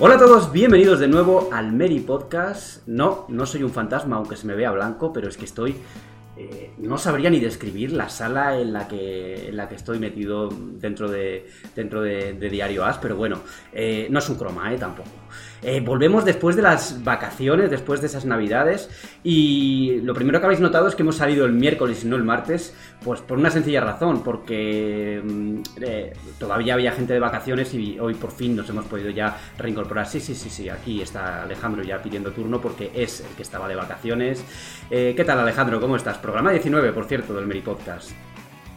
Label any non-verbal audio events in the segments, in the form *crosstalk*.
Hola a todos, bienvenidos de nuevo al Mary Podcast. No, no soy un fantasma, aunque se me vea blanco, pero es que estoy. eh, no sabría ni describir la sala en la que, en la que estoy metido dentro de, dentro de, de Diario As, pero bueno, eh, no es un croma, eh, tampoco. Eh, volvemos después de las vacaciones, después de esas navidades, y lo primero que habéis notado es que hemos salido el miércoles y no el martes, pues por una sencilla razón, porque mm, eh, todavía había gente de vacaciones y hoy por fin nos hemos podido ya reincorporar. Sí, sí, sí, sí, aquí está Alejandro ya pidiendo turno porque es el que estaba de vacaciones. Eh, ¿Qué tal Alejandro? ¿Cómo estás? Programa 19, por cierto, del Meri Podcast.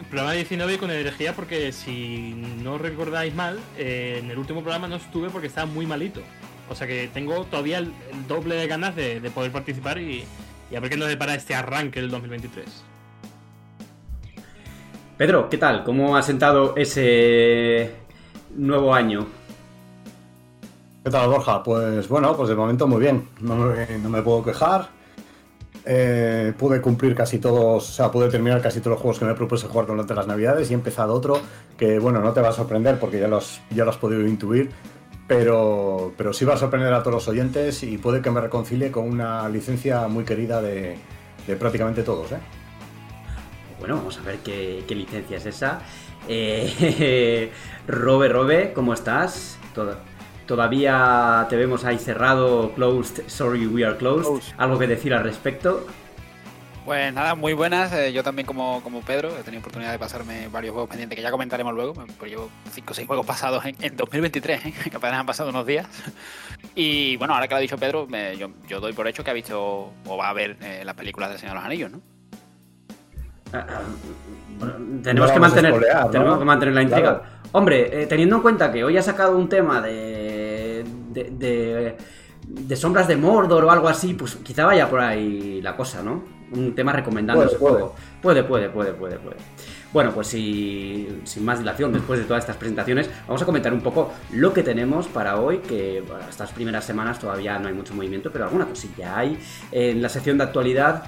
Programa 19 con energía porque si no recordáis mal, en el último programa no estuve porque estaba muy malito. O sea que tengo todavía el, el doble de ganas de, de poder participar y, y a ver qué nos depara este arranque del 2023. Pedro, ¿qué tal? ¿Cómo ha sentado ese nuevo año? ¿Qué tal, Borja? Pues bueno, pues de momento muy bien. No me, no me puedo quejar. Eh, pude cumplir casi todos, o sea, pude terminar casi todos los juegos que me propuse jugar durante las navidades y he empezado otro que, bueno, no te va a sorprender porque ya los, ya lo has podido intuir, pero, pero sí va a sorprender a todos los oyentes y puede que me reconcilie con una licencia muy querida de, de prácticamente todos, ¿eh? Bueno, vamos a ver qué, qué licencia es esa. Eh, *laughs* Robe, Robe, ¿cómo estás? Toda- Todavía te vemos ahí cerrado, closed, sorry, we are closed. Closed. ¿Algo que decir al respecto? Pues nada, muy buenas. eh, yo también como, como Pedro he tenido oportunidad de pasarme varios juegos pendientes que ya comentaremos luego. Pues llevo 5 o 6 juegos pasados en, en 2023, ¿eh? *laughs* que apenas han pasado unos días. *laughs* Y bueno, ahora que lo ha dicho Pedro, me- yo, yo doy por hecho que ha visto o va a ver eh, las películas del Señor de los Anillos, ¿no? Ah, ah, bueno, tenemos, No que mantener, tenemos que mantener la intriga. Claro. Hombre, eh, teniendo en cuenta que hoy ha sacado un tema de, de, de- de sombras de Mordor o algo así, pues quizá vaya por ahí la cosa, ¿no? Un tema recomendando Puede, ese puede. juego. Puede, puede, puede, puede, puede. Bueno, pues si- sin más dilación, después de todas estas presentaciones, vamos a comentar un poco lo que tenemos para hoy, que bueno, estas primeras semanas todavía no hay mucho movimiento, pero alguna cosilla hay. En la sección de actualidad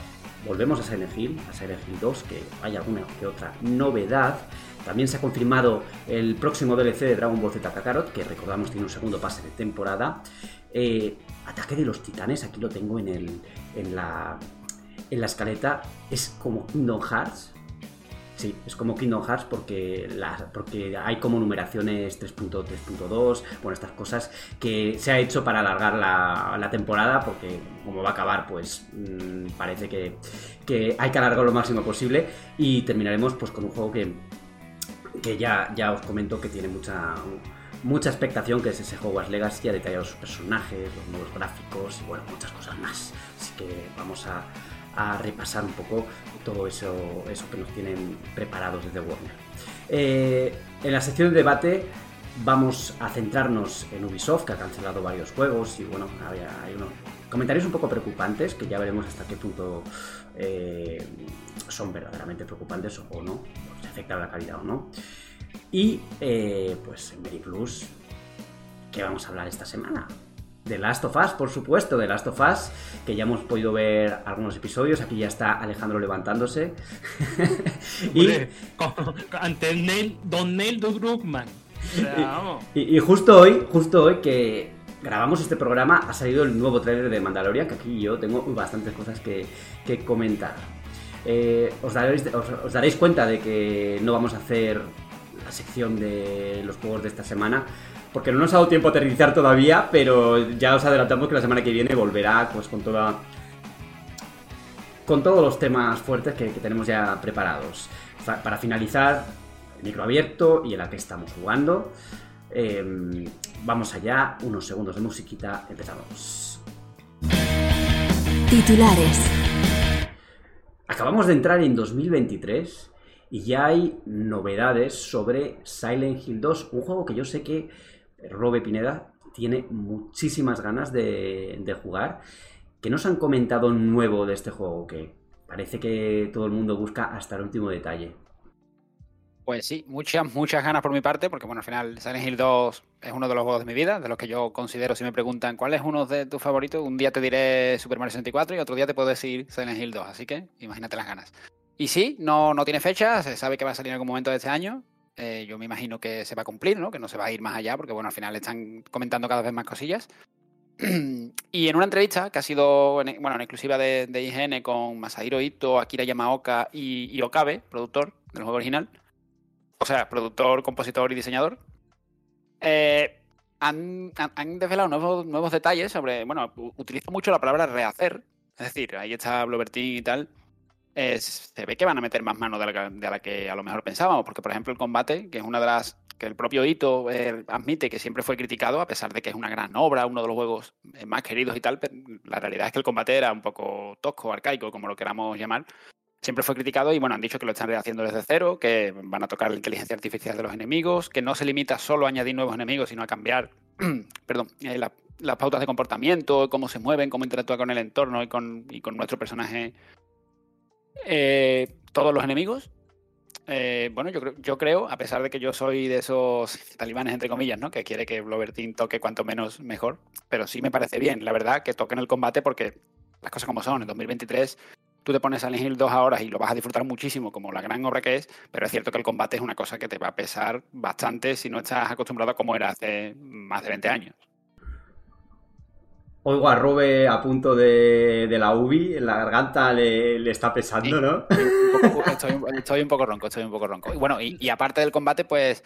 volvemos a Silent Hill, a Silent Hill 2, que hay alguna que otra novedad. También se ha confirmado el próximo DLC de Dragon Ball Z Kakarot, que recordamos tiene un segundo pase de temporada. Eh, Ataque de los Titanes, aquí lo tengo en, el, en, la, en la escaleta, es como Kingdom Hearts. Sí, es como Kingdom Hearts porque, porque hay como numeraciones 3.3.2, bueno, estas cosas que se ha hecho para alargar la, temporada porque como va a acabar, pues mm, parece que, que hay que alargarlo lo máximo posible y terminaremos pues con un juego que, que ya, ya os comento que tiene mucha, mucha expectación, que es ese Hogwarts Legacy, ha detallado sus personajes, los nuevos gráficos y bueno, muchas cosas más. Así que vamos a, a repasar un poco todo eso, eso que nos tienen preparados desde Warner. Eh, en la sección de debate vamos a centrarnos en Ubisoft, que ha cancelado varios juegos y bueno, hay, hay unos comentarios un poco preocupantes que ya veremos hasta qué punto eh, son verdaderamente preocupantes o no, o si afectan la calidad o no. Y eh, pues en Meri Plus, ¿qué vamos a hablar esta semana? De Last of Us, por supuesto, de Last of Us, que ya hemos podido ver algunos episodios. Aquí ya está Alejandro levantándose. *laughs* y, ante el Neil, Don Neil Druckmann. O sea, *laughs* vamos. y- y justo hoy, justo hoy que grabamos este programa, ha salido el nuevo tráiler de Mandalorian, que aquí yo tengo bastantes cosas que, que comentar. Eh, os, daréis, os- os daréis cuenta de que no vamos a hacer la sección de los juegos de esta semana, porque no nos ha dado tiempo a aterrizar todavía, pero ya os adelantamos que la semana que viene volverá pues con toda con todos los temas fuertes que, que tenemos ya preparados. Para finalizar, el micro abierto y en la que estamos jugando. Eh, vamos allá, unos segundos de musiquita, empezamos. Titulares. Acabamos de entrar en 2023 y ya hay novedades sobre Silent Hill 2, un juego que yo sé que Robe Pineda tiene muchísimas ganas de, jugar. ¿Qué nos han comentado nuevo de este juego? Que parece que todo el mundo busca hasta el último detalle. Pues sí, muchas, muchas ganas por mi parte, porque bueno, al final Silent Hill 2 es uno de los juegos de mi vida, de los que yo considero, si me preguntan cuál es uno de tus favoritos, un día te diré Super Mario 64 y otro día te puedo decir Silent Hill 2, así que imagínate las ganas. Y sí, no, no tiene fecha, se sabe que va a salir en algún momento de este año, eh, yo me imagino que se va a cumplir, ¿no? Que no se va a ir más allá, porque bueno, al final están comentando cada vez más cosillas. *clears throat* y en una entrevista que ha sido, en, bueno, en exclusiva de, IGN con Masahiro Ito, Akira Yamaoka y, y Okabe, productor del juego original, o sea, productor, compositor y diseñador, eh, han, han, han, desvelado nuevos, nuevos, detalles sobre, bueno, utilizo mucho la palabra rehacer, es decir, ahí está Blobertin y tal, eh, se ve que van a meter más mano de la, la, que a lo mejor pensábamos, porque por ejemplo el combate, que es una de las que el propio Ito eh, admite que siempre fue criticado, a pesar de que es una gran obra, uno de los juegos más queridos y tal, pero la realidad es que el combate era un poco tosco, arcaico, como lo queramos llamar, siempre fue criticado y bueno, han dicho que lo están rehaciendo desde cero, que van a tocar la inteligencia artificial de los enemigos, que no se limita solo a añadir nuevos enemigos, sino a cambiar, *clears throat* perdón, eh, la, las pautas de comportamiento, cómo se mueven, cómo interactúa con el entorno y con, y con nuestro personaje. Eh, todos los enemigos. Eh, bueno, yo, creo, a pesar de que yo soy de esos talibanes, entre comillas, ¿no? Que quiere que Blobertin toque cuanto menos mejor, pero sí me parece bien, la verdad, que toquen el combate porque las cosas como son, en 2023 tú te pones Silent Hill 2 ahora y lo vas a disfrutar muchísimo como la gran obra que es, pero es cierto que el combate es una cosa que te va a pesar bastante si no estás acostumbrado a como era hace más de 20 años. Oigo a Robe a punto de, de la UBI, en la garganta le, le está pesando, ¿no? Estoy, un poco ronco, estoy un poco ronco. Y bueno, y, aparte del combate, pues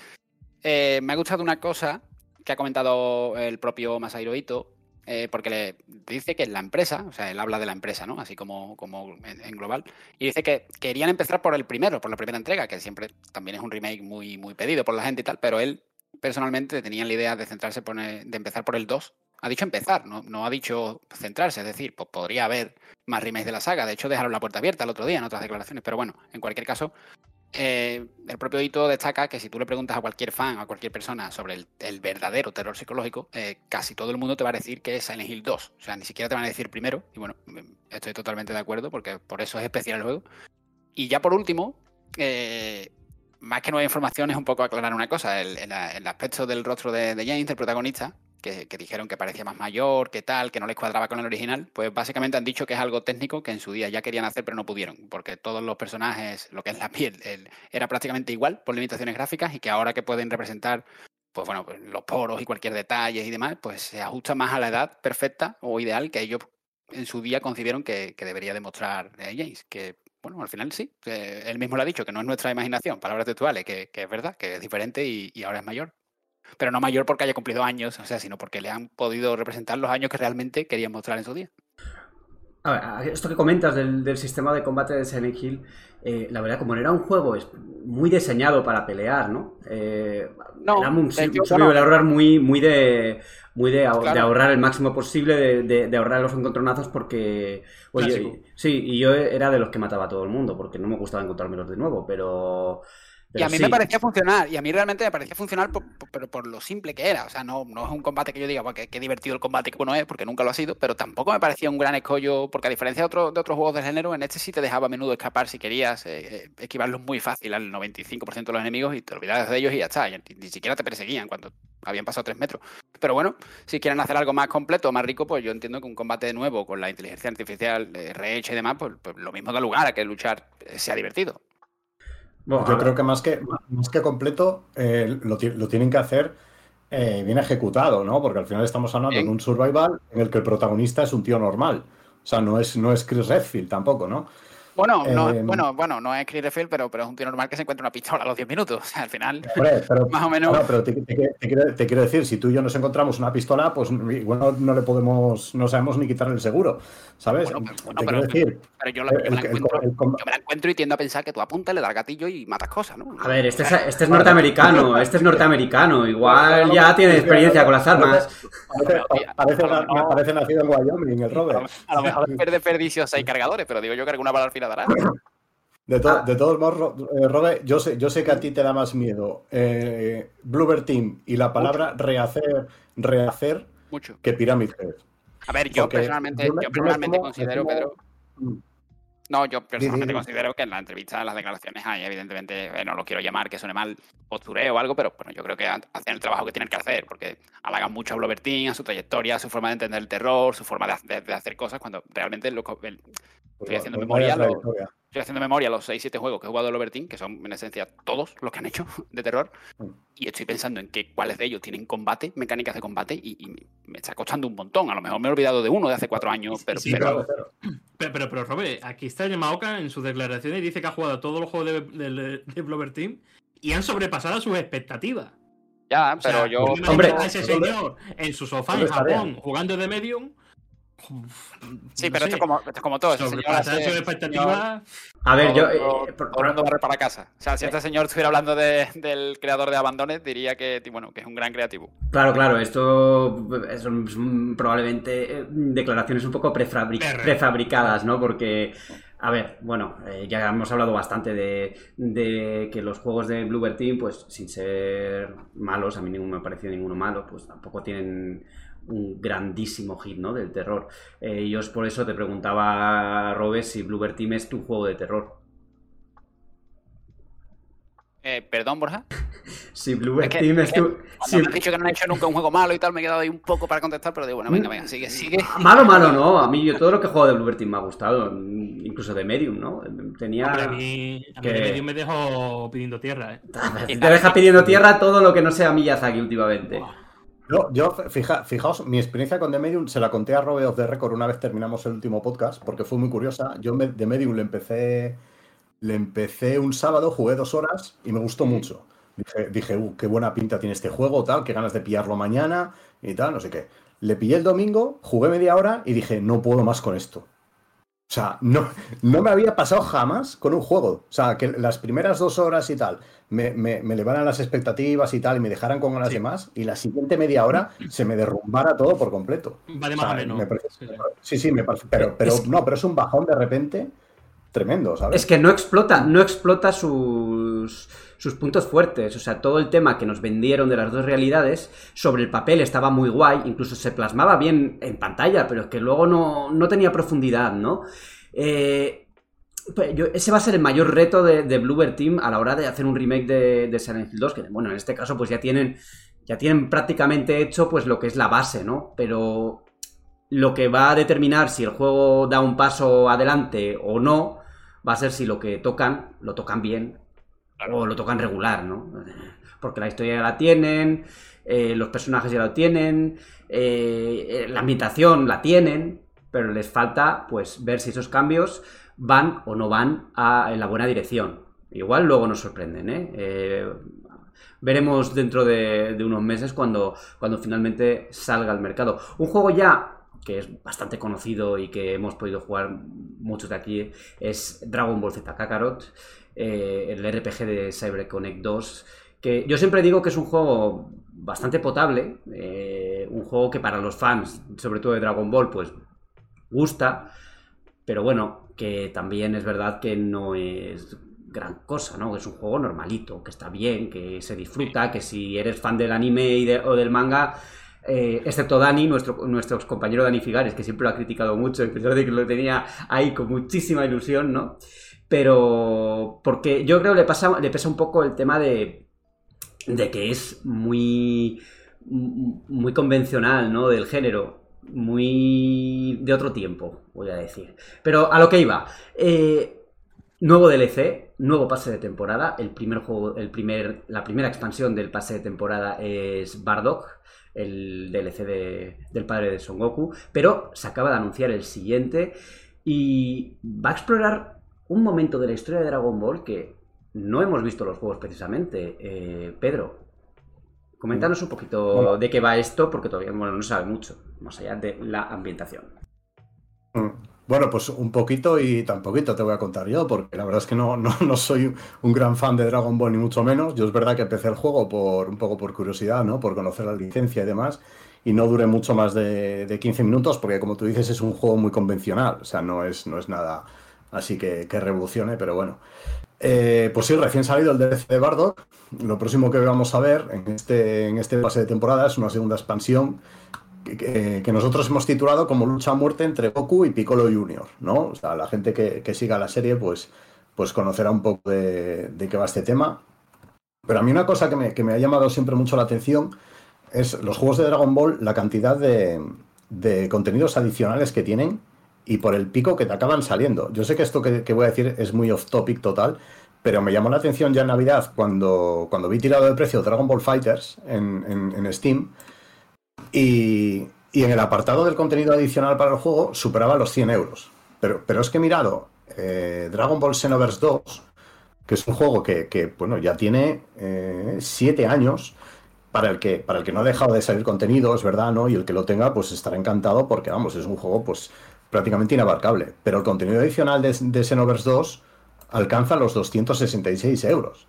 eh, me ha gustado una cosa que ha comentado el propio Masahiro Ito, eh, porque le dice que la empresa, o sea, él habla de la empresa, ¿no? Así como, como en, en, global, y dice que querían empezar por el primero, por la primera entrega, que siempre también es un remake muy, muy pedido por la gente y tal, pero él personalmente tenía la idea de centrarse, por, de empezar por el 2. Ha dicho empezar, no, no ha dicho centrarse, es decir, podría haber más remakes de la saga. De hecho, dejaron la puerta abierta el otro día en otras declaraciones, pero bueno, en cualquier caso, eh, el propio Ito destaca que si tú le preguntas a cualquier fan, a cualquier persona sobre el, verdadero terror psicológico, eh, casi todo el mundo te va a decir que es Silent Hill 2. O sea, ni siquiera te van a decir primero. Y bueno, estoy totalmente de acuerdo porque por eso es especial el juego. Y ya por último, eh, más que nueva información, es un poco aclarar una cosa. El, aspecto del rostro de, de, James, el protagonista, que, dijeron que parecía más mayor, que tal, que no les cuadraba con el original, pues básicamente han dicho que es algo técnico que en su día ya querían hacer, pero no pudieron, porque todos los personajes, lo que es la piel, el, era prácticamente igual por limitaciones gráficas y que ahora que pueden representar pues bueno, pues los poros y cualquier detalle y demás, pues se ajusta más a la edad perfecta o ideal que ellos en su día concibieron que, debería demostrar eh, James, que bueno, al final sí, él mismo lo ha dicho, que no es nuestra imaginación, palabras textuales, que, es verdad, que es diferente y, ahora es mayor. Pero no mayor porque haya cumplido años, o sea, sino porque le han podido representar los años que realmente querían mostrar en su día. A ver, esto que comentas del, del sistema de combate de Silent Hill, eh, la verdad, como era un juego es muy diseñado para pelear, ¿no? Eh, no era un, horror muy, muy de muy de, claro. de, ahorrar el máximo posible, de, de, de, ahorrar los encontronazos porque... Oye, sí, y yo era de los que mataba a todo el mundo porque no me gustaba encontrármelos de nuevo, pero... Pero y a mí sí. me parecía funcionar, y a mí realmente me parecía funcionar por, por, por, lo simple que era. O sea, no, no es un combate que yo diga, que qué divertido el combate que bueno es, porque nunca lo ha sido, pero tampoco me parecía un gran escollo, porque a diferencia de, otro, de otros juegos del género, en este sí te dejaba a menudo escapar si querías eh, esquivarlos muy fácil al 95% de los enemigos y te olvidabas de ellos y ya está. Y ni siquiera te perseguían cuando habían pasado tres metros. Pero bueno, si quieren hacer algo más completo, más rico, pues yo entiendo que un combate de nuevo con la inteligencia artificial eh, rehecha y demás, pues, pues, lo mismo da lugar a que luchar eh, sea divertido. Bueno, yo creo que más que, más que completo eh, lo, lo, tienen que hacer eh, bien ejecutado, ¿no? Porque al final estamos hablando de un survival en el que el protagonista es un tío normal. O sea, no es, no es Chris Redfield tampoco, ¿no? Bueno, no, eh, bueno, bueno, no es Chris Redfield, pero, pero es un tío normal que se encuentra una pistola a los 10 minutos. *laughs* O sea, al final, Hombre, pero, más o menos. No, pero te, te, te, quiero, te, quiero, decir, si tú y yo nos encontramos una pistola, pues igual no, no le podemos, no sabemos ni quitarle el seguro, ¿sabes? Bueno, pero, bueno, pero, decir, pero yo, la, yo, me la encuentro, el, el, yo, me la encuentro, y tiendo a pensar que tú apuntas, le das gatillo y matas cosas, ¿no? A ver, este es, este es norteamericano, este es norteamericano, igual ya tiene experiencia con las armas. Parece, parece, parece nacido en Wyoming, el Robert. A lo mejor es de perdicios hay cargadores, pero digo yo que alguna bala al final De, to- Ah. de todos modos, eh, Robe, yo sé, yo sé que a ti te da más miedo eh, Team y la palabra rehacer, rehacer Mucho. que Pyramid Head. A ver, yo Porque personalmente, yo me- yo yo me personalmente considero, Pedro. Mm. No, yo personalmente considero que en la entrevista, en las declaraciones hay, evidentemente, eh, no lo quiero llamar que suene mal postureo o algo, pero bueno, yo creo que ha- hacen el trabajo que tienen que hacer, porque halagan mucho a Blobertin, a su trayectoria, a su forma de entender el terror, su forma de, hacer- de hacer cosas, cuando realmente lo, el- Estoy haciendo memoria, lo- trayectoria. estoy haciendo memoria los 6-7 juegos que he jugado de Blobertin, que son en esencia todos los que han hecho *laughs* de terror, Mm. y estoy pensando en que cuáles de ellos tienen combate, mecánicas de combate, y, y me- está costando un montón. A lo mejor me he olvidado de uno de hace cuatro años, pero, sí, pero- Pero- Pero, *clears throat* pero, pero Robert, aquí está Yamaoka en sus declaraciones y dice que ha jugado a todos los juegos de, de, de Blover Team y han sobrepasado sus expectativas. ya, O sea, pero yo... Hombre, a ese ¿dónde- señor en su sofá en Japón jugando de medium. Sí, no pero esto es como, esto es como todo. Señor señor- expectativas. A ver, yo. eh, por- para casa. O sea, si este señor estuviera hablando de- del creador de Abandones, diría que, bueno, que es un gran creativo. Claro, claro, esto son probablemente eh, declaraciones un poco prefabricadas, ¿no? Porque, a ver, bueno, eh, ya hemos hablado bastante de, de que los juegos de Bluebird Team, pues sin ser malos, a mí ninguno me ha parecido ninguno malo, pues tampoco tienen un grandísimo hit, ¿no? Del terror. Eh, yo es por eso te preguntaba, Robes, si Bluebird Team es tu juego de terror. Eh, Perdón, Borja. *laughs* Si Bluebird Es que- Team es es que tu... Si- me has dicho que no han hecho nunca un juego malo y tal, me he quedado ahí un poco para contestar, pero digo, bueno, venga, venga, sigue, sigue. *laughs* Malo, malo, no. A mí yo todo lo que he jugado de Bluebird Team me ha gustado. Incluso de Medium, ¿no? Tenía... Hombre, a mí, a mí que- de medium me dejó pidiendo tierra, ¿eh? Te deja pidiendo tierra todo lo que no sea Miyazaki últimamente. Yo, yo fija- fijaos, mi experiencia con The Medium se la conté a Robe of the Record una vez terminamos el último podcast, porque fue muy curiosa. Yo me- The Medium le empecé, le empecé un sábado, jugué dos horas y me gustó mucho. Dije, dije "Uh, qué buena pinta tiene este juego, tal, qué ganas de pillarlo mañana y tal, no sé qué. Le pillé el domingo, jugué media hora y dije, no puedo más con esto. O sea, no, no me había pasado jamás con un juego. O sea, que las primeras dos horas y tal me, me, me elevaran las expectativas y tal y me dejaran con ganas Sí. de más y la siguiente media hora se me derrumbara todo por completo. Va de O más a menos. me parece- Sí, sí. Sí, sí, me parece. Pero, pero Es- no, pero es un bajón de repente tremendo, ¿sabes? Es que no explota, no explota sus, sus puntos fuertes. O sea, todo el tema que nos vendieron de las dos realidades, sobre el papel estaba muy guay, incluso se plasmaba bien en pantalla, pero es que luego no, no tenía profundidad, ¿no? Eh, pues yo- ese va a ser el mayor reto de, de Bluebird Team a la hora de hacer un remake de, de Silent Hill 2, que bueno, en este caso pues ya tienen, ya tienen prácticamente hecho pues lo que es la base, ¿no? Pero lo que va a determinar si el juego da un paso adelante o no, va a ser si lo que tocan, lo tocan bien o lo tocan regular, ¿no? Porque la historia ya la tienen, eh, los personajes ya lo tienen, eh, eh, la ambientación la tienen, pero les falta pues ver si esos cambios van o no van a- en la buena dirección. Igual luego nos sorprenden, ¿eh? Veremos dentro de, de unos meses cuando, cuando finalmente salga al mercado. Un juego ya que es bastante conocido y que hemos podido jugar muchos de aquí, es Dragon Ball Z Kakarot, eh, el RPG de CyberConnect 2, que yo siempre digo que es un juego bastante potable, eh, un juego que para los fans, sobre todo de Dragon Ball, pues gusta, pero bueno, que también es verdad que no es gran cosa, ¿no? Es un juego normalito, que está bien, que se disfruta, que si eres fan del anime y de- o del manga, eh, excepto Dani, nuestro, nuestro compañero Dani Figares, que siempre lo ha criticado mucho, a pesar de que lo tenía ahí con muchísima ilusión, ¿no? Pero porque yo creo que le pesa un poco el tema de, de que es muy, muy convencional, ¿no? Del género, muy de otro tiempo, voy a decir. Pero a lo que iba, eh, nuevo DLC, nuevo pase de temporada, el primer juego, el primer, la primera expansión del pase de temporada es Bardock, el DLC de- del padre de Son Goku, pero se acaba de anunciar el siguiente y va a explorar un momento de la historia de Dragon Ball que no hemos visto los juegos precisamente. Eh, Pedro, coméntanos un poquito Bueno. de qué va esto, porque todavía bueno, no sabe mucho, más allá de la ambientación. Mm. Bueno, pues un poquito y tan poquito te voy a contar yo, porque la verdad es que no, no, no soy un gran fan de Dragon Ball, ni mucho menos. Yo es verdad que empecé el juego por un poco por curiosidad, ¿no? Por conocer la licencia y demás. Y no duré mucho más de, de 15 minutos, porque como tú dices, es un juego muy convencional. O sea, no es, no es nada así que, que revolucione, pero bueno. Eh, pues sí, recién salido el DLC de Bardock. Lo próximo que vamos a ver en este, en este pase de temporada es una segunda expansión que, que nosotros hemos titulado como lucha a muerte entre Goku y Piccolo Jr., ¿no? O sea, la gente que, que siga la serie, pues, pues conocerá un poco de, de, qué va este tema. Pero a mí una cosa que me, que me, ha llamado siempre mucho la atención es los juegos de Dragon Ball, la cantidad de, de contenidos adicionales que tienen y por el pico que te acaban saliendo. Yo sé que esto que, voy a decir es muy off topic total, pero me llamó la atención ya en Navidad cuando, cuando vi tirado de precio Dragon Ball Fighters en, en, en Steam y, y, en el apartado del contenido adicional para el juego superaba los 100 euros. Pero, pero es que he mirado eh, Dragon Ball Xenoverse 2, que es un juego que, que bueno, ya tiene 7 eh, años. Para el, que, para el que no ha dejado de salir contenido, es verdad, ¿no? Y el que lo tenga, pues estará encantado porque, vamos, es un juego, pues, prácticamente inabarcable. Pero el contenido adicional de, de Xenoverse 2 alcanza los 266 euros.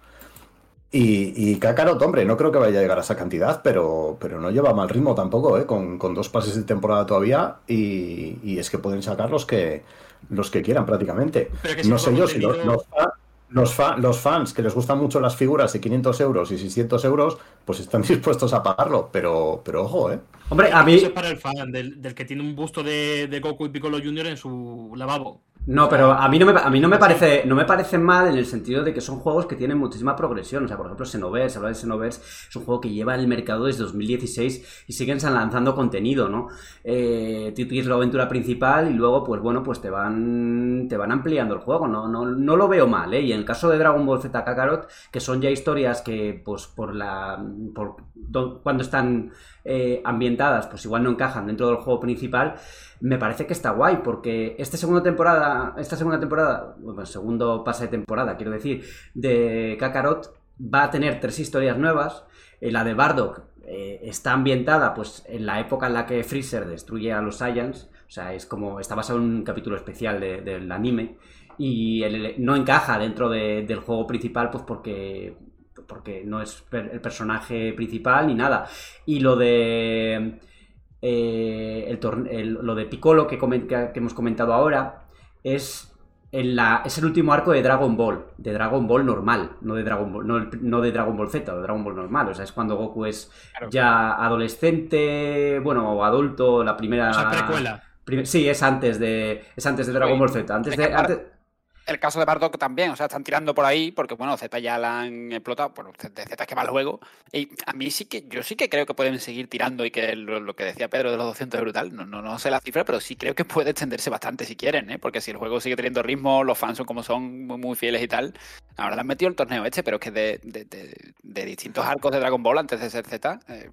Y, y Kakarot, hombre, no creo que vaya a llegar a esa cantidad, pero, pero no lleva mal ritmo tampoco, ¿eh? con, con dos pases de temporada todavía. Y, y, es que pueden sacar los que, los que quieran prácticamente. no sé yo si los, los, los, fa, los, fans que les gustan mucho las figuras de 500 euros y 600 euros, pues están *laughs* dispuestos a pagarlo, pero, pero ojo, ¿eh? Hombre, a mí. Eso es para el fan, del, del que tiene un busto de, de, Goku y Piccolo Jr. en su lavabo. No, pero a mí no me, a mí no me parece no me parece mal en el sentido de que son juegos que tienen muchísima progresión. O sea, por ejemplo, Xenoverse, hablar de Xenoverse, es un juego que lleva en el mercado desde 2016 y siguen lanzando contenido, ¿no? Eh, tienes la aventura principal y luego, pues bueno, pues te van te van ampliando el juego. No, no, no lo veo mal, ¿eh? Y en el caso de Dragon Ball Z Kakarot, que son ya historias que, pues por la. por cuando están eh, ambientadas, pues igual no encajan dentro del juego principal, me parece que está guay, porque esta segunda temporada, esta segunda temporada, bueno, segundo pase de temporada, quiero decir, de Kakarot, va a tener tres historias nuevas. Eh, la de Bardock eh, está ambientada pues en la época en la que Freezer destruye a los Saiyans, o sea, es como, está basado en un capítulo especial de, del anime, y no encaja dentro de, del juego principal, pues porque porque no es el personaje principal ni nada. Y lo de. Eh, el, el, lo de Piccolo que, que, que, hemos comentado ahora es, en la, es el último arco de Dragon Ball, de Dragon Ball normal, no de Dragon Ball, no, no de Dragon Ball Z, de Dragon Ball normal. O sea, es cuando Goku es claro. ya adolescente, bueno, o adulto, la primera. O sea, precuela. Prim sí, es antes de. Es antes de Dragon Ball Z. Antes de. Antes, el caso de Bardock también, o sea, están tirando por ahí porque, bueno, Z ya la han explotado, bueno, Z es que va luego. Y a mí sí que, yo sí que creo que pueden seguir tirando y que lo, que decía Pedro de los 200 es brutal. No, no, no, sé la cifra, pero sí creo que puede extenderse bastante si quieren, ¿eh? Porque si el juego sigue teniendo ritmo, los fans son como son, muy, muy fieles y tal. Ahora le han metido el torneo este, pero es que de, de, de, de distintos arcos de Dragon Ball antes de ser Z, eh,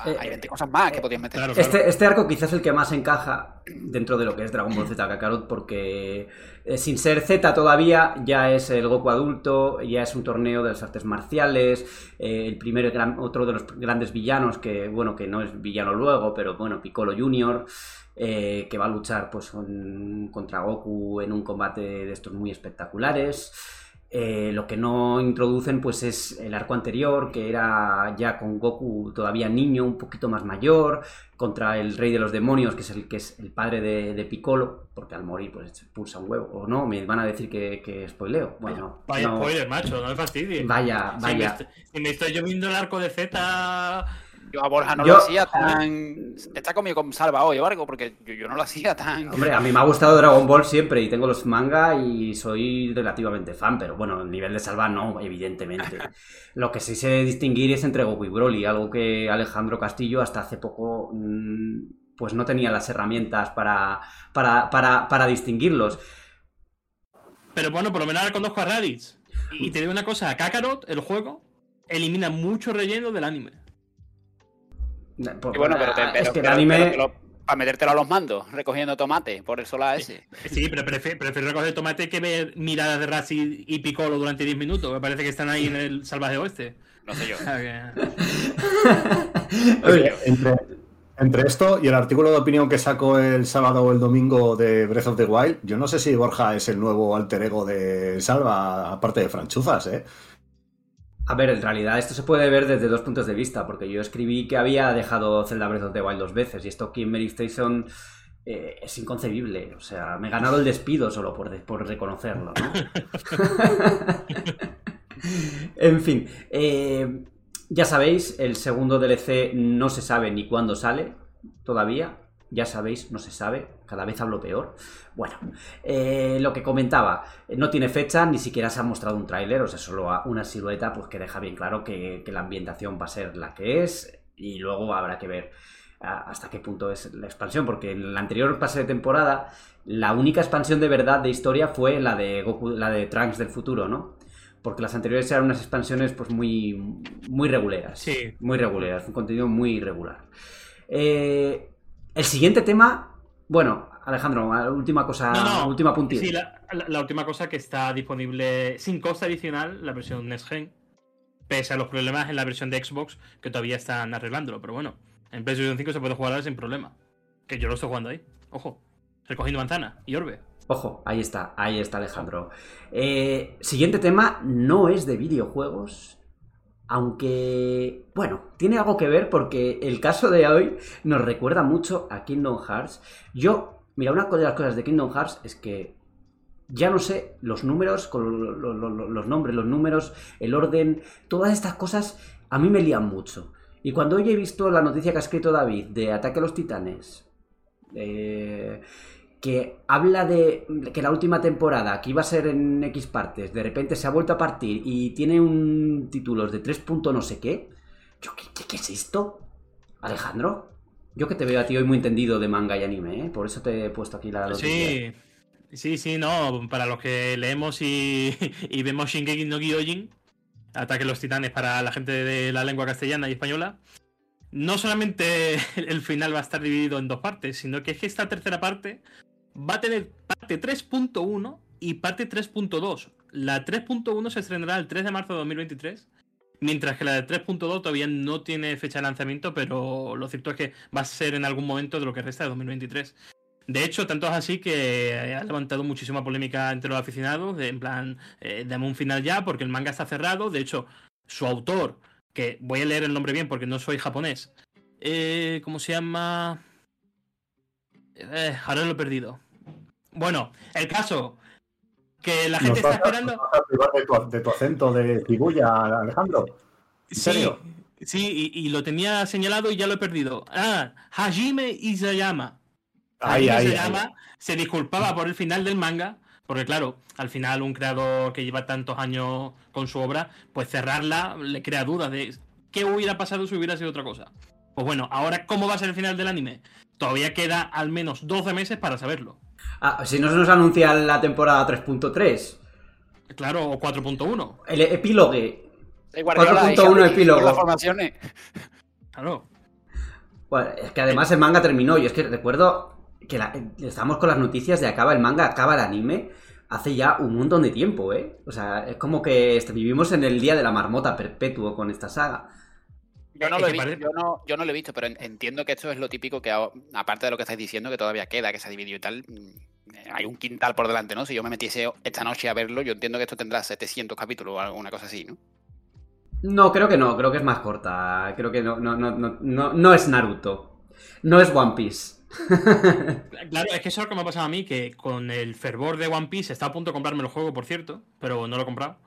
hay 20 cosas más que podías meter. Claro, claro. Este, este, arco quizás es el que más encaja dentro de lo que es Dragon Ball Z Kakarot, porque eh, sin ser Z todavía, ya es el Goku adulto, ya es un torneo de las artes marciales, eh, el primer gran, otro de los grandes villanos, que bueno, que no es villano luego, pero bueno, Piccolo Jr., eh, que va a luchar pues con, contra Goku en un combate de estos muy espectaculares. Eh, lo que no introducen pues es el arco anterior, que era ya con Goku todavía niño, un poquito más mayor, contra el rey de los demonios, que es el que es el padre de, de Piccolo, porque al morir pues expulsa un huevo. O no, me van a decir que, que spoileo. Bueno, vaya no, spoiler, macho, no me fastidies. Vaya, vaya. Si me, estoy, si me estoy yo viendo el arco de Z yo a Borja no yo, lo hacía tan. Está conmigo con Salva hoy o algo, porque yo, yo, no lo hacía tan. Hombre, a mí me ha gustado Dragon Ball siempre y tengo los manga y soy relativamente fan, pero bueno, el nivel de Salva no, evidentemente. *laughs* lo que sí sé distinguir es entre Goku y Broly, algo que Alejandro Castillo hasta hace poco. Mmm, pues no tenía las herramientas para, para, para, para distinguirlos. Pero bueno, por lo menos ahora conozco a Raditz. Y te digo una cosa, Kakarot, el juego, elimina mucho relleno del anime. Pues, y bueno, pero, te, pero, es que pero, el anime... pero lo, para metértelo a los mandos, recogiendo tomate, por eso la S. Sí, pero prefiero, prefiero recoger tomate que ver miradas de Rassi y Piccolo durante 10 minutos. Me parece que están ahí en el salvaje oeste. No sé yo. *laughs* *laughs* Oye, entre, entre esto y el artículo de opinión que sacó el sábado o el domingo de Breath of the Wild, yo no sé si Borja es el nuevo alter ego de Salva, aparte de Franchuzas, ¿eh? A ver, en realidad esto se puede ver desde dos puntos de vista, porque yo escribí que había dejado Zelda Breath of the Wild dos veces, y esto aquí en Mary Station eh, es inconcebible. O sea, me he ganado el despido solo por reconocerlo, ¿no? *laughs* en fin, eh, ya sabéis, el segundo DLC no se sabe ni cuándo sale todavía. Ya sabéis, no se sabe, cada vez hablo peor. Bueno, eh, lo que comentaba, eh, no tiene fecha, ni siquiera se ha mostrado un tráiler, o sea, solo una silueta pues que deja bien claro que, que la ambientación va a ser la que es y luego habrá que ver a- hasta qué punto es la expansión, porque en la anterior pase de temporada la única expansión de verdad de historia fue la de Goku, la de Trunks del futuro, ¿no? Porque las anteriores eran unas expansiones pues muy muy reguleras. Sí. Muy reguleras, un contenido muy irregular. Eh, el siguiente tema, bueno, Alejandro, última cosa, No, no. última puntilla. Sí, la, la- la última cosa que está disponible sin coste adicional, la versión Next Gen, pese a los problemas en la versión de Xbox que todavía están arreglándolo. Pero bueno, en PlayStation 5 se puede jugar sin problema. Que yo lo estoy jugando ahí. Ojo, recogiendo manzana y orbe. Ojo, ahí está, ahí está Alejandro. Eh, siguiente tema, no es de videojuegos, aunque, bueno, tiene algo que ver porque el caso de hoy nos recuerda mucho a Kingdom Hearts. Yo, mira, una de las cosas de Kingdom Hearts es que ya no sé los números, los nombres, los números, el orden, todas estas cosas a mí me lían mucho. Y cuando hoy he visto la noticia que ha escrito David de Ataque a los Titanes, eh, que habla de que la última temporada, que iba a ser en X partes, de repente se ha vuelto a partir y tiene un títulos de 3 punto no sé qué. Yo, ¿qué, qué- qué es esto? Alejandro, yo que te veo a ti hoy muy entendido de manga y anime, ¿eh? por eso te he puesto aquí la noticia. Sí, sí, sí, no. Para los que leemos y, y vemos Shingeki no Kyojin, Ataque a los Titanes para la gente de la lengua castellana y española, no solamente *laughs* el final va a estar dividido en dos partes, sino que es que esta tercera parte va a tener parte 3.1 y parte 3.2. La 3.1 se estrenará el 3 de marzo de 2023. Mientras que la de 3.2 todavía no tiene fecha de lanzamiento, pero lo cierto es que va a ser en algún momento de lo que resta de 2023. De hecho, tanto es así que ha levantado muchísima polémica entre los aficionados, en plan, eh, dame un final ya, porque el manga está cerrado. De hecho, su autor, que voy a leer el nombre bien porque no soy japonés, eh, ¿cómo se llama? Eh, ahora lo he perdido. Bueno, el caso, que la gente está esperando... de tu, de tu acento de cigulla, Alejandro. ¿En serio? Sí, sí, y, y lo tenía señalado y ya lo he perdido. Ah, Hajime Isayama. Ahí, Hajime ahí, Isayama ahí. se disculpaba por el final del manga, porque claro, al final un creador que lleva tantos años con su obra, pues cerrarla le crea dudas de qué hubiera pasado si hubiera sido otra cosa. Pues bueno, ahora cómo va a ser el final del anime. Todavía queda al menos 12 meses para saberlo. Ah, si no se nos anuncia la temporada 3.3, Claro, o 4.1. el epílogue. Hay Guardiola, hay 4.1 Xavi, epílogo. las formaciones. Claro. Bueno, es que además el manga terminó. Y es que recuerdo que la- estamos con las noticias de acaba el manga, acaba el anime. Hace ya un montón de tiempo, ¿eh? O sea, es como que vivimos en el día de la marmota perpetuo con esta saga. Yo no, lo he visto, yo, no, yo no lo he visto, pero en- entiendo que esto es lo típico que, a- aparte de lo que estáis diciendo, que todavía queda, que se ha dividido y tal, mm, eh, hay un quintal por delante, ¿no? Si yo me metiese esta noche a verlo, yo entiendo que esto tendrá 700 capítulos o alguna cosa así, ¿no? No, creo que no, creo que es más corta. Creo que no, no, no, no, no, no es Naruto. No es One Piece. *laughs* Claro, es que eso es lo que me ha pasado a mí, que con el fervor de One Piece, está a punto de comprarme el juego, por cierto, pero no lo he comprado.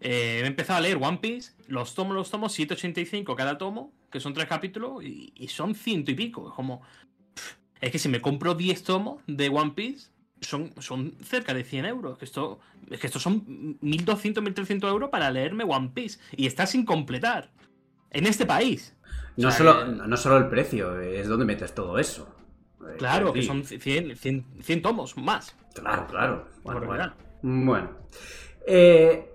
Eh, he empezado a leer One Piece, los tomos, los tomos, 785 cada tomo, que son tres capítulos, y, y son ciento y pico. Es como. pff, Es que si me compro 10 tomos de One Piece, son, son cerca de 100 euros. Que esto, es que estos son 1200, 1300 euros para leerme One Piece. Y está sin completar. En este país. No, O sea, solo, que- no solo el precio, es donde metes todo eso. Eh, Claro, que son 100, 100, 100 tomos más. Claro, claro. Bueno, Por bueno. Bueno. Eh,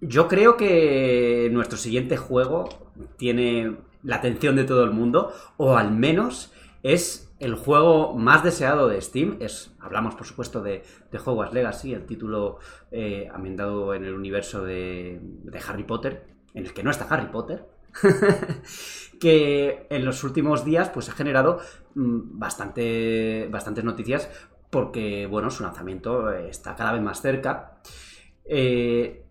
yo creo que nuestro siguiente juego tiene la atención de todo el mundo, o al menos es el juego más deseado de Steam. Es, hablamos, por supuesto, de, de Hogwarts Legacy, el título eh, ambientado en el universo de, de Harry Potter, en el que no está Harry Potter. *laughs* que en los últimos días pues ha generado mm, bastante, bastantes noticias porque bueno su lanzamiento eh, está cada vez más cerca Eh,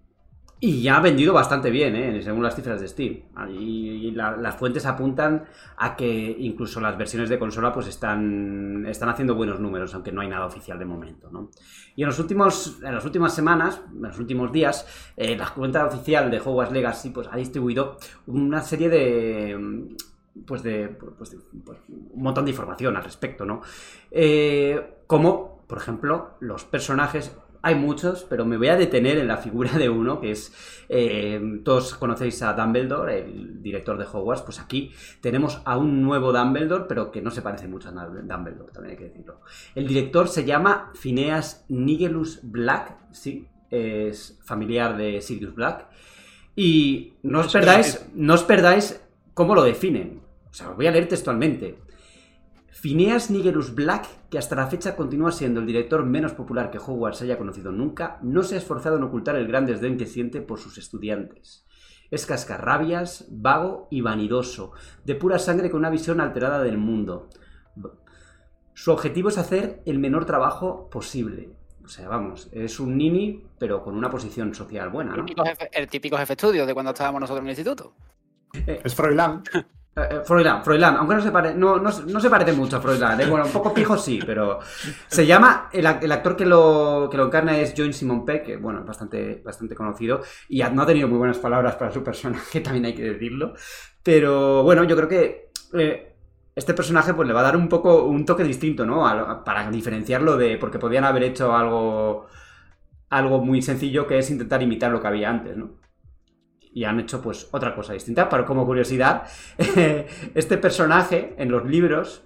Y ya ha vendido bastante bien, ¿eh? según las cifras de Steam. Y, la- las fuentes apuntan a que incluso las versiones de consola pues están, están haciendo buenos números, aunque no hay nada oficial de momento. ¿no? Y en, los últimos, en las últimas semanas, en los últimos días, eh, la cuenta oficial de Hogwarts Legacy pues, ha distribuido una serie de... Pues de, pues de- pues un montón de información al respecto, ¿no? Eh, como, por ejemplo, los personajes hay muchos, pero me voy a detener en la figura de uno, que es, eh, todos conocéis a Dumbledore, el director de Hogwarts, pues aquí tenemos a un nuevo Dumbledore, pero que no se parece mucho a Dumbledore, también hay que decirlo. El director se llama Phineas Nigelus Black, sí, es familiar de Sirius Black, y no os perdáis, no os perdáis cómo lo definen. O sea, os voy a leer textualmente. Phineas Nigerus Black, que hasta la fecha continúa siendo el director menos popular que Hogwarts haya conocido nunca, no se ha esforzado en ocultar el gran desdén que siente por sus estudiantes. Es cascarrabias, vago y vanidoso, de pura sangre con una visión alterada del mundo. Su objetivo es hacer el menor trabajo posible. O sea, vamos, es un nini, pero con una posición social buena, El ¿no? típico jefe, el típico jefe estudio de cuando estábamos nosotros en el instituto. Es Froilán. *laughs* Eh, eh, Froilán, Froilán, aunque no se, pare- no, no, se parece mucho a Froilán, ¿eh? bueno, un poco pijo sí, pero se llama, el, el actor que lo, que lo encarna es John Simon Peck, que bueno, es bastante, bastante conocido y no ha tenido muy buenas palabras para su personaje, *laughs* también hay que decirlo, pero bueno, yo creo que eh, este personaje pues le va a dar un poco, un toque distinto, ¿no? Para diferenciarlo de, porque podían haber hecho algo, algo muy sencillo que es intentar imitar lo que había antes, ¿no? Y han hecho pues otra cosa distinta. Pero como curiosidad, *laughs* este personaje en los libros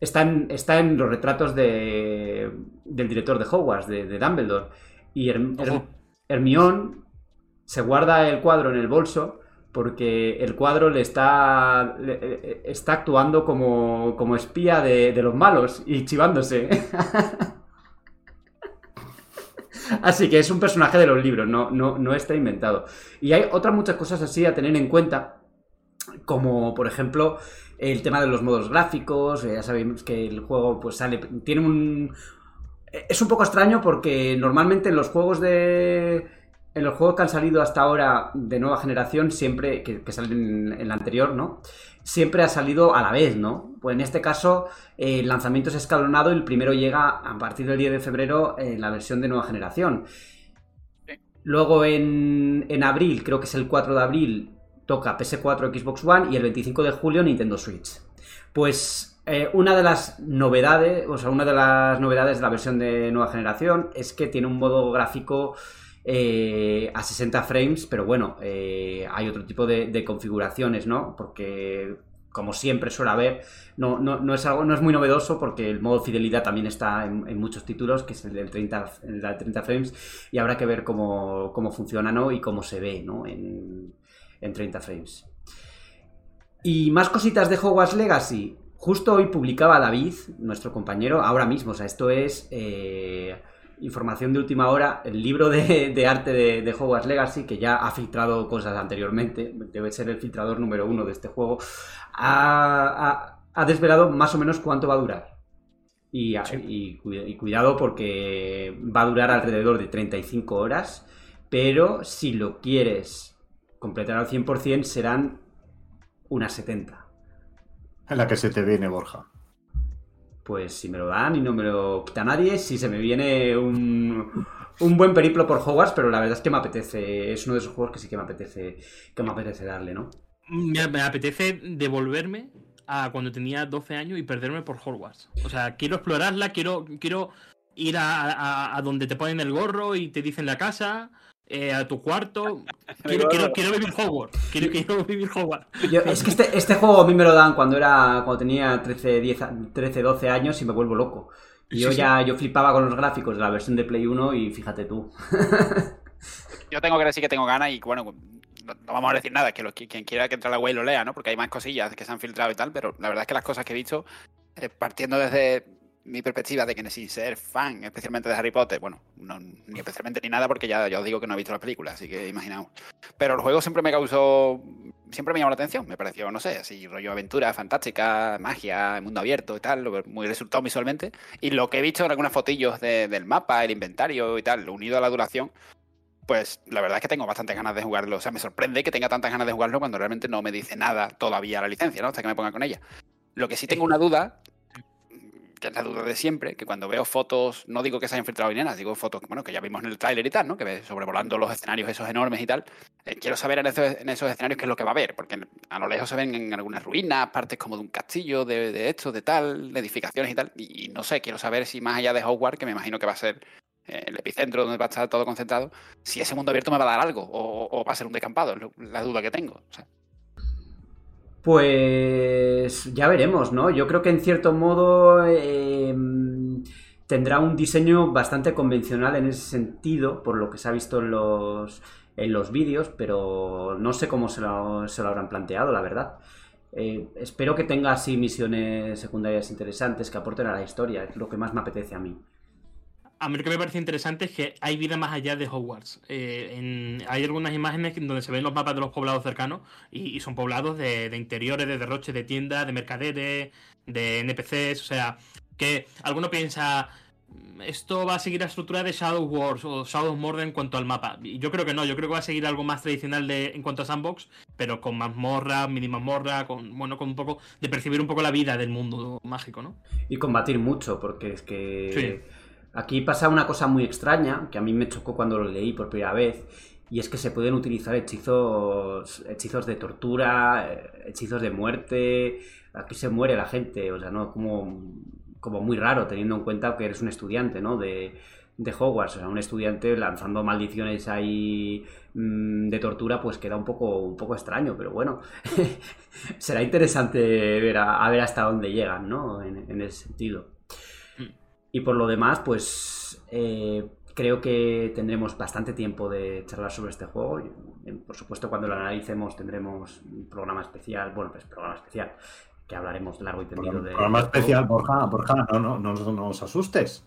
está en, está en los retratos de, del director de Hogwarts, de, de Dumbledore. Y Herm- Herm-. Hermione se guarda el cuadro en el bolso porque el cuadro le está, le- eh, está actuando como, como espía de, de los malos y chivándose. *laughs* *laughs* Así que es un personaje de los libros, no, no, no está inventado. Y hay otras muchas cosas así a tener en cuenta, como por ejemplo el tema de los modos gráficos. eh, Ya sabéis que el juego pues sale, tiene un... Es un poco extraño porque normalmente en los juegos de... En los juegos que han salido hasta ahora de nueva generación, siempre, que, que salen en, en la anterior, ¿no? Siempre ha salido a la vez, ¿no? Pues en este caso, eh, el lanzamiento es escalonado y el primero llega a partir del 10 de febrero en la versión de nueva generación. Luego en, en abril, creo que es el 4 de abril, toca PS4, Xbox One y el 25 de julio Nintendo Switch. Pues eh, una de las novedades, o sea, una de las novedades de la versión de nueva generación es que tiene un modo gráfico eh, a 60 frames, pero bueno, eh, hay otro tipo de, de configuraciones, ¿no? Porque como siempre suele haber, no, no, no es algo, no es muy novedoso porque el modo fidelidad también está en, muchos títulos, que es el del 30, el de 30 frames, y habrá que ver cómo, cómo funciona, ¿no? Y cómo se ve, ¿no? En, en 30 frames. Y más cositas de Hogwarts Legacy. Justo hoy publicaba David, nuestro compañero, ahora mismo, o sea, esto es eh, información de última hora, el libro de, de arte de, de Hogwarts Legacy, que ya ha filtrado cosas anteriormente, debe ser el filtrador número uno de este juego, ha, ha- ha desvelado más o menos cuánto va a durar. Y, y cuidado porque va a durar alrededor de 35 horas, pero si lo quieres completar al 100% serán unas 70. En la que se te viene, Borja. Pues si me lo dan y no me lo quita nadie, si se me viene un, un buen periplo por Hogwarts, pero la verdad es que me apetece, es uno de esos juegos que sí que me apetece, que me apetece darle, ¿no? Me, me apetece devolverme a cuando tenía 12 años y perderme por Hogwarts. O sea, quiero explorarla, quiero, quiero ir a, a- a donde te ponen el gorro y te dicen la casa, eh, a tu cuarto. *laughs* Quiero, quiero, quiero vivir Hogwarts. Quiero, quiero vivir Hogwarts. Yo- es que este, este juego a mí me lo dan cuando era cuando tenía 13, 10, a- 13, 12 años y me vuelvo loco. Y yo Sí, sí. ya yo flipaba con los gráficos de la versión de Play 1 y fíjate tú. *laughs* Yo tengo que decir que tengo ganas y bueno, no, no vamos a decir nada, que, quien quiera que entre a la web lo lea, ¿no? Porque hay más cosillas que se han filtrado y tal, pero la verdad es que las cosas que he visto, eh, partiendo desde mi perspectiva de que sin ser fan especialmente de Harry Potter, bueno, no, ni especialmente ni nada porque ya, ya os digo que no he visto las películas, así que imaginaos. Pero el juego siempre me causó, siempre me llamó la atención, me pareció, no sé, así rollo aventura, fantástica, magia, mundo abierto y tal, muy resultado visualmente. Y lo que he visto en algunas fotillos de- del mapa, el inventario y tal, unido a la duración, pues la verdad es que tengo bastantes ganas de jugarlo. O sea, me sorprende que tenga tantas ganas de jugarlo cuando realmente no me dice nada todavía la licencia, ¿no? Hasta que me ponga con ella. Lo que sí tengo una duda, la duda de siempre, que cuando veo fotos, no digo que se hayan filtrado ni nada, digo fotos bueno, que ya vimos en el tráiler y tal, ¿no? Que ve sobrevolando los escenarios esos enormes y tal. Eh, quiero saber en esos, en esos escenarios qué es lo que va a haber, porque a lo lejos se ven en algunas ruinas, partes como de un castillo, de, de esto, de tal, de edificaciones y tal. Y, no sé, quiero saber si más allá de Hogwarts, que me imagino que va a ser eh, el epicentro donde va a estar todo concentrado, si ese mundo abierto me va a dar algo o, va a ser un descampado, es la duda que tengo. Pues ya veremos, ¿no? Yo creo que en cierto modo eh, tendrá un diseño bastante convencional en ese sentido, por lo que se ha visto en los, en los vídeos, pero no sé cómo se lo, se lo habrán planteado, la verdad. Eh, espero que tenga así misiones secundarias interesantes que aporten a la historia, lo que más me apetece a mí. A mí lo que me parece interesante es que hay vida más allá de Hogwarts. Eh, en- hay algunas imágenes donde se ven los mapas de los poblados cercanos y, y son poblados de, de interiores, de derroches, de tiendas, de mercaderes, de NPCs. O sea, que alguno piensa, "Mm, esto va a seguir la estructura de Shadow Wars o Shadow Mordor en cuanto al mapa. Y yo creo que no, yo creo que va a seguir algo más tradicional de, en cuanto a sandbox, pero con mazmorra, mini mazmorra, con, bueno, con un poco de percibir un poco la vida del mundo mágico, ¿no? Y combatir mucho, porque es que Sí. Aquí pasa una cosa muy extraña, que a mí me chocó cuando lo leí por primera vez, y es que se pueden utilizar hechizos, hechizos de tortura, eh, hechizos de muerte, aquí se muere la gente, o sea, no, como, como muy raro, teniendo en cuenta que eres un estudiante, ¿no? De, de Hogwarts, o sea, un estudiante lanzando maldiciones ahí mm, de tortura, pues queda un poco, un poco extraño, pero bueno, *laughs* será interesante ver a, ver hasta dónde llegan, ¿no? En ese sentido. Y por lo demás, pues eh, creo que tendremos bastante tiempo de charlar sobre este juego. Por supuesto, cuando lo analicemos tendremos un programa especial, bueno, pues programa especial, que hablaremos largo y tendido de... Programa juego. especial, Borja, Borja, no, no, no, no, no os asustes.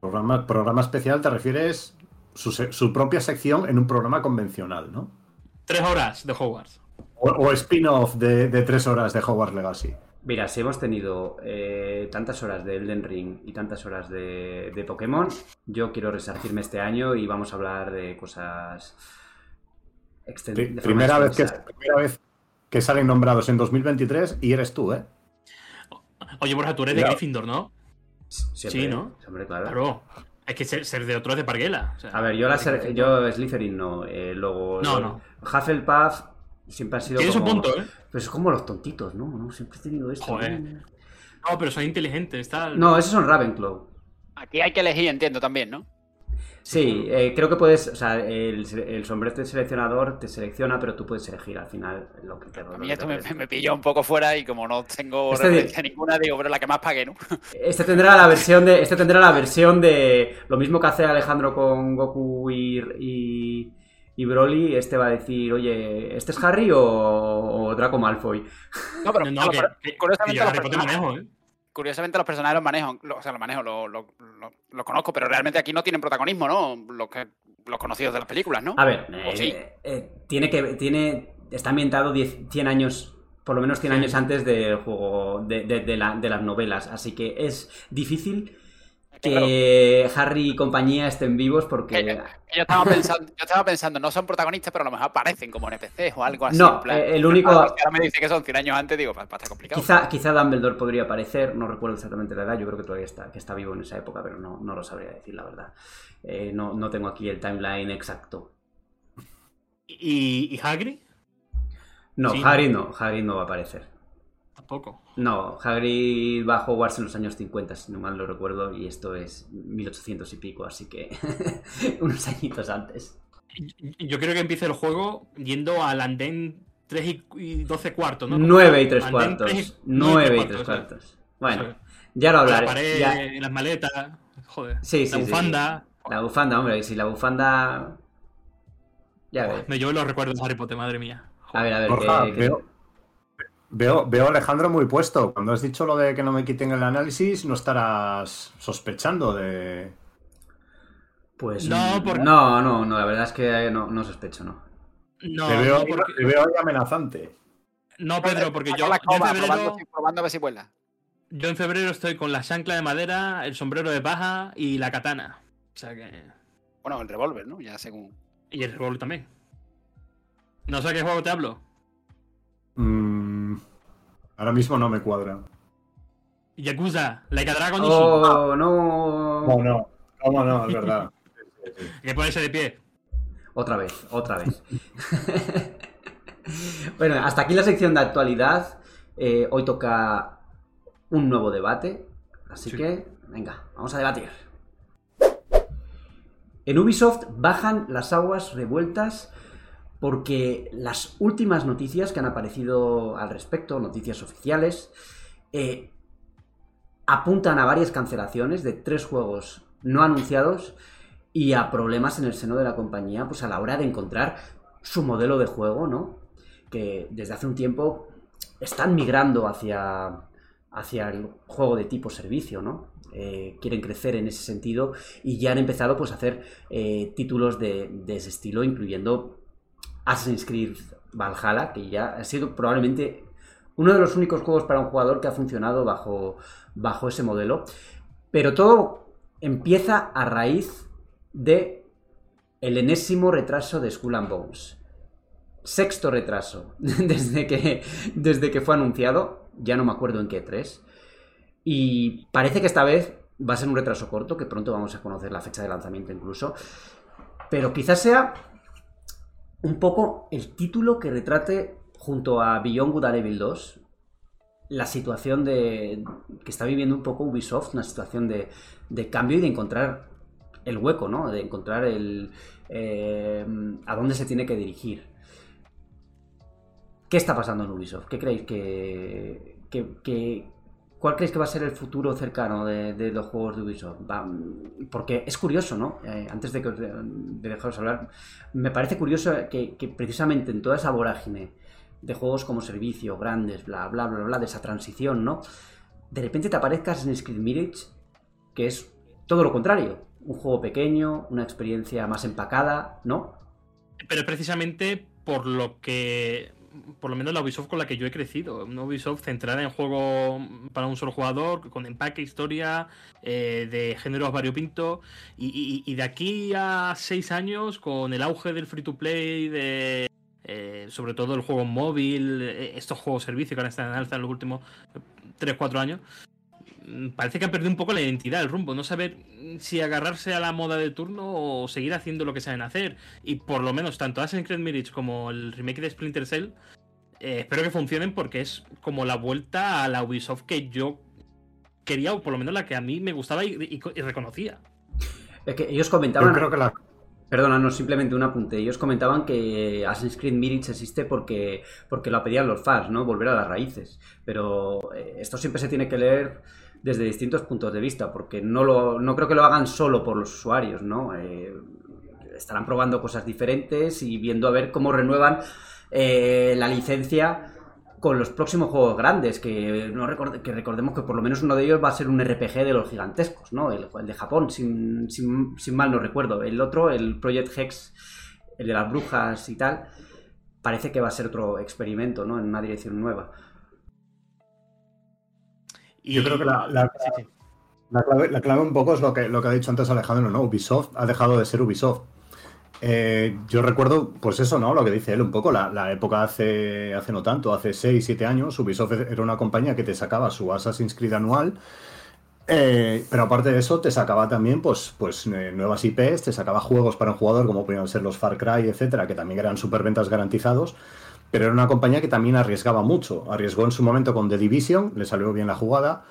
Programa, programa especial te refieres su, su propia sección en un programa convencional, ¿no? Tres horas de Hogwarts. O, o spin-off de, de tres horas de Hogwarts Legacy. Mira, si hemos tenido eh, tantas horas de Elden Ring y tantas horas de, de Pokémon, yo quiero resarcirme este año y vamos a hablar de cosas... exten- Pri- de forma primera, vez que, extensa. primera vez que salen nombrados en 2023 y eres tú, ¿eh? Oye, Borja, tú eres de. Gryffindor, ¿no? Siempre, Sí, ¿no? siempre, claro. Claro. Es que ser, ser de otro es de Parguela. o sea, A ver, yo, la ser- yo Slytherin no. eh, luego, No, no. Hufflepuff siempre ha sido Tiene su como... punto, ¿eh? Pero es como los tontitos, ¿no? ¿no? Siempre he tenido esto. Joder. ¿no? No, pero son inteligentes, tal. No, esos son Ravenclaw. aquí hay que elegir, entiendo también, ¿no? Sí, eh, creo que puedes, o sea, el, el sombrero seleccionador te selecciona, pero tú puedes elegir al final lo que te A mí esto me, me pilló un poco fuera y como no tengo Este de- referencia ninguna, digo, pero la que más pagué, ¿no? *laughs* Este tendrá la versión de. Este tendrá la versión de. Lo mismo que hace Alejandro con Goku y. y, y Broly, este va a decir, oye, ¿este es Harry o, o Draco Malfoy? No, pero, No, no, claro, que, pero que- curiosamente, que los Harry Potter personajes, manejo, ¿eh? curiosamente los personajes los manejo, lo- o sea, los manejo, lo, lo- lo- lo conozco, pero realmente aquí no tienen protagonismo, ¿no? Los, que, los conocidos de las películas, ¿no? A ver, ¿O eh, sí? eh, tiene que. Tiene, está ambientado 10, 100 años. Por lo menos 100 Sí. años antes del juego, de, de- de la- de las novelas. Así que es difícil que Harry y compañía estén vivos porque. Que- que yo, estaba pensando, yo estaba pensando, no son protagonistas, pero a lo mejor aparecen como NPCs o algo así. No, en plan- eh, el único- Ahora, ahora me dice que son 100 años antes, digo, va a estar complicado. Quizá, quizá Dumbledore podría aparecer, no recuerdo exactamente la edad, yo creo que todavía está, que está vivo en esa época, pero no, no lo sabría decir, la verdad. Eh, no, no tengo aquí el timeline exacto. ¿Y, y Hagrid? No, Sí. Hagrid no, Hagrid no va a aparecer. Tampoco. No, Hagrid va a Hogwarts en los años 50, si no mal lo recuerdo, y esto es 1800 y pico, así que *laughs* unos añitos antes. Yo- creo que empieza el juego yendo al andén 3 y, y 12 cuartos, ¿no? 9 y 3 Andén cuartos. tres y- 9 y cuartos, 3 eso. cuartos. Bueno, ya lo La hablaré. pared, ya- las maletas, joder. Sí, sí, la sí. bufanda. La bufanda, hombre, si la bufanda... Ya ves. Me llevo los recuerdos de Harry Potter, madre mía. A ver, a ver, Borja, ¿qué- qué- veo, veo, veo a Alejandro muy puesto. Cuando has dicho lo de que no me quiten el análisis, no estarás sospechando de. Pues No, porque- no, no, no, la verdad es que no, no sospecho, no. No, te, veo, no, porque- te veo ahí amenazante. no, Pedro, porque yo, la yo en febrero, probando, a si vuela. yo en febrero estoy con la chancla de madera, el sombrero de paja y la katana. O sea que. Bueno, el revólver, ¿no? Ya según. Y el rol también. No sé qué juego te hablo. Ahora mismo no me cuadra. Yakuza, Like a Dragon Oh, no. No, no, cómo no, es verdad. *laughs* Que ponerse de pie. Otra vez, otra vez. *laughs* bueno, hasta aquí la sección de actualidad. Eh, hoy toca un nuevo debate. Así Sí. que, venga, vamos a debatir. En Ubisoft bajan las aguas revueltas porque las últimas noticias que han aparecido al respecto, noticias oficiales, eh, apuntan a varias cancelaciones de tres juegos no anunciados y a problemas en el seno de la compañía pues a la hora de encontrar su modelo de juego, ¿no? Que desde hace un tiempo están migrando hacia, hacia el juego de tipo servicio, ¿no? Eh, quieren crecer en ese sentido y ya han empezado pues a hacer eh, títulos de, de ese estilo, incluyendo Assassin's Creed Valhalla, que ya ha sido probablemente uno de los únicos juegos para un jugador que ha funcionado bajo, bajo ese modelo. Pero todo empieza a raíz de el enésimo retraso de Skull and Bones. Sexto retraso *laughs* desde que, desde que fue anunciado, ya no me acuerdo en qué tres. Y parece que esta vez va a ser un retraso corto, que pronto vamos a conocer la fecha de lanzamiento incluso. Pero quizás sea un poco el título que retrate junto a Beyond Good and Evil 2 la situación de que está viviendo un poco Ubisoft, una situación de, de cambio y de encontrar el hueco, ¿no? De encontrar el eh, a dónde se tiene que dirigir. ¿Qué está pasando en Ubisoft? ¿Qué creéis que, que- que- ¿Cuál creéis que va a ser el futuro cercano de, los juegos de Ubisoft? Porque es curioso, ¿no? Eh, antes de, que de, de dejaros hablar, me parece curioso que, que precisamente en toda esa vorágine de juegos como servicio, grandes, bla, bla, bla, bla, de esa transición, ¿no? De repente te aparezca Assassin's Creed Mirage, que es todo lo contrario. Un juego pequeño, una experiencia más empacada, ¿no? Pero precisamente por lo que. Por lo menos la Ubisoft con la que yo he crecido. Una Ubisoft centrada en juego para un solo jugador, con empaque, historia, eh, de géneros variopintos. Y, y- de aquí a seis años, con el auge del free to play, de. eh, sobre todo el juego móvil, eh, estos juegos servicios que ahora están en alza en los últimos 3-4 años, parece que han perdido un poco la identidad, el rumbo. No saber mm, si agarrarse a la moda de turno o seguir haciendo lo que saben hacer. Y por lo menos tanto Assassin's Creed Mirage como el remake de Splinter Cell, eh, espero que funcionen porque es como la vuelta a la Ubisoft que yo quería, o por lo menos la que a mí me gustaba y, y- y reconocía. Es que ellos comentaban. Yo creo que la, Perdona, no, simplemente un apunte. Ellos comentaban que Assassin's Creed Mirage existe porque, porque lo pedían los fans, ¿no? Volver a las raíces. Pero eh, esto siempre se tiene que leer desde distintos puntos de vista, porque no, lo, no creo que lo hagan solo por los usuarios, ¿no? Eh, estarán probando cosas diferentes y viendo a ver cómo renuevan eh, la licencia con los próximos juegos grandes, que, no recorde- que recordemos que por lo menos uno de ellos va a ser un RPG de los gigantescos, ¿no? El, el de Japón, sin, sin- sin mal no recuerdo. El otro, el Project Hex, el de las brujas y tal, parece que va a ser otro experimento, ¿no? En una dirección nueva. Y- Yo creo que la- la- Sí, sí. la clave, la clave un poco es lo que, lo que ha dicho antes Alejandro, ¿no? Ubisoft ha dejado de ser Ubisoft. Eh, yo recuerdo, pues eso, ¿no? Lo que dice él un poco, la, la época hace, hace no tanto, hace 6, 7 años, Ubisoft era una compañía que te sacaba su Assassin's Creed anual, eh, pero aparte de eso te sacaba también pues, pues eh, nuevas IPs, te sacaba juegos para un jugador como podían ser los Far Cry, etcétera, que también eran superventas garantizados, pero era una compañía que también arriesgaba mucho. Arriesgó en su momento con The Division, le salió bien la jugada.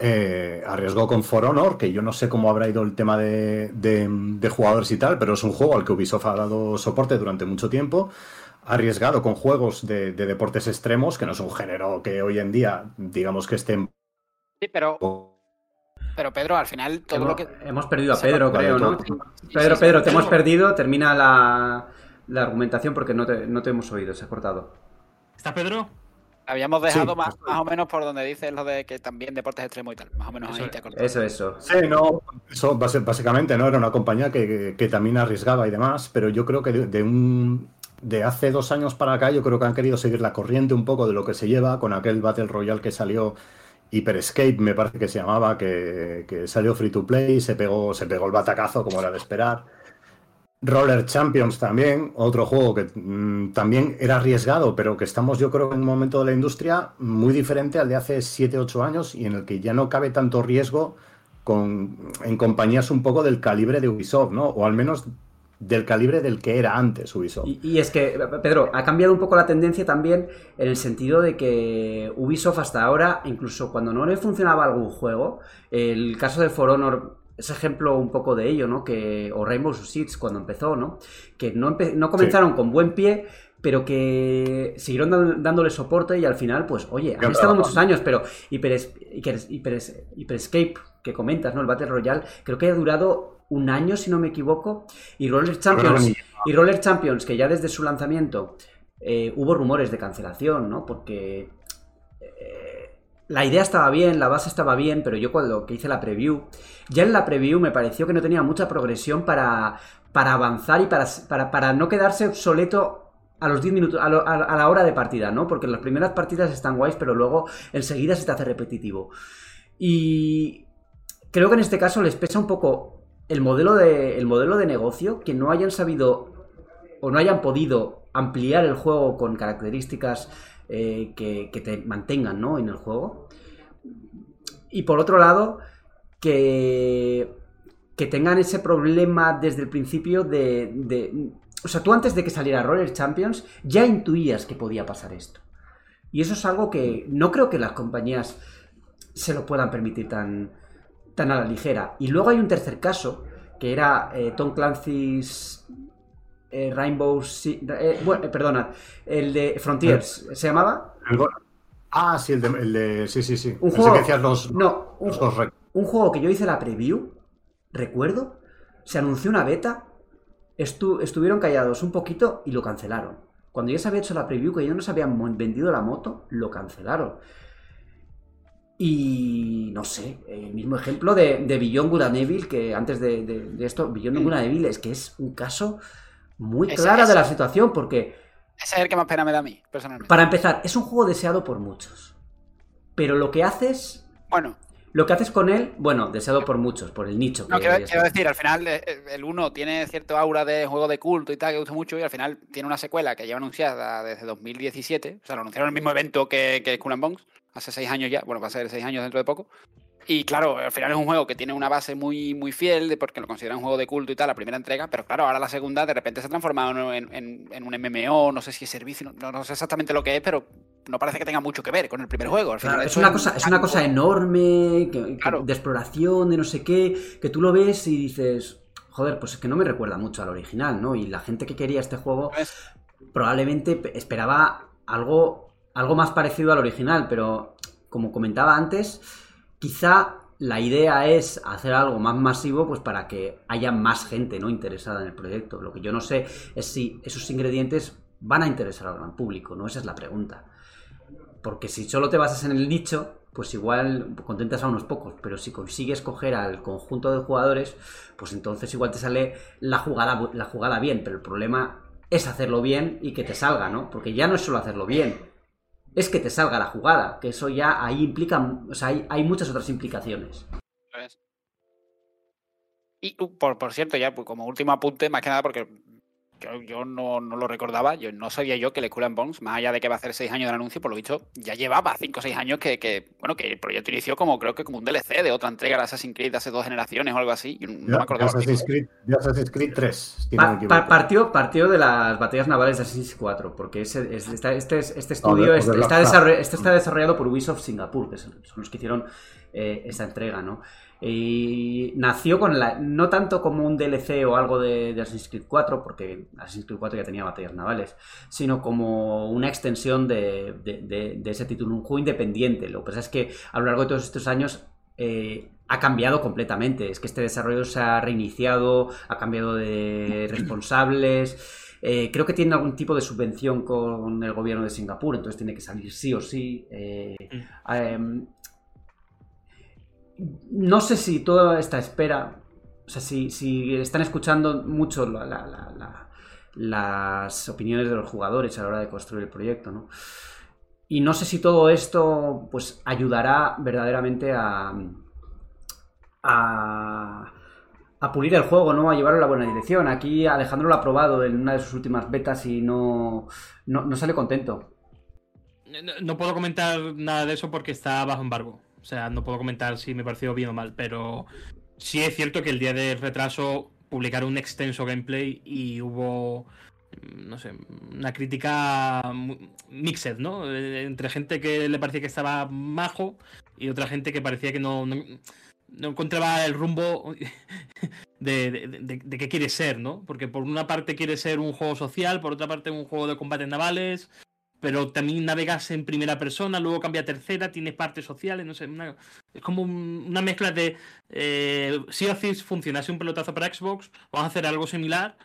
eh, arriesgó con For Honor, que yo no sé cómo habrá ido el tema de, de- de jugadores y tal, pero es un juego al que Ubisoft ha dado soporte durante mucho tiempo. Ha arriesgado con juegos de, de deportes extremos, que no es un género que hoy en día, digamos que esté en Sí, pero, pero Pedro, al final todo hemos, lo que. hemos perdido a Pedro, creo, ¿no? Sí, Pedro, Pedro, te hemos perdido. Termina la, la argumentación porque no te, no te hemos oído, se ha cortado. ¿Está Pedro? Habíamos dejado Sí, más, más o menos por donde dices lo de que también deportes extremos y tal. Más o menos Eso ahí te ha cortado. Eso, eso. Sí, no, eso básicamente no era una compañía que, que- que también arriesgaba y demás, pero yo creo que de, de un de hace dos años para acá, yo creo que han querido seguir la corriente un poco de lo que se lleva con aquel Battle Royale que salió Hyper Escape, me parece que se llamaba, que, que salió free to play, se pegó, se pegó el batacazo como era de esperar. Roller Champions también, otro juego que mm, también era arriesgado, pero que estamos yo creo en un momento de la industria muy diferente al de hace 7-8 años y en el que ya no cabe tanto riesgo con, en compañías un poco del calibre de Ubisoft, ¿no? O al menos del calibre del que era antes Ubisoft. Y, es que, Pedro, ha cambiado un poco la tendencia también en el sentido de que Ubisoft hasta ahora, incluso cuando no le funcionaba algún juego, el caso de For Honor es ejemplo un poco de ello, ¿no? Que, o Rainbow Six cuando empezó, ¿no? Que no, no comenzaron con buen pie, pero que siguieron dándole soporte y al final, pues, oye, han estado muchos años, pero Hyper, Escape, que comentas, ¿no? El Battle Royale, creo que ha durado un año, si no me equivoco, y Roller Champions, y Roller Champions, que ya desde su lanzamiento eh, hubo rumores de cancelación, ¿no? Porque la idea estaba bien, la base estaba bien, pero yo cuando que hice la preview, ya en la preview me pareció que no tenía mucha progresión para, para avanzar y para, para, no quedarse obsoleto a los 10 minutos, a, a, la hora de partida, ¿no? Porque las primeras partidas están guays, pero luego enseguida se te hace repetitivo. Y creo que en este caso les pesa un poco el modelo de, el modelo de negocio, que no hayan sabido o no hayan podido ampliar el juego con características eh, que, te mantengan ¿no? en el juego. Y por otro lado, que, que tengan ese problema desde el principio de, de, O sea, tú antes de que saliera Roller Champions ya intuías que podía pasar esto. Y eso es algo que no creo que las compañías se lo puedan permitir tan, tan a la ligera. Y luego hay un tercer caso, que era eh, Tom Clancy's eh, Rainbow... Eh, bueno, perdona, el de Frontiers, ¿se llamaba? Ah, sí, el de, Sí, sí, sí. Un juego... Que los, no, un, un, juego que yo hice la preview, recuerdo, se anunció una beta, estuvieron callados un poquito y lo cancelaron. Cuando ya se había hecho la preview, que ellos no se habían vendido la moto, lo cancelaron. Y no sé, el mismo ejemplo de, de Beyond Good que antes de, esto, Beyond Good and es que es un caso muy claro de la situación, porque. Ese es el que más pena me da a mí, personalmente. Para empezar, es un juego deseado por muchos. Pero lo que haces. Bueno. Lo que haces con él, bueno, deseado por muchos, por el nicho. no, quiero, decir, al final eh, eh, el 1 tiene cierto aura de juego de culto y tal, que gusta mucho, y al final tiene una secuela que lleva anunciada desde 2017. O sea, lo anunciaron en el mismo evento que, que Skull and Bones hace seis años ya, bueno, va a ser seis años dentro de poco. Y claro, al final es un juego que tiene una base muy, muy fiel, de porque lo consideran un juego de culto y tal, la primera entrega, pero claro, ahora la segunda de repente se ha transformado en, en, un MMO, no sé si es servicio, no, sé exactamente lo que es, pero no parece que tenga mucho que ver con el primer juego. es, una cosa, es una cosa enorme, de exploración, de no sé qué, que tú lo ves y dices, joder, pues es que no me recuerda mucho al original, ¿no? Y la gente que quería este juego probablemente esperaba algo algo más parecido al original, pero como comentaba antes, quizá la idea es hacer algo más masivo pues para que haya más gente no interesada en el proyecto. Lo que yo no sé es si esos ingredientes van a interesar al gran público, ¿no? Esa es la pregunta. Porque si solo te basas en el nicho, pues igual contentas a unos pocos, pero si consigues coger al conjunto de jugadores, pues entonces igual te sale la jugada, la jugada bien, pero el problema es hacerlo bien y que te salga, ¿no? Porque ya no es solo hacerlo bien, es que te salga la jugada, que eso ya ahí implica, o sea, hay, muchas otras implicaciones. Y uh, por, por cierto, ya pues, como último apunte, más que nada porque yo no, lo recordaba, yo no sabía yo que el Skull and Bones, más allá de que va a hacer seis años del anuncio, por lo visto ya llevaba cinco o seis años que, bueno, que el proyecto inició como creo que como un DLC de otra entrega de Assassin's Creed de hace dos generaciones o algo así. no me acuerdo. Assassin's Creed, Assassin's Creed 3. partió, partió de las batallas navales de Assassin's 4, porque ese, este, este, este, estudio está, desarrollado, este está desarrollado por Ubisoft Singapur, que son los que hicieron eh, esta entrega, ¿no? Y nació con la. No tanto como un DLC o algo de, Assassin's Creed 4, porque Assassin's Creed 4 ya tenía batallas navales, sino como una extensión de, ese título, un juego independiente. Lo que pasa es que a lo largo de todos estos años eh, ha cambiado completamente. Es que este desarrollo se ha reiniciado, ha cambiado de responsables. Eh, creo que tiene algún tipo de subvención con el gobierno de Singapur, entonces tiene que salir sí o sí. Eh, mm. No sé si toda esta espera, o sea, si, están escuchando mucho las opiniones de los jugadores a la hora de construir el proyecto, ¿no? Y no sé si todo esto, pues, ayudará verdaderamente a, a, pulir el juego, ¿no? A llevarlo a la buena dirección. Aquí Alejandro lo ha probado en una de sus últimas betas y no, no, sale contento. No puedo comentar nada de eso porque está bajo embargo. O sea, no puedo comentar si me pareció bien o mal, pero sí es cierto que el día del retraso publicaron un extenso gameplay y hubo, mm, no sé, una crítica mixed, ¿no? Eh, Entre gente que le parecía que estaba majo y otra gente que parecía que no, no, no encontraba el rumbo *laughs* de, de, de- de qué quiere ser, ¿no? Porque por una parte quiere ser un juego social, por otra parte un juego de combates navales, pero también navegas en primera persona, luego cambia a tercera, tienes partes sociales, no sé, una- es como un- una mezcla de eh, Sea of Thieves funcionase un pelotazo para Xbox, vamos a hacer algo similar,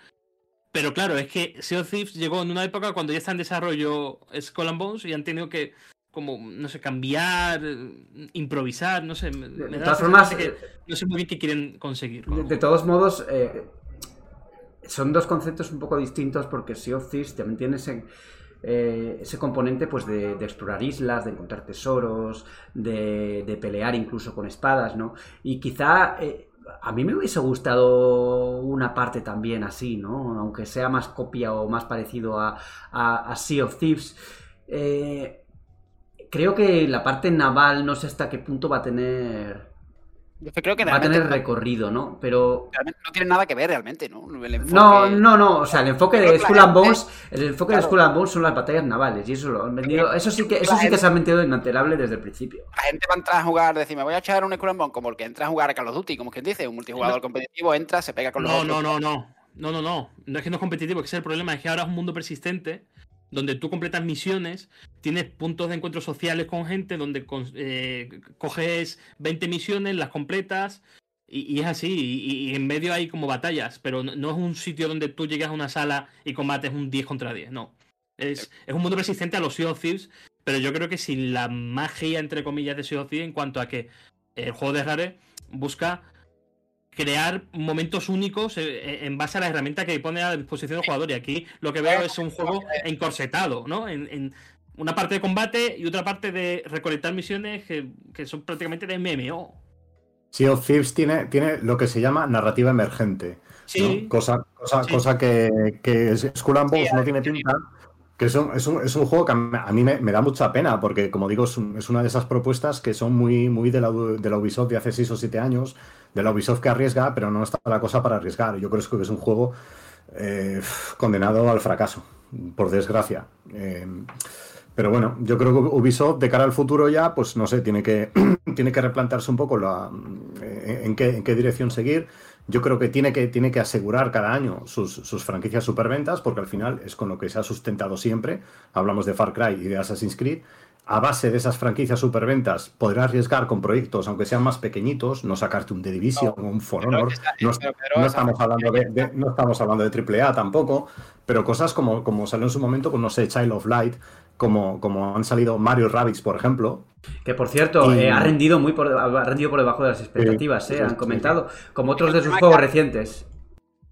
pero claro, es que Sea of Thieves llegó en una época cuando ya está en desarrollo Skull and Bones y han tenido que como, no sé, cambiar, improvisar, no sé, me, me De todas formas, que eh, no sé muy bien qué quieren conseguir. con De, de todos modos, eh, son dos conceptos un poco distintos porque Sea of Thieves también tiene ese, eh, ese componente pues de, explorar islas, de encontrar tesoros, de, pelear incluso con espadas, ¿no? Y quizá eh, a mí me hubiese gustado una parte también así, ¿no? Aunque sea más copia o más parecido a, a- a Sea of Thieves. Eh, creo que la parte naval no sé hasta qué punto va a tener Yo creo que va a tener recorrido, ¿no? Pero realmente no tiene nada que ver realmente, ¿no? El enfoque- no, no, no, o sea, el enfoque de Skull and Bones, el enfoque de. Skull and Bones son las batallas navales y eso lo han vendido, eso sí que eso sí que se ha metido inalterable desde el principio. La gente va a entrar a jugar, decir, me voy a echar un Skull and Bones, como el que entra a jugar a Call of Duty, como quien dice, un multijugador competitivo, entra, se pega con los No, otros. no, no, no. No, no, no. No es que no es competitivo, que ese es el problema. Es que ahora es un mundo persistente donde tú completas misiones, tienes puntos de encuentro sociales con gente, donde eh, coges 20 misiones, las completas y, y es así. Y, y en medio hay como batallas, pero no, no es un sitio donde tú llegas a una sala y combates un 10 contra 10. No. Es, es un mundo persistente a los Sea of Thieves, pero yo creo que sin la magia, entre comillas, de Sea of Thieves en cuanto a que el juego de Rare busca crear momentos únicos eh, en base a la herramienta que pone a disposición del jugador. Y aquí lo que veo es un juego *laughs* encorsetado, ¿no? En, en una parte de combate y otra parte de recolectar misiones que, que son prácticamente de MMO. Sea of Thieves tiene, tiene lo que se llama narrativa emergente. Sí, ¿no? Cosa, cosa, Sí. cosa que, que Skull and Bones Sí, no tiene pinta. Que es un, es un- es un juego que a mí me, me da mucha pena, porque como digo, es, un- es una de esas propuestas que son muy, muy de, la, de la Ubisoft de hace 6 o 7 años, de la Ubisoft que arriesga, pero no está la cosa para arriesgar. Yo creo que es un juego eh, condenado al fracaso, por desgracia. Eh, pero bueno, yo creo que Ubisoft de cara al futuro ya, pues no sé, tiene que, *clears throat* tiene que replantearse un poco la, eh, en, qué, en qué dirección seguir. Yo creo que tiene que, tiene que asegurar cada año sus, sus franquicias superventas, porque al final es con lo que se ha sustentado siempre. Hablamos de Far Cry y de Assassin's Creed. A base de esas franquicias superventas, podrás arriesgar con proyectos, aunque sean más pequeñitos, no sacarte un The Division o un For Honor. No, pero- pero no esa- estamos hablando de, de- no estamos hablando de AAA tampoco, pero cosas como, como salió en su momento, pues no sé, Child of Light, como, como han salido Mario Rabbids, por ejemplo, Que por cierto, Y- eh, ha rendido muy por, ha rendido por debajo de las expectativas, Sí, eh, sí, han sí, comentado, como otros de sus juegos que- recientes.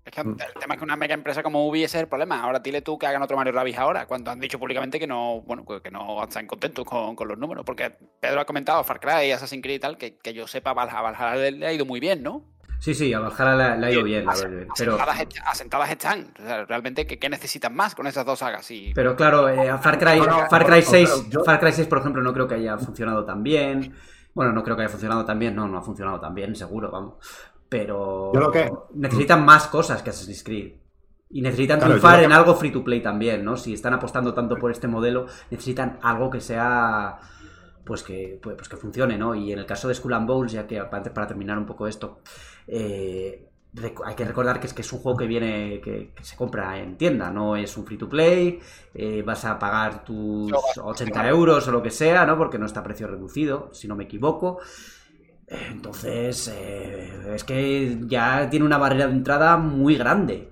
Es que el tema es que una mega empresa como Ubi ese es el problema. Ahora dile tú que hagan otro Mario Rabbids ahora, cuando han dicho públicamente que no, bueno, que no están contentos con, con los números. Porque Pedro ha comentado Far Cry, Assassin's Creed y tal, que, que yo sepa, Valhalla, Valhalla le, le ha ido muy bien, ¿no? Sí, sí, a Valhalla le, le ha ido bien, la Ase- verdad, pero, asentadas, est- asentadas están. Realmente, ¿qué, qué necesitan más con esas dos sagas? Y, pero claro, eh, a Far Cry, No, no, Far Cry no, 6, pero yo- Far Cry 6, por ejemplo, no creo que haya funcionado tan bien. Bueno, no creo que haya funcionado tan bien, no, no ha funcionado tan bien, seguro, vamos. Pero Yo lo que- necesitan más cosas que Assassin's Creed. Y necesitan Claro, triunfar que- en algo free to play también, ¿no? Si están apostando tanto por este modelo, necesitan algo que sea. Pues que, pues, pues que funcione, ¿no? Y en el caso de Skull and Bones, ya que antes para terminar un poco esto, eh, hay que recordar que es que es un juego que viene, que, que se compra en tienda, no es un free to play, eh, vas a pagar tus No, vas- 80 euros o lo que sea, ¿no? Porque no está a precio reducido, si no me equivoco. Entonces, eh, es que ya tiene una barrera de entrada muy grande.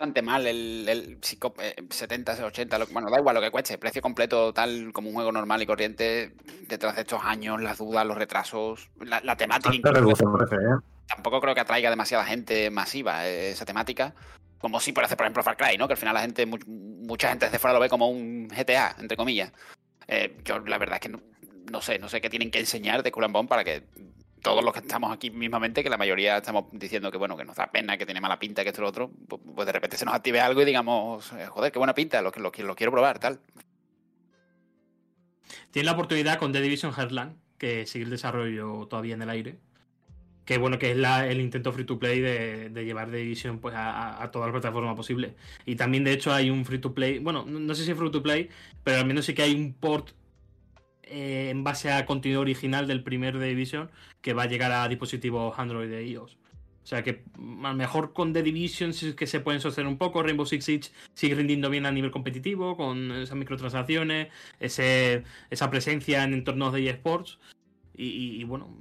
Bastante mal el, el psico- eh, 70, 80, lo- bueno, da igual lo que cueste, precio completo tal como un juego normal y corriente, detrás de estos años, las dudas, los retrasos, la, la temática incluso, parece, ¿eh? tampoco creo que atraiga demasiada gente masiva eh, esa temática, como si puede hacer por ejemplo Far Cry, ¿no? Que al final la gente, mu- mucha gente desde fuera lo ve como un GTA, entre comillas. Eh, yo la verdad es que no, no sé, no sé qué tienen que enseñar de Bones para que todos los que estamos aquí mismamente, que la mayoría estamos diciendo que bueno, que nos da pena, que tiene mala pinta, que esto y lo otro, pues, pues de repente se nos active algo y digamos, eh, joder, qué buena pinta, lo, lo, lo quiero probar, tal. Tiene la oportunidad con The Division Heartland, que sigue el desarrollo todavía en el aire. Que bueno, que es la, el intento free to play de, llevar The Division pues, a, a, toda la plataforma posible. Y también, de hecho, hay un free to play. Bueno, no sé si es free to play, pero al menos sí que hay un port eh, en base a contenido original del primer The Division que va a llegar a dispositivos Android e iOS. O sea que a lo mejor con The Division sí que se pueden sostener un poco. Rainbow Six Siege sigue rindiendo bien a nivel competitivo con esas microtransacciones, ese, esa presencia en entornos de eSports. Y, y, bueno,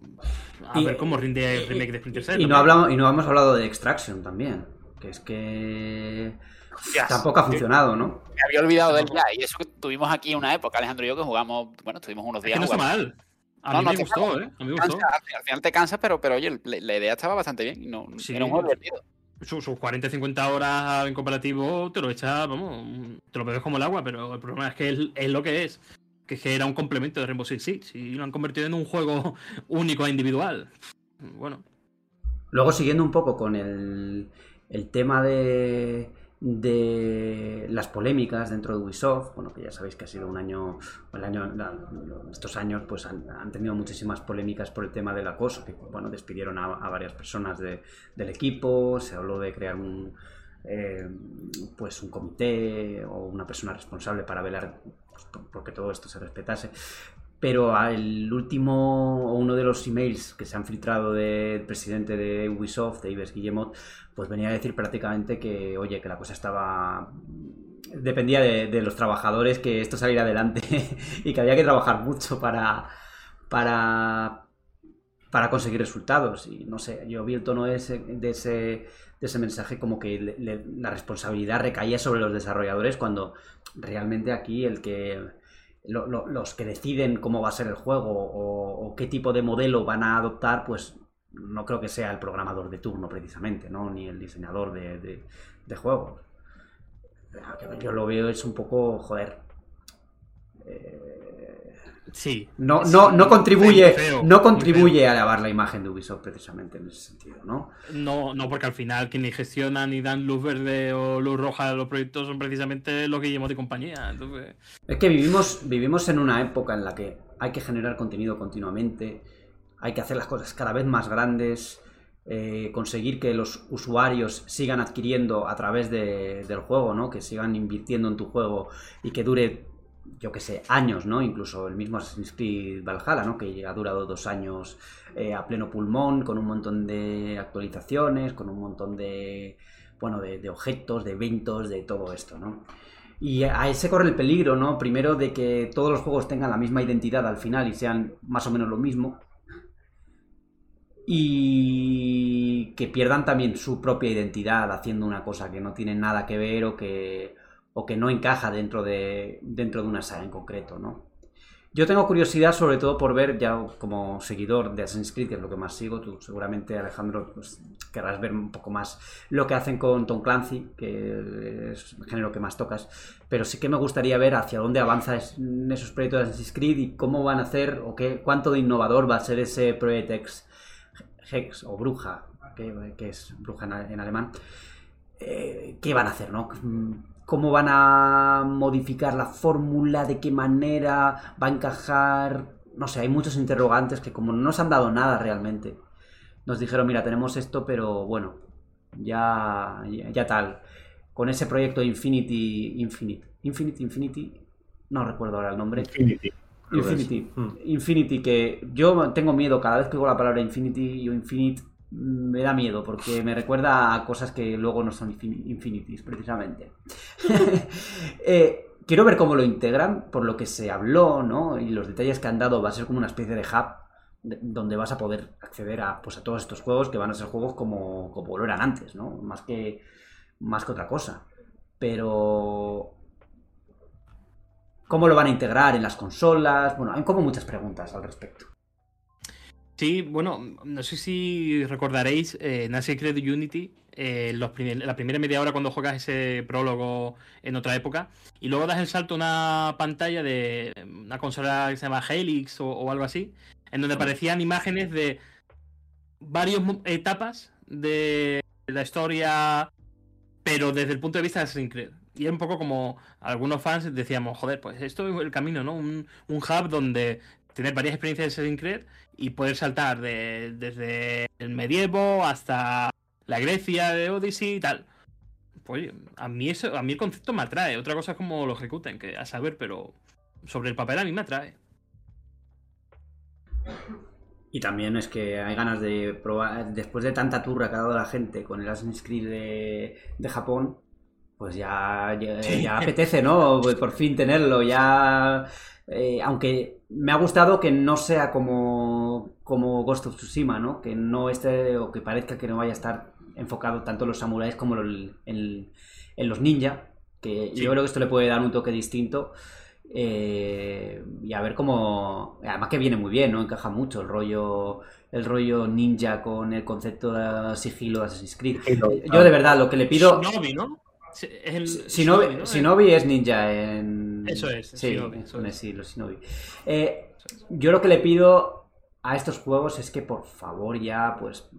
a Y- ver cómo rinde el remake de Splinter Cell. Y no, hablamos, y no hemos hablado de Extraction también. Que es que. Hostias. Tampoco ha funcionado, ¿no? Me había olvidado de él ya. Y eso que tuvimos aquí una época, Alejandro y yo, que jugamos, bueno, estuvimos unos Es días que no está mal. A No, mí no, me gustó, cansa, ¿eh? A mí me gustó. Cansa, al, al final te cansas, pero, pero oye, la, la idea estaba bastante bien. No, Sí. Era un juego divertido. Sus, sus 40-50 horas en comparativo te lo echa, vamos, te lo bebes como el agua, pero el problema es que es, es lo que es. Que es que era un complemento de Rainbow Six Siege y lo han convertido en un juego *laughs* único e individual. Bueno, Luego, siguiendo un poco con el, el tema de, de las polémicas dentro de Ubisoft, bueno, que ya sabéis que ha sido un año, el año estos años pues han, tenido muchísimas polémicas por el tema del acoso, que bueno, despidieron a, varias personas de- del equipo, se habló de crear un eh, pues un comité o una persona responsable para velar pues, por- porque todo esto se respetase. Pero el último, uno de los emails que se han filtrado del presidente de Ubisoft, de Guillemot, pues venía a decir prácticamente que, oye, que la cosa estaba... Dependía de, de los trabajadores que esto saliera adelante *laughs* y que había que trabajar mucho para, para, para conseguir resultados. Y no sé, yo vi el tono ese, de, ese, de ese mensaje como que le- le- la responsabilidad recaía sobre los desarrolladores cuando realmente aquí el que lo- lo- los que deciden cómo va a ser el juego o, o qué tipo de modelo van a adoptar, pues no creo que sea el programador de turno precisamente, ¿no? Ni el diseñador de, de- de juegos. Yo lo veo es un poco, joder. eh, sí. no, no, no contribuye, feo, no contribuye a elevar la imagen de Ubisoft precisamente en ese sentido, ¿no? No, no, porque al final quienes gestionan y dan luz verde o luz roja a los proyectos son precisamente los Guillemot de compañía. Entonces, Es que vivimos, vivimos en una época en la que hay que generar contenido continuamente, hay que hacer las cosas cada vez más grandes, eh, conseguir que los usuarios sigan adquiriendo a través de- del juego, ¿no? Que sigan invirtiendo en tu juego y que dure, yo que sé, años, ¿no? Incluso el mismo Assassin's Creed Valhalla, ¿no? Que ha durado dos años eh, a pleno pulmón, con un montón de actualizaciones, con un montón de, bueno, de, de objetos, de eventos, de todo esto, ¿no? Y ahí se corre el peligro, ¿no? Primero de que todos los juegos tengan la misma identidad al final y sean más o menos lo mismo. Y que pierdan también su propia identidad haciendo una cosa que no tiene nada que ver o que, o que no encaja dentro de, dentro de una saga en concreto, ¿no? Yo tengo curiosidad sobre todo por ver, ya como seguidor de Assassin's Creed, que es lo que más sigo, tú seguramente Alejandro pues, querrás ver un poco más lo que hacen con Tom Clancy, que es el género que más tocas, pero sí que me gustaría ver hacia dónde avanza esos proyectos de Assassin's Creed y cómo van a hacer o qué, cuánto de innovador va a ser ese Project X, Hex o Bruja, que, que es Bruja en, en alemán, eh, qué van a hacer, ¿no? ¿Cómo van a modificar la fórmula? ¿De qué manera va a encajar? No sé, hay muchos interrogantes que como no nos han dado nada realmente, nos dijeron, mira, tenemos esto, pero bueno, ya, ya, ya tal. Con ese proyecto Infinity, Infinite, Infinity, Infinity, no recuerdo ahora el nombre. Infinity. Infinity. Mm. Infinity, que yo tengo miedo cada vez que oigo la palabra Infinity o Infinite, me da miedo porque me recuerda a cosas que luego no son infin- Infinities, precisamente. *laughs* Eh, quiero ver cómo lo integran, por lo que se habló, ¿no? Y los detalles que han dado, va a ser como una especie de hub de- donde vas a poder acceder a, pues, a todos estos juegos que van a ser juegos como, como lo eran antes, ¿no? Más que, más que otra cosa. Pero ¿Cómo lo van a integrar en las consolas? Bueno, hay como muchas preguntas al respecto. Sí, bueno, no sé si recordaréis eh, en Assassin's Creed Unity, eh, los primer- la primera media hora cuando juegas ese prólogo en otra época, y luego das el salto a una pantalla de una consola que se llama Helix o, o algo así, en donde aparecían imágenes de varias etapas de la historia, pero desde el punto de vista de Assassin's Creed. Y es un poco como algunos fans decíamos, joder, pues esto es el camino, ¿no? Un, un hub donde tener varias experiencias de Assassin's Creed y poder saltar de, desde el medievo hasta la Grecia de Odyssey y tal. Pues a mí eso, a mí el concepto me atrae. Otra cosa es cómo lo ejecuten, que a saber, pero sobre el papel a mí me atrae. Y también es que hay ganas de probar, después de tanta turra que ha dado la gente con el Assassin's de, de Japón, pues ya, ya, ya apetece, ¿no? Por fin tenerlo, ya... eh, aunque me ha gustado que no sea como, como Ghost of Tsushima, ¿no? Que no esté, o que parezca que no vaya a estar enfocado tanto en los samuráis como en, en- en los ninja, que Sí. yo creo que esto le puede dar un toque distinto. eh, y a ver cómo. Además que viene muy bien, ¿no? Encaja mucho el rollo. El rollo ninja con el concepto de sigilo de Assassin's Creed. Yo de verdad lo que le pido. Shinobi, ¿no? Sí, Es el Shinobi, ¿no? Shinobi es ninja en. Eso es, Sí, Shinobi, eso es. sí, los Shinobi. Eh, yo lo que le pido a estos juegos es que por favor ya pues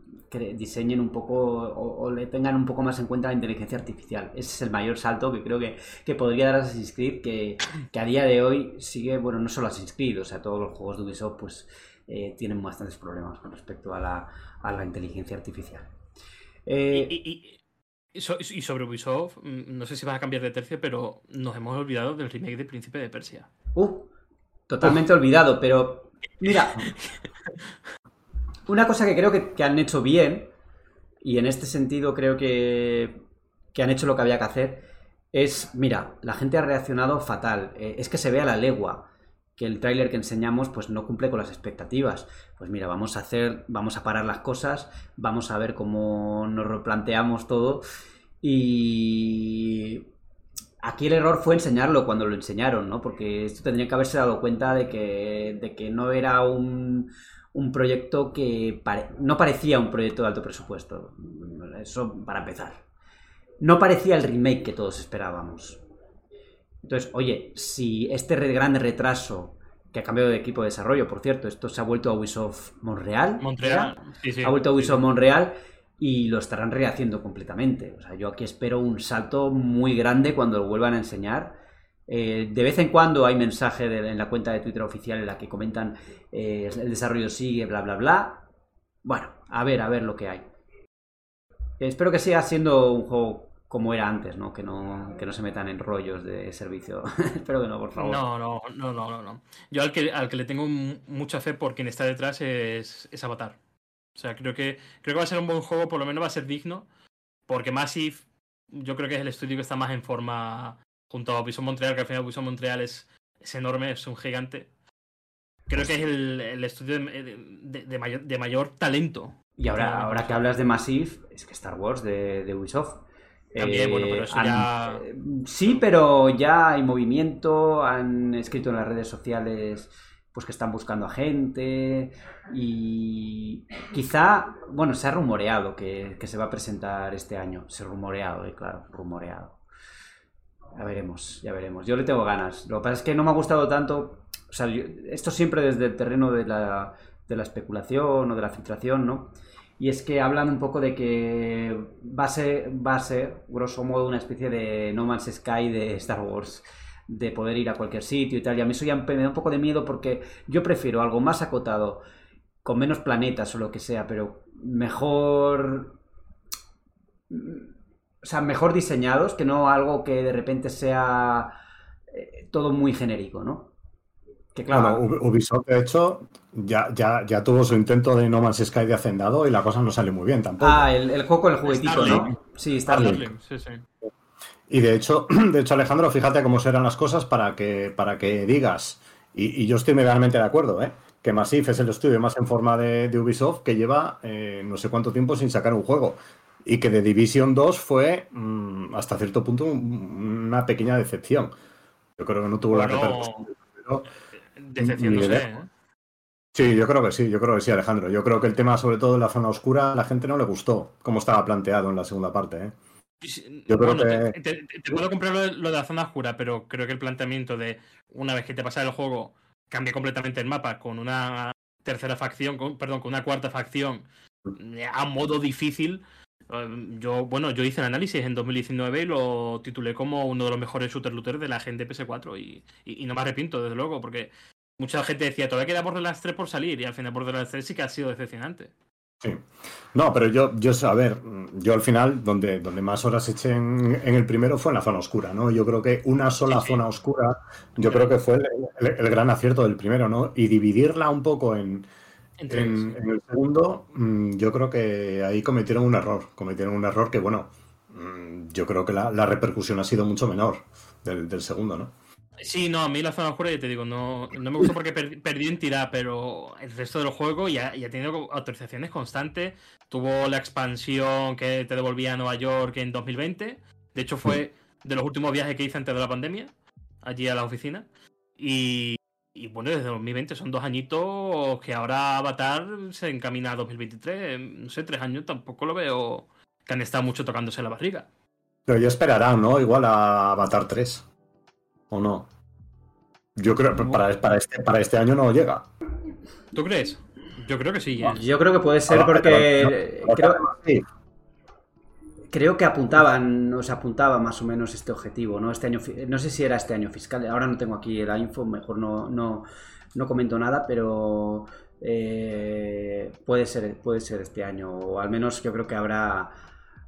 diseñen un poco o, o le tengan un poco más en cuenta la inteligencia artificial. Ese es el mayor salto que creo que, que podría dar Assassin's Creed, que, que a día de hoy sigue, bueno, no solo Assassin's Creed, o sea, todos los juegos de Ubisoft pues eh, tienen bastantes problemas con respecto a la, a la inteligencia artificial. Eh, Y, y- y y sobre Ubisoft, mm, no sé si vas a cambiar de tercio, pero nos hemos olvidado del remake de Príncipe de Persia. Uh, totalmente olvidado, pero mira, una cosa que creo que, que han hecho bien, y en este sentido creo que, que han hecho lo que había que hacer, es, mira, la gente ha reaccionado fatal, eh, es que se ve a la legua que el tráiler que enseñamos pues no cumple con las expectativas. Pues mira, vamos a hacer, vamos a parar las cosas, vamos a ver cómo nos replanteamos todo y Aquí el error fue enseñarlo cuando lo enseñaron, ¿no? Porque esto tendría que haberse dado cuenta de que, de que no era un, un proyecto que no parecía un proyecto de alto presupuesto. Eso para empezar. No parecía el remake que todos esperábamos. Entonces, oye, si este gran retraso que ha cambiado de equipo de desarrollo, por cierto, esto se ha vuelto a Ubisoft Montreal. Montreal. Sí, sí. ha vuelto a Ubisoft sí. Montreal y lo estarán rehaciendo completamente. O sea, yo aquí espero un salto muy grande cuando lo vuelvan a enseñar. Eh, de vez en cuando hay mensaje de- en la cuenta de Twitter oficial en la que comentan eh, el desarrollo sigue, bla, bla, bla. Bueno, a ver, a ver lo que hay. Espero que siga siendo un juego como era antes, ¿no? Que no, que no se metan en rollos de servicio. *laughs* Espero que no, por favor. No, no, no, no, no, no. Yo al que, al que le tengo mu- mucha fe por quien está detrás es, es Avatar. O sea, creo que, creo que va a ser un buen juego, por lo menos va a ser digno. Porque Massive, yo creo que es el estudio que está más en forma junto a Ubisoft Montreal, que al final Ubisoft Montreal es, es enorme, es un gigante. Creo que es el, el estudio de, de- de mayor, de mayor talento. Y ahora, ahora que hablas de Massive, es que Star Wars de, de Ubisoft. También, bueno, pero eso han- ya- eh, Sí, pero ya hay movimiento, han escrito en las redes sociales pues que están buscando a gente y quizá, bueno, se ha rumoreado que, que se va a presentar este año. Se ha rumoreado, eh, claro, rumoreado. Ya veremos, ya veremos. Yo le tengo ganas. Lo que pasa es que no me ha gustado tanto. O sea, yo- esto siempre desde el terreno de la, de la especulación o de la filtración, ¿no? Y es que hablan un poco de que va a ser, va a ser, grosso modo, una especie de No Man's Sky de Star Wars. De poder ir a cualquier sitio y tal. Y a mí eso ya me da un poco de miedo porque yo prefiero algo más acotado, con menos planetas o lo que sea, pero mejor. O sea, mejor diseñados, que no algo que de repente sea eh, todo muy genérico, ¿no? Que claro, Bueno, Ubisoft, de hecho, ya, ya, ya tuvo su intento de No Man's Sky de hacendado y la cosa no sale muy bien tampoco. Ah, el, el juego con el juguetito. ¿no? Sí, Starlink. Starlink, sí, sí. Y de hecho, *clears throat* de hecho, Alejandro, fíjate cómo serán las cosas para que, para que digas, y, y yo estoy medianamente de acuerdo, ¿eh? que Massive es el estudio más en forma de, de Ubisoft que lleva eh, no sé cuánto tiempo sin sacar un juego. Y que The Division 2 fue mm, hasta cierto punto un- una pequeña decepción. Yo creo que no tuvo la Bueno, repercusión. pero- Sé. idea. ¿eh? Sí, yo creo que sí, yo creo que sí, Alejandro. Yo creo que el tema, sobre todo en la zona oscura, a la gente no le gustó, como estaba planteado en la segunda parte. ¿eh? Yo creo bueno, que- te, te- te puedo comprar lo de, lo de la zona oscura, pero creo que el planteamiento de una vez que te pasa el juego cambia completamente el mapa con una tercera facción, con, perdón, con una cuarta facción eh, a modo difícil. Eh, Yo, bueno, yo hice el análisis en 2019 y lo titulé como uno de los mejores shooter looters de la gente PS4 y, y- y no me arrepiento, desde luego, porque mucha gente decía, todavía queda Borderlands 3 por salir y al final Borderlands 3 sí que ha sido decepcionante. Sí. No, pero yo, yo, a ver, yo al final, donde, donde más horas eché en, en el primero fue en la zona oscura, ¿no? Yo creo que una sola Sí, sí. zona oscura, yo creo que fue el, el- el gran acierto del primero, ¿no? Y dividirla un poco en, Entre en, en el segundo, mm, yo creo que ahí cometieron un error. Cometieron un error que, bueno, mm, yo creo que la, la repercusión ha sido mucho menor del, del segundo, ¿no? Sí, no, a mí la zona oscura, ya te digo, no, no me gustó porque per- perdí en tirada, pero el resto del juego ya, ya ha tenido autorizaciones constantes. Tuvo la expansión que te devolvía a Nueva York en 2020. De hecho, fue de los últimos viajes que hice antes de la pandemia, allí a la oficina. Y, y bueno, desde 2020 son dos añitos que ahora Avatar se encamina a 2023. No sé, tres años tampoco lo veo que han estado mucho tocándose la barriga. Pero ya esperarán, ¿no? Igual a Avatar 3. ¿O no? Yo creo que para, para, este, para este año no llega. ¿Tú crees? Yo creo que sí, ¿eh? Yo creo que puede ser porque creo, creo que apuntaban, o se apuntaba más o menos este objetivo, ¿no? Este año, no sé si era este año fiscal, ahora no tengo aquí la info, mejor no, no, no comento nada, pero eh, puede ser, puede ser este año, o al menos yo creo que habrá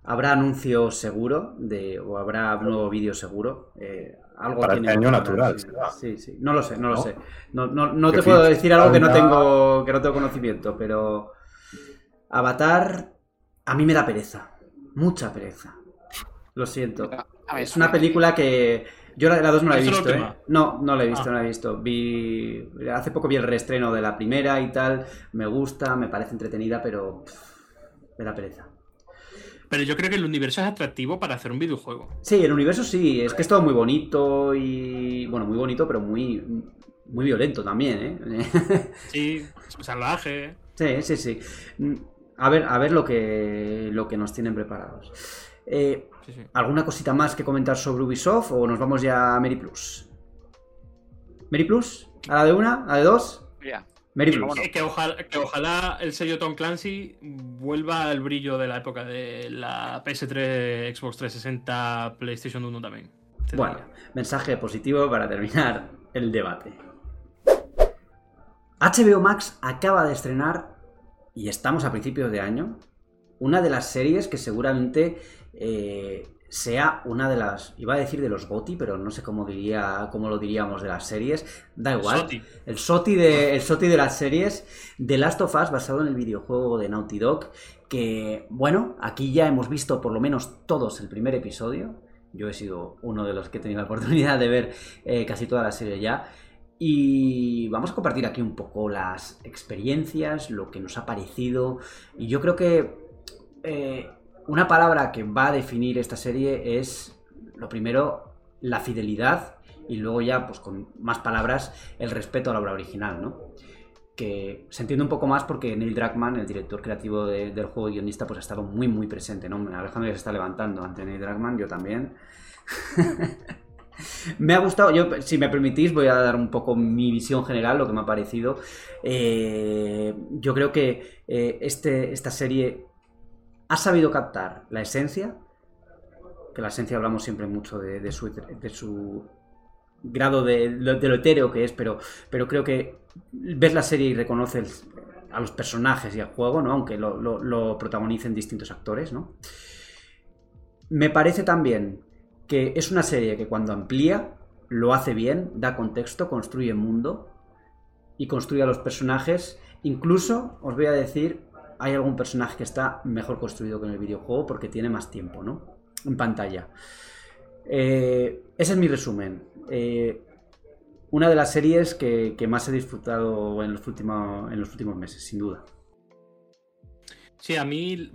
habrá anuncio seguro de, o habrá nuevo vídeo seguro. eh, algo Para tiene este año natural, sí, sí, sí. No lo sé, no lo ¿No? sé. No, no, no te puedo decir algo que no tengo que no tengo conocimiento, pero Avatar a mí me da pereza, mucha pereza. Lo siento. A ver, Es una película que yo la, la dos no la he ¿Has visto la ¿eh? No, no la he visto, Ah. no la he visto. Vi hace poco vi el reestreno de la primera y tal. Me gusta, me parece entretenida, pero pff, me da pereza. Pero yo creo que el universo es atractivo para hacer un videojuego. Sí, el universo sí, es que es todo muy bonito y bueno, muy bonito, pero muy muy violento también, ¿eh? *laughs* Sí, salvaje. Sí, sí, sí. A ver, a ver lo que, lo que nos tienen preparados. Eh, Sí, sí. ¿Alguna cosita más que comentar sobre Ubisoft o nos vamos ya a Mary Plus? ¿Mary Plus? ¿A la de una? ¿A la de dos? Ya. Mary. Que, ojalá, que ojalá el sello Tom Clancy vuelva al brillo de la época de la PS3, Xbox 360, PlayStation 1 también. Bueno, mensaje positivo para terminar el debate. HBO Max acaba de estrenar, y estamos a principios de año, una de las series que seguramente eh, sea una de las, iba a decir de los GOTI, pero no sé cómo diría, cómo lo diríamos de las series, da igual. Soti. El SOTI, de, el SOTI de las series The Last of Us basado en el videojuego de Naughty Dog que, bueno, aquí ya hemos visto por lo menos todos el primer episodio. Yo he sido uno de los que he tenido la oportunidad de ver eh, casi toda la serie ya. Y vamos a compartir aquí un poco las experiencias, lo que nos ha parecido. Y yo creo que eh, una palabra que va a definir esta serie es, lo primero, la fidelidad y luego ya, pues con más palabras, el respeto a la obra original, ¿no? Que se entiende un poco más porque Neil Druckmann, el director creativo de- del juego guionista, pues ha estado muy, muy presente, ¿no? Alejandro ya se está levantando ante Neil Druckmann, yo también. *laughs* me ha gustado, yo, si me permitís, voy a dar un poco mi visión general, lo que me ha parecido. Eh, yo creo que eh, este, esta serie ha sabido captar la esencia, que la esencia hablamos siempre mucho de, su, grado de, de lo etéreo que es, pero, pero creo que ves la serie y reconoces a los personajes y al juego, ¿no? Aunque lo, lo- lo protagonicen distintos actores, ¿no? Me parece también que es una serie que cuando amplía, lo hace bien, da contexto, construye mundo y construye a los personajes. Incluso, os voy a decir, hay algún personaje que está mejor construido que en el videojuego porque tiene más tiempo, ¿no? En pantalla. Eh, ese es mi resumen. Eh, una de las series que, más he disfrutado en los, últimos, en los últimos meses, sin duda. Sí, a mí,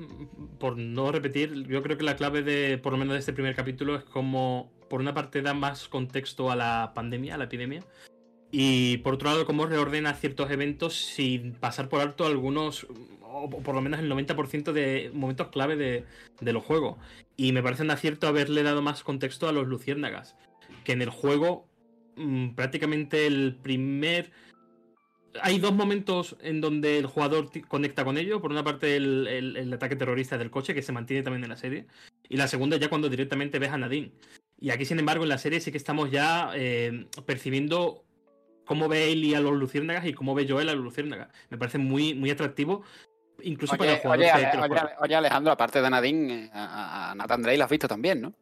por no repetir, yo creo que la clave de, por lo menos de este primer capítulo, es como, por una parte, da más contexto a la pandemia, a la epidemia, y por otro lado, cómo reordena ciertos eventos sin pasar por alto algunos, o por lo menos el 90% de momentos clave de, de los juegos. Y me parece un acierto haberle dado más contexto a los luciérnagas, que en el juego mm, prácticamente el primer hay dos momentos en donde el jugador conecta con ello. Por una parte, el, ataque terrorista del coche, que se mantiene también en la serie. Y la segunda, ya cuando directamente ves a Nadine. Y aquí, sin embargo, en la serie sí que estamos ya eh, percibiendo cómo ve Ellie a los luciérnagas y cómo ve Joel a los luciérnagas. Me parece muy, muy atractivo. Incluso para el jugador. Oye, Alejandro, aparte de Nadine, eh, a, a Nathan Drake lo has visto también, ¿no?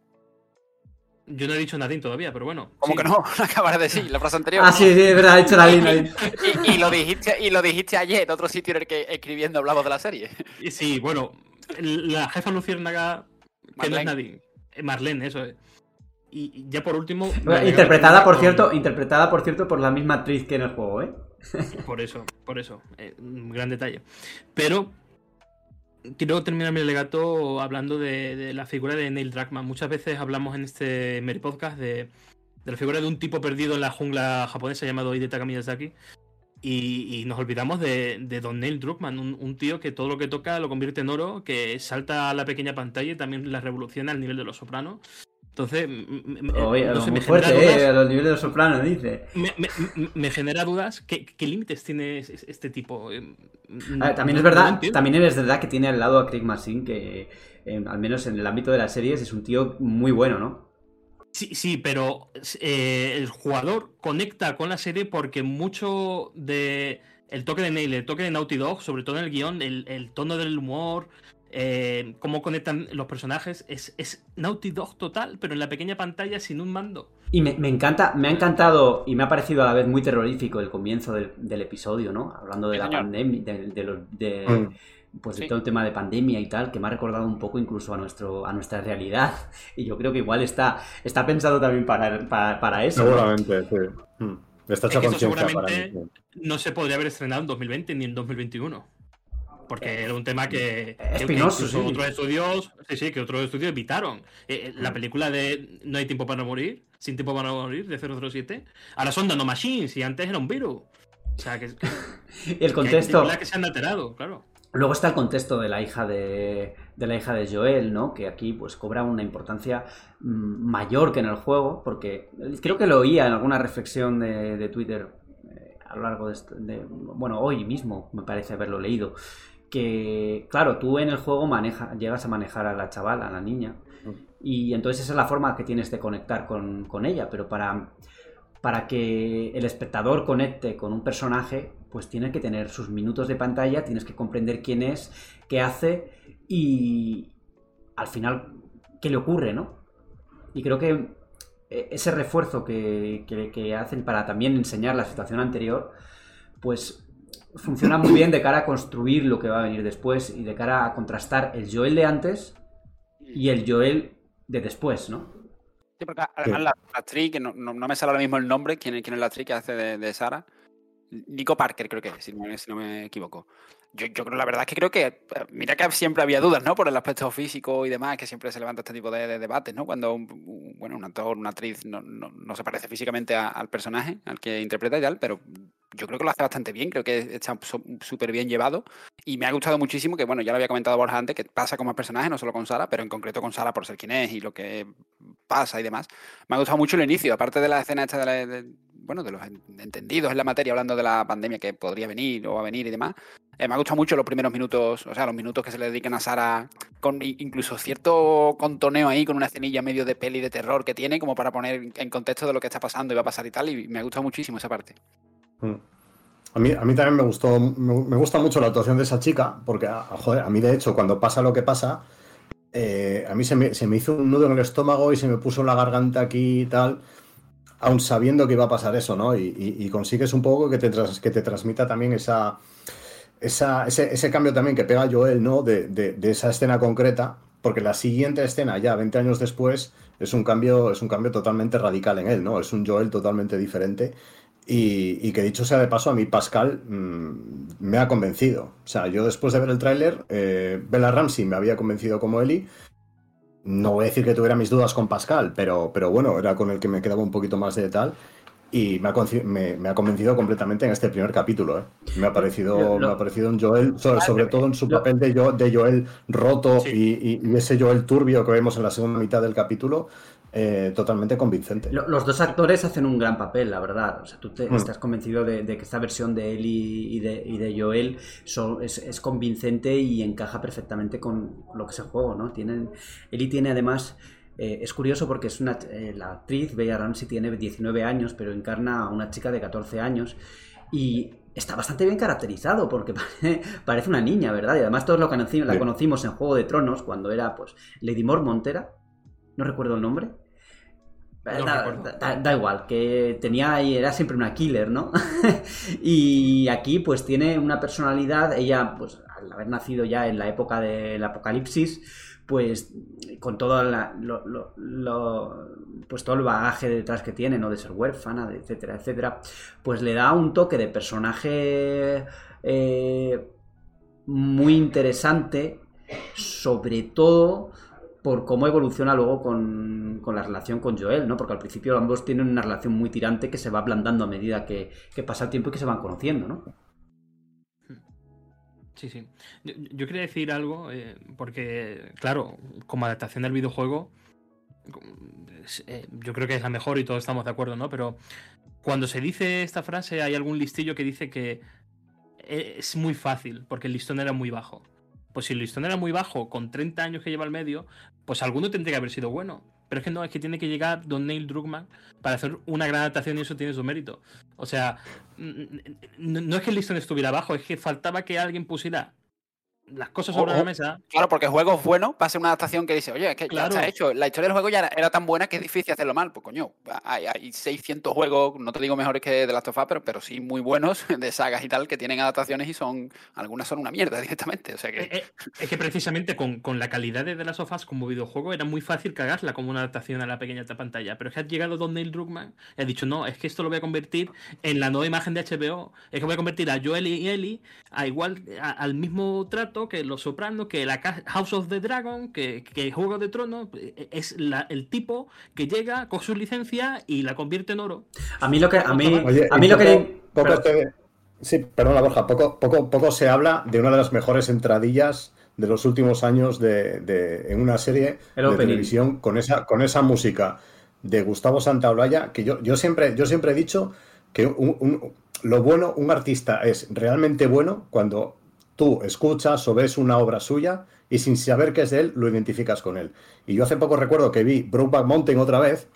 Yo no he dicho Nadine todavía, pero bueno. ¿Cómo que no? *laughs* Acabas de decir, la frase anterior. Ah, sí, sí, es verdad, he dicho Nadine. *laughs* y, lo dijiste, y lo dijiste ayer en otro sitio en el que escribiendo hablamos de la serie. Y sí, bueno, la jefa luciérnaga, que no es Nadine. Eh, Marlene, eso es. Y ya por último. interpretada, por cierto, interpretada, por cierto, por la misma actriz que en el juego, ¿eh? Por eso, por eso. Eh, un gran detalle. Pero quiero terminar mi legato hablando de, la figura de Neil Druckmann. Muchas veces hablamos en este Mary Podcast de, la figura de un tipo perdido en la jungla japonesa llamado Hidetaka Miyazaki. Y, y nos olvidamos de, Don Neil Druckmann, un, tío que todo lo que toca lo convierte en oro, que salta a la pequeña pantalla y también la revoluciona al nivel de los sopranos. Entonces, Oye, no muy fuerte, eh, a los niveles de soprano, dice. Me, genera dudas. ¿Qué, límites tiene este tipo? Eh, también es verdad, también es verdad que tiene al lado a Craig Massin, que al menos en el ámbito de las series es un tío muy bueno, ¿no? Sí, sí, pero eh, el jugador conecta con la serie porque mucho de el toque de Nail, el toque de Naughty Dog, sobre todo en el guion, el tono del humor, eh, cómo conectan los personajes. Es, es, Naughty Dog total, pero en la pequeña pantalla sin un mando. Y me, encanta, me ha encantado y me ha parecido a la vez muy terrorífico el comienzo del, episodio, ¿no? Hablando de la pandemia, de, mm. pues de todo el tema de pandemia y tal, que me ha recordado un poco incluso a nuestro a nuestra realidad. *laughs* Y yo creo que igual está, está pensado también para, para, eso. Seguramente, sí. Mm. Está hecho seguramente no se podría haber estrenado en 2020 ni en 2021 porque era un tema que, Espinoso, otros estudios, sí, sí, que otros estudios evitaron. Eh, eh, la película de No hay tiempo para morir, Sin tiempo para morir, de 007, ahora son nanomachines y antes era un virus. O sea, que, *laughs* el contexto que, que se han alterado, claro. Luego está el contexto de la hija de, de, la hija de Joel, ¿no? Que aquí pues cobra una importancia mm, mayor que en el juego, porque creo que lo oía en alguna reflexión de, de Twitter eh, a lo largo de, de, bueno, hoy mismo me parece haberlo leído, que, claro, tú en el juego maneja, llegas a manejar a la chavala, a la niña, y entonces esa es la forma que tienes de conectar con, ella, pero para, para que el espectador conecte con un personaje, pues tiene que tener sus minutos de pantalla, tienes que comprender quién es, qué hace y al final qué le ocurre, ¿no? Y creo que e, ese refuerzo que, que hacen para también enseñar la situación anterior, pues funciona muy bien de cara a construir lo que va a venir después y de cara a contrastar el Joel de antes y el Joel de después, ¿no? Sí, porque además la, actriz, que no, me sale ahora mismo el nombre, quién, quién es la actriz que hace de, Sara, Nico Parker creo que es, si no, me equivoco. Yo, yo, creo, la verdad es que creo que, mira que siempre había dudas, ¿no? Por el aspecto físico y demás, que siempre se levanta este tipo de, debates, ¿no? Cuando, un, bueno, un actor, una actriz no, no se parece físicamente al personaje, al que interpreta y tal, pero yo creo que lo hace bastante bien, creo que está súper bien llevado y me ha gustado muchísimo que, bueno, ya lo había comentado Borja antes, que pasa como personaje, no solo con Sara, pero en concreto con Sara por ser quien es y lo que pasa y demás. Me ha gustado mucho el inicio, aparte de la escena esta de, bueno, de los entendidos en la materia, hablando de la pandemia que podría venir o va a venir y demás. Eh, me ha gustado mucho los primeros minutos, o sea, los minutos que se le dedican a Sara, con incluso cierto contoneo ahí, con una escenilla medio de peli de terror que tiene, como para poner en contexto de lo que está pasando y va a pasar y tal, y me ha gustado muchísimo esa parte. A mí, a mí también me gustó, me, gusta mucho la actuación de esa chica, porque, ah, a mí de hecho, cuando pasa lo que pasa, eh, a mí se me, se me, hizo un nudo en el estómago y se me puso la garganta aquí y tal, aun sabiendo que iba a pasar eso, ¿no? Y, consigues un poco que te, que te transmita también esa, esa ese, ese, cambio también que pega Joel, ¿no? De, de, de, esa escena concreta, porque la siguiente escena, ya 20 años después, es un cambio, es un cambio totalmente radical en él, ¿no? Es un Joel totalmente diferente y, que dicho sea de paso, a mí Pascal mm, me ha convencido. O sea, yo después de ver el tráiler, eh, Bella Ramsey me había convencido como Eli. No voy a decir que tuviera mis dudas con Pascal, pero, pero bueno, era con el que me quedaba un poquito más de tal. Y me ha, convencido completamente en este primer capítulo. ¿eh? Me, ha parecido, me ha parecido un Joel, sobre, todo en su papel de, de Joel roto y, ese Joel turbio que vemos en la segunda mitad del capítulo. Eh, totalmente convincente. Los dos actores hacen un gran papel, la verdad. O sea, tú te, Mm. estás convencido de, de que esta versión de Ellie y de, y de Joel son- es, es convincente y encaja perfectamente con lo que es el juego, ¿no? Tienen, Ellie tiene además... eh, es curioso porque es una, eh, la actriz, Bella Ramsey, tiene 19 años, pero encarna a una chica de 14 años. Y está bastante bien caracterizado porque *laughs* parece, parece una niña, ¿verdad? Y además todos lo conoci- la conocimos en Juego de Tronos cuando era, pues, Lady Mormont era. No recuerdo el nombre. No da, igual, que tenía y era siempre una killer, ¿no? *laughs* y aquí pues tiene una personalidad, ella pues al haber nacido ya en la época del apocalipsis, pues con todo la- lo, lo- lo- pues todo el bagaje detrás que tiene, ¿no? De ser huérfana, de etcétera, etcétera, pues le da un toque de personaje eh, muy interesante, sobre todo por cómo evoluciona luego con, con la relación con Joel, ¿no? Porque al principio ambos tienen una relación muy tirante que se va ablandando a medida que, que pasa el tiempo y que se van conociendo, ¿no? Sí, sí. Yo, quería decir algo, eh, porque, claro, como adaptación del videojuego, eh, yo creo que es la mejor y todos estamos de acuerdo, ¿no? Pero cuando se dice esta frase, hay algún listillo que dice que es muy fácil, porque el listón era muy bajo. Pues si el listón era muy bajo, con 30 años que lleva al medio, pues alguno tendría que haber sido bueno. Pero es que no, es que tiene que llegar Don Neil Druckmann para hacer una gran adaptación y eso tiene su mérito. O sea, no, es que el listón estuviera bajo, es que faltaba que alguien pusiera las cosas sobre Oh, la mesa. Claro, porque juegos buenos va a ser una adaptación que dice, oye, es que Claro. ya está hecho. La historia del juego ya era, tan buena que es difícil hacerlo mal. Pues coño, hay, hay 600 juegos, no te digo mejores que The Last of Us, pero, pero sí muy buenos *laughs* de sagas y tal, que tienen adaptaciones y son, algunas son una mierda *laughs* directamente. O sea que... Eh, eh, Es que precisamente con, con la calidad de The Last of Us como videojuego era muy fácil cagarla como una adaptación a la pequeña pantalla. Pero es que ha llegado Don Neil Druckmann y ha dicho, no, es que esto lo voy a convertir en la nueva imagen de HBO. Es que voy a convertir a Joel y Ellie a igual, a- al mismo trato que Los Sopranos, que la House of the Dragon, que, que Juego de Tronos. Eh, Es la- el tipo que llega, coge su licencia y la convierte en oro. A mí lo que... A mí, Oye, a mí lo poco- que... poco pero- te- Sí, perdona, Borja, poco, poco, poco se habla de una de las mejores entradillas de los últimos años de, de- en una serie El de opening. televisión con esa, con esa música de Gustavo Santaolalla, que yo, yo, siempre, yo siempre he dicho que un- un- lo bueno, un artista es realmente bueno cuando tú escuchas o ves una obra suya y sin saber que es de él, lo identificas con él. Y yo hace poco recuerdo que vi Brokeback Mountain otra vez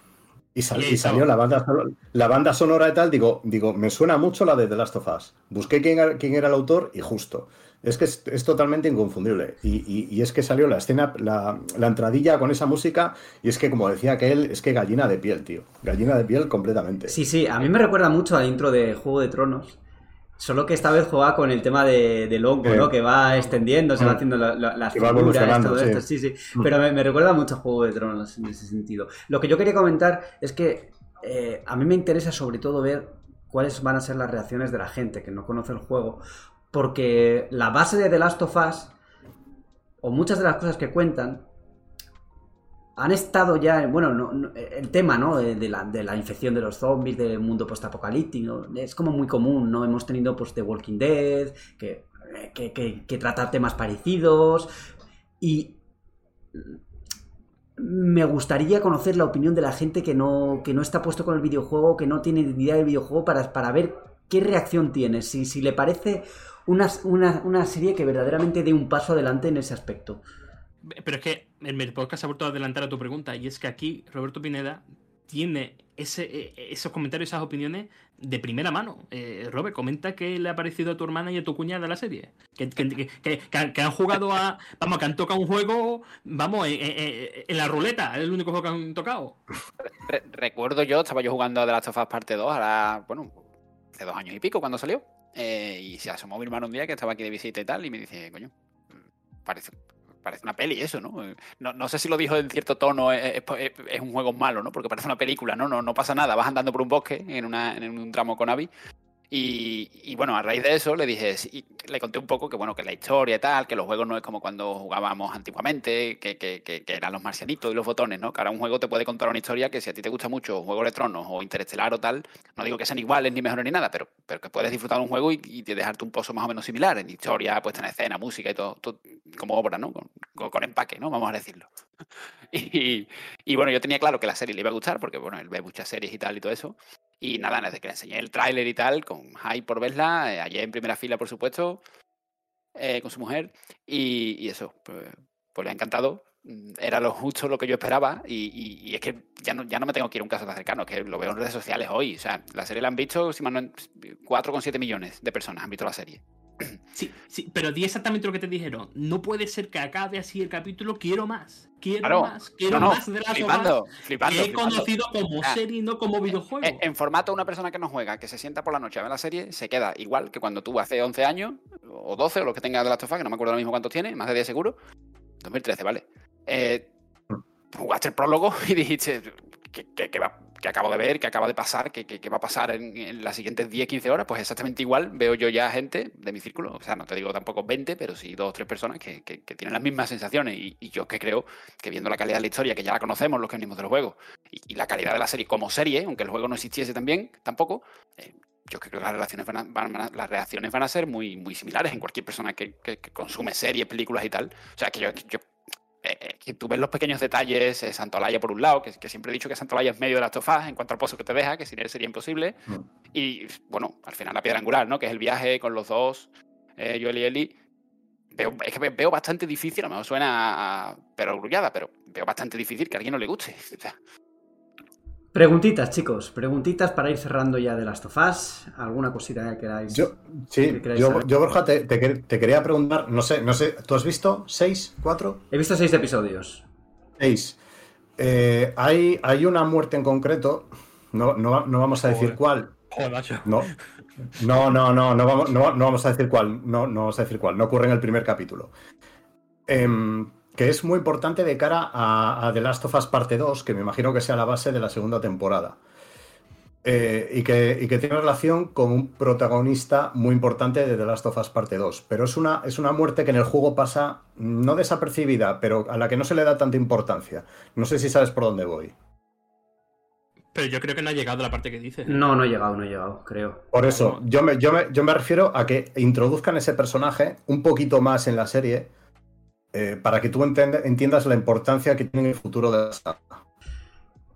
y, sal- salió la banda, sonora, la banda sonora y tal, digo, digo, me suena mucho la de The Last of Us. Busqué quién, era- quién era el autor y justo. Es que es, es totalmente inconfundible. Y, y- y es que salió la escena, la, la entradilla con esa música, y es que, como decía que él, es que gallina de piel, tío. Gallina de piel completamente. Sí, sí, a mí me recuerda mucho al intro de Juego de Tronos. Solo que esta vez juega con el tema de, del hongo, Eh. ¿no? Que va extendiendo, se va haciendo la- la- las Que figuras, todo sí. esto, sí, sí. Pero me, me recuerda mucho a Juego de Tronos en ese sentido. Lo que yo quería comentar es que eh, a mí me interesa sobre todo ver cuáles van a ser las reacciones de la gente que no conoce el juego. Porque la base de The Last of Us, o muchas de las cosas que cuentan, han estado ya, bueno, no- no- el tema, ¿no? De, la, de la infección de los zombies, del mundo postapocalíptico, es como muy común, ¿no? Hemos tenido, pues, The Walking Dead, que, que, que, que trata temas parecidos, y me gustaría conocer la opinión de la gente que no, que no está puesto con el videojuego, que no tiene idea del videojuego, para, para ver qué reacción tiene, si, si le parece una, una, una serie que verdaderamente dé un paso adelante en ese aspecto. Pero es que el podcast ha vuelto a adelantar a tu pregunta, y es que aquí Roberto Pineda tiene ese, eh, esos comentarios, esas opiniones de primera mano. Eh, Robert, comenta qué le ha parecido a tu hermana y a tu cuñada la serie. Que, que- que- que- que han- que jugado a. Vamos, que han tocado un juego, vamos, en, la ruleta, es el único juego que han tocado. Re- recuerdo yo, estaba yo jugando a The Last of Us Parte 2, ahora, bueno, hace dos años y pico cuando salió. eh, y se asomó mi hermano un día que estaba aquí de visita y tal, y me dice, coño, parece, parece una peli eso, ¿no? Eh, ¿no? no sé si lo dijo en cierto tono, es, es- es- es un juego malo, ¿no? Porque parece una película, ¿no? No, no pasa nada, vas andando por un bosque en, una, en un tramo con Abby. Y, bueno, a raíz de eso le dije, sí, le conté un poco que bueno, que la historia y tal, que los juegos no es como cuando jugábamos antiguamente, que, que, que, eran los marcianitos y los botones, ¿no? Que ahora un juego te puede contar una historia que si a ti te gusta mucho Juego de Tronos o Interestelar o tal, no digo que sean iguales ni mejores ni nada, pero, pero que puedes disfrutar un juego y, y de dejarte un pozo más o menos similar en historia, puesta en escena, música y todo, todo- como obra, ¿no? Con, con- con empaque, ¿no? Vamos a decirlo. *laughs* Y, y bueno, yo tenía claro que la serie le iba a gustar, porque bueno, él ve muchas series y tal y todo eso. Y nada, desde que le enseñé el tráiler y tal, con hype por verla, eh, ayer en primera fila, por supuesto, eh, con su mujer, y, eso, pues, pues le ha encantado. Mm, Era lo justo lo que yo esperaba, y es que ya no, ya no me tengo que ir a un caso tan cercano, que lo veo en redes sociales hoy. O sea, la serie la han visto, si mal no, 4,7 millones de personas han visto la serie. Sí, sí, pero di exactamente lo que te dijeron. No puede ser que acabe así el capítulo. Quiero más. Quiero Claro, más. Quiero no, no, más de la flipando, flipando. que he flipando. conocido como Ah, serie y no como videojuego. En, en formato una persona que no juega, que se sienta por la noche a ver la serie, se queda igual que cuando tú hace 11 años, o 12, o lo que tenga de la Us, que no me acuerdo ahora mismo cuántos tiene, más de 10 seguro. 2013, vale. Eh, jugaste el prólogo *laughs* y dijiste que- que va- que acabo de ver, que acaba de pasar, que, que- va a pasar en, en las siguientes 10, 15 horas, pues exactamente igual veo yo ya gente de mi círculo, o sea, no te digo tampoco 20, pero sí dos o tres personas que, que- tienen las mismas sensaciones y, y yo que creo que viendo la calidad de la historia, que ya la conocemos los que venimos del juego, y, la calidad de la serie como serie, aunque el juego no existiese también, tampoco, eh, yo creo que las, relaciones van a- van a- las reacciones van a ser muy, muy similares en cualquier persona que, que- que consume series, películas y tal. O sea, que yo eh, eh, que tú ves los pequeños detalles, eh, Santolaya por un lado, que, que siempre he dicho que Santolaya es medio de las tofas en cuanto al pozo que te deja, que sin él sería imposible. Mm. Y bueno, al final la piedra angular, ¿no? Que es el viaje con los dos, eh, Joel y Eli. Veo, es que ve- veo bastante difícil, a lo mejor suena a perogrullada, pero veo bastante difícil que a alguien no le guste. *laughs* O sea, Preguntitas, chicos, preguntitas para ir cerrando ya de las tofás. ¿Alguna cosita que queráis? Yo, sí, ¿Qué queráis yo, Borja, te, te quer- te quería preguntar, no sé, no sé, ¿tú has visto seis, cuatro? He visto seis episodios. Seis. Eh, hay, hay una muerte en concreto, no, no, no vamos a decir Joder. cuál. Joder, macho. No, no, no, no, no vamos, no, no vamos a decir cuál. No, no vamos a decir cuál. No ocurre en el primer capítulo. Em, que es muy importante de cara a, a The Last of Us Parte 2, que me imagino que sea la base de la segunda temporada. Eh, y, que, y que tiene relación con un protagonista muy importante de The Last of Us Parte 2. Pero es una, es una muerte que en el juego pasa no desapercibida, pero a la que no se le da tanta importancia. No sé si sabes por dónde voy. Pero yo creo que no ha llegado a la parte que dices. No, no he llegado, no he llegado, creo. Por eso, yo me, yo, me, yo me refiero a que introduzcan ese personaje un poquito más en la serie eh, para que tú entende- entiendas la importancia que tiene en el futuro de la saga.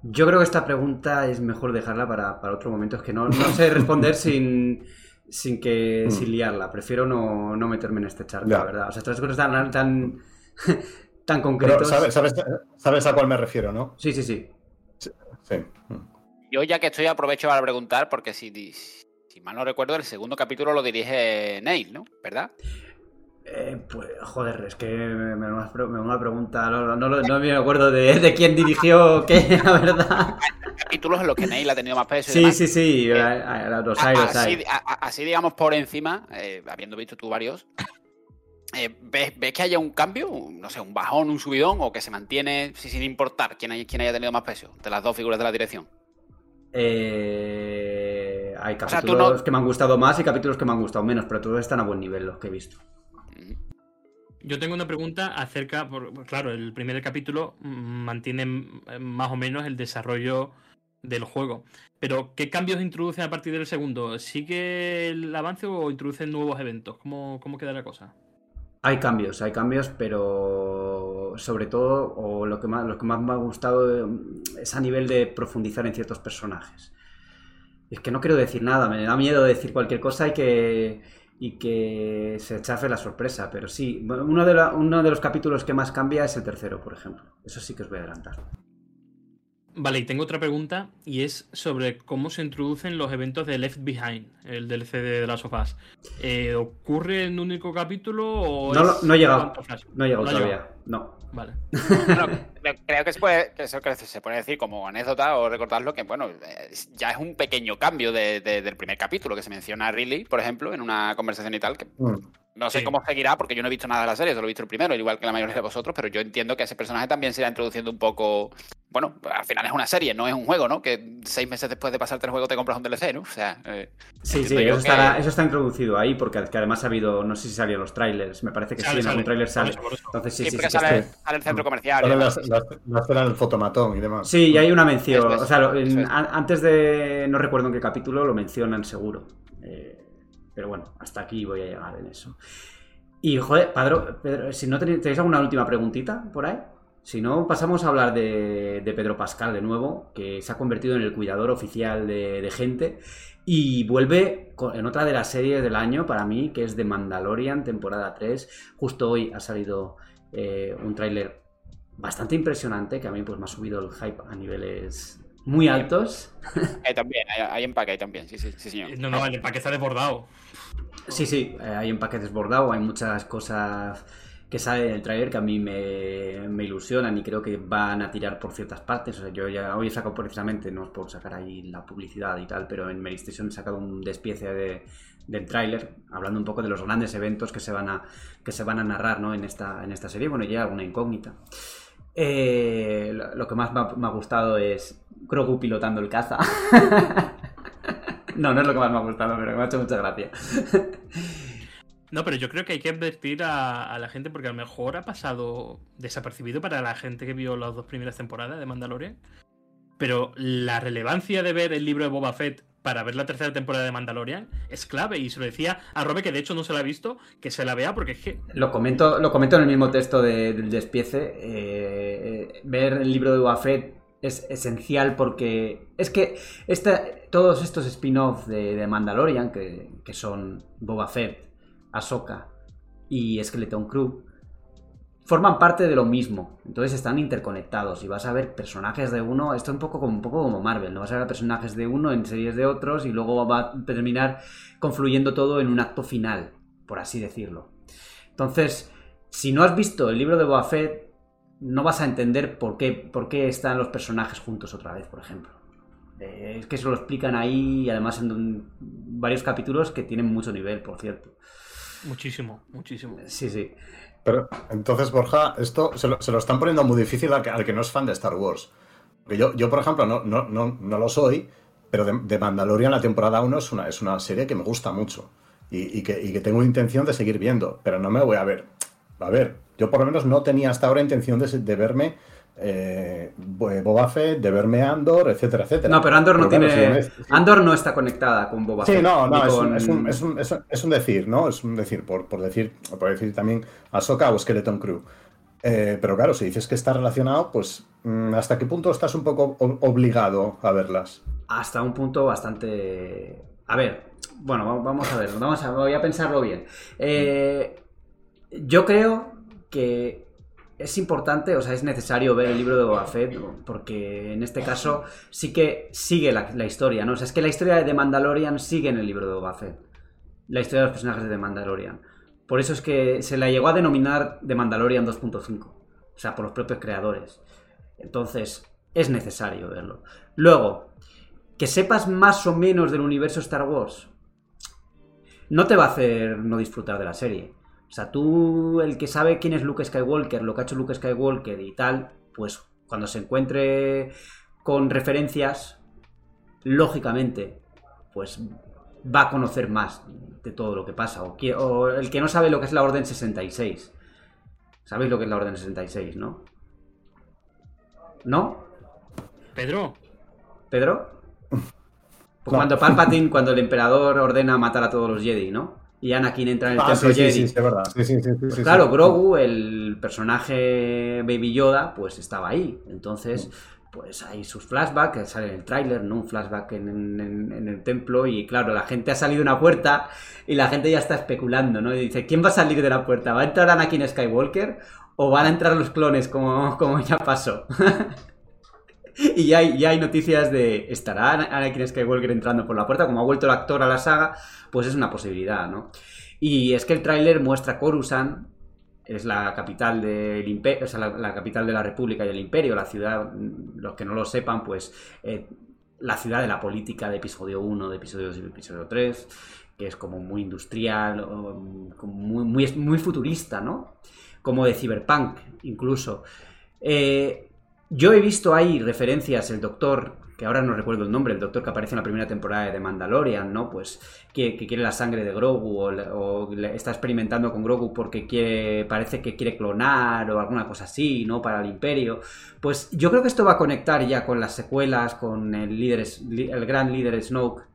Yo creo que esta pregunta es mejor dejarla para, para otro momento. Es que no, no sé responder sin, sin que *laughs* Mm. sin liarla. Prefiero no, no meterme en este charco, la verdad. O sea, estas cosas tan, tan, *laughs* tan Pero, concretos. ¿sabes, sabes, sabes a cuál me refiero, no? Sí, sí, sí. Sí. yo ya que estoy aprovecho para preguntar, porque si, si mal no recuerdo, el segundo capítulo lo dirige Neil, ¿no? ¿Verdad? Eh, pues, joder, es que me, me, una pregunta. No, no, no, no me acuerdo de, de quién dirigió qué, *laughs* la verdad. Capítulos en los que Neil ha tenido más peso y Sí, demás. sí, sí. Eh, a- a- Los A- hay, los así, a- digamos, por encima, eh, habiendo visto tú varios, eh, ¿ves, ves que haya un cambio? No sé, un bajón, un subidón, o que se mantiene sí, sin importar quién, hay- quién haya tenido más peso de las dos figuras de la dirección. Eh, hay capítulos no- que me han gustado más y capítulos que me han gustado menos, pero todos están a buen nivel los que he visto. Yo tengo una pregunta acerca, por- claro, el primer capítulo mantiene mm, más o menos el desarrollo del juego. Pero, ¿qué cambios introducen a partir del segundo? ¿Sigue el avance o introducen nuevos eventos? ¿Cómo, cómo queda la cosa? Hay cambios, hay cambios, pero sobre todo, o lo que más, lo que más me ha gustado eh, es a nivel de profundizar en ciertos personajes. Es que no quiero decir nada, me da miedo decir cualquier cosa y que, y que se chafe la sorpresa, pero sí, uno de, uno de los capítulos que más cambia es el tercero, por ejemplo. Eso sí que os voy a adelantar. Vale, y tengo otra pregunta y es sobre cómo se introducen los eventos de Left Behind, el DLC de las sofás. Eh, ¿Ocurre en un único capítulo o No, es lo- no he llegado. No he llegado todavía, no. Vale. Bueno, creo- que se puede, que eso que se puede decir como anécdota o recordarlo que, bueno, ya es un pequeño cambio de- de- del primer capítulo que se menciona a Riley, por ejemplo, en una conversación y tal, que Mm. No sé Sí. cómo seguirá porque yo no he visto nada de la serie, solo he visto el primero, al igual que la mayoría de vosotros, pero yo entiendo que ese personaje también se irá introduciendo un poco... Bueno, al final es una serie, no es un juego, ¿no? Que seis meses después de pasarte el juego te compras un DLC, ¿no? O sea, eh, Sí, sí, eso, estará- que- eso está introducido ahí porque que además ha habido, no sé si salieron los trailers, me parece que Sale, sí, en algún trailer sale. Entonces sí, sí, sí, sale, el centro comercial. y Sale demás. la, la- la escena del fotomatón y demás. Sí, y hay una mención. Es, o sea, lo- en- es. antes de. No recuerdo en qué capítulo lo mencionan seguro. Eh, pero bueno, hasta aquí voy a llegar en eso. Y, joder, Pedro, Pedro, si no tenéis, ¿tenéis alguna última preguntita por ahí. Si no, pasamos a hablar de, Pedro Pascal de nuevo, que se ha convertido en el cuidador oficial de, gente y vuelve en otra de las series del año para mí, que es The Mandalorian, temporada 3. Justo hoy ha salido eh, un tráiler bastante impresionante, que a mí pues me ha subido el hype a niveles muy altos. Hay también, hay, hay empaque ahí también, sí, sí, sí, señor. No, no, el empaque está desbordado. Sí, sí, eh, hay empaque desbordado, hay muchas cosas que salen en el tráiler que a mí me, me ilusionan y creo que van a tirar por ciertas partes. O sea, yo ya hoy he sacado precisamente, no os puedo sacar ahí la publicidad y tal, pero en Medistation he sacado un despiece de, del tráiler, hablando un poco de los grandes eventos que se van a, que se van a narrar ¿no? en, esta, en esta serie. Bueno, ya alguna incógnita. Eh, lo, que más me ha, me ha gustado es Grogu pilotando el caza. *laughs* no, no es lo que más me ha gustado, pero me ha hecho mucha gracia. No, pero yo creo que hay que advertir a, a la gente porque a lo mejor ha pasado desapercibido para la gente que vio las dos primeras temporadas de Mandalorian. Pero la relevancia de ver el libro de Boba Fett para ver la tercera temporada de Mandalorian es clave. Y se lo decía a Robe, que de hecho no se la ha visto, que se la vea porque es que Lo comento, lo comento en el mismo texto de- del despiece. eh, ver el libro de Boba Fett es esencial porque es que esta- todos estos spin-off de, de Mandalorian, que, que son Boba Fett, Ahsoka y Skeleton Crew, forman parte de lo mismo. Entonces están interconectados y vas a ver personajes de uno. Esto es un poco como, un poco como Marvel, ¿no? Vas a ver personajes de uno en series de otros y luego va a terminar confluyendo todo en un acto final, por así decirlo. Entonces, si no has visto el libro de Boba no vas a entender por qué, por qué están los personajes juntos otra vez, por ejemplo. Eh, es que eso lo explican ahí además en varios capítulos que tienen mucho nivel, por cierto. Muchísimo, muchísimo. Sí, sí. Pero entonces, Borja, esto se lo, se lo están poniendo muy difícil al que, al que no es fan de Star Wars. Porque yo, yo por ejemplo, no, no, no, no lo soy, pero de, Mandalorian la temporada 1 es una, es una serie que me gusta mucho y, y que, y que tengo intención de seguir viendo, pero no me voy a ver. A ver, yo por lo menos no tenía hasta ahora intención de, de verme eh, Boba Fett, de verme Andor, etcétera, etcétera. No, pero Andor no tiene. si Andor no está conectada con Boba Sí, Fett. no, no, ni es, con- un, es, un, es, un, es, un, es un decir, ¿no? Es un decir, por, por decir, por decir también Ahsoka o Skeleton Crew. Eh, pero claro, si dices que está relacionado, pues mm, ¿hasta qué punto estás un poco obligado a verlas? Hasta un punto bastante. A ver, bueno, va- vamos a ver, vamos a, voy a pensarlo bien. Eh, yo creo que es importante, o sea, es necesario ver el libro de Boba Fett, porque en este caso sí que sigue la, historia, ¿no? O sea, es que la historia de The Mandalorian sigue en el libro de Boba Fett. La historia de los personajes de The Mandalorian. Por eso es que se la llegó a denominar The Mandalorian 2.5. O sea, por los propios creadores. Entonces, es necesario verlo. Luego, que sepas más o menos del universo Star Wars, no te va a hacer no disfrutar de la serie. O sea, tú, el que sabe quién es Luke Skywalker, lo que ha hecho Luke Skywalker y tal, pues cuando se encuentre con referencias, lógicamente, pues va a conocer más de todo lo que pasa. O, el que no sabe lo que es la Orden 66. ¿Sabéis lo que es la Orden 66, no? ¿No? Pedro, ¿Pedro? *laughs* Pues No. Cuando Palpatine, cuando el emperador ordena matar a todos los Jedi, ¿no? Y Anakin entra en el Ah, templo sí, sí, Jedi. sí, sí, es verdad. Pues claro. Grogu, el personaje Baby Yoda, pues estaba ahí. Entonces, pues hay sus flashbacks, que sale en el tráiler, ¿no? Un flashback en, en- en el templo y claro, la gente ha salido de una puerta y la gente ya está especulando, ¿no? Y dice, ¿quién va a salir de la puerta? ¿Va a entrar Anakin Skywalker o van a entrar los clones como, como ya pasó? *laughs* *laughs* y ya hay, ya hay noticias de, ¿estará Anakin Skywalker entrando por la puerta? Como ha vuelto el actor a la saga, pues es una posibilidad, ¿no? Y es que el tráiler muestra Coruscant, es la capital del imperio, o sea, la, capital de la República y el Imperio, la ciudad, mm, los que no lo sepan, pues eh, la ciudad de la política de episodio 1, de episodio 2 y de episodio 3, que es como muy industrial, o, como muy, muy, muy futurista, ¿no? Como de cyberpunk, incluso. Eh, yo he visto ahí referencias, el doctor, que ahora no recuerdo el nombre, el doctor que aparece en la primera temporada de Mandalorian, ¿no? Pues que, quiere la sangre de Grogu o, o está experimentando con Grogu porque quiere, parece que quiere clonar o alguna cosa así, ¿no? Para el imperio. Pues yo creo que esto va a conectar ya con las secuelas, con el líder, el gran líder Snoke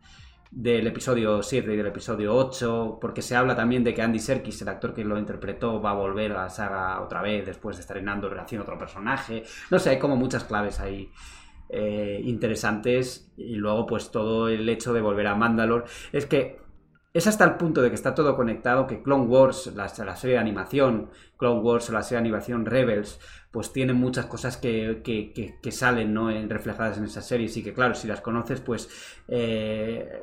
del episodio 7 y del episodio 8, porque se habla también de que Andy Serkis, el actor que lo interpretó, va a volver a la saga otra vez después de estar en Andor haciendo otro personaje. No sé, hay como muchas claves ahí eh, interesantes y luego pues todo el hecho de volver a Mandalore. Es que es hasta el punto de que está todo conectado que Clone Wars, la, serie de animación, Clone Wars o la serie de animación Rebels, pues tienen muchas cosas que, que, salen ¿no? Reflejadas en esa serie. Y que claro, si las conoces, pues eh,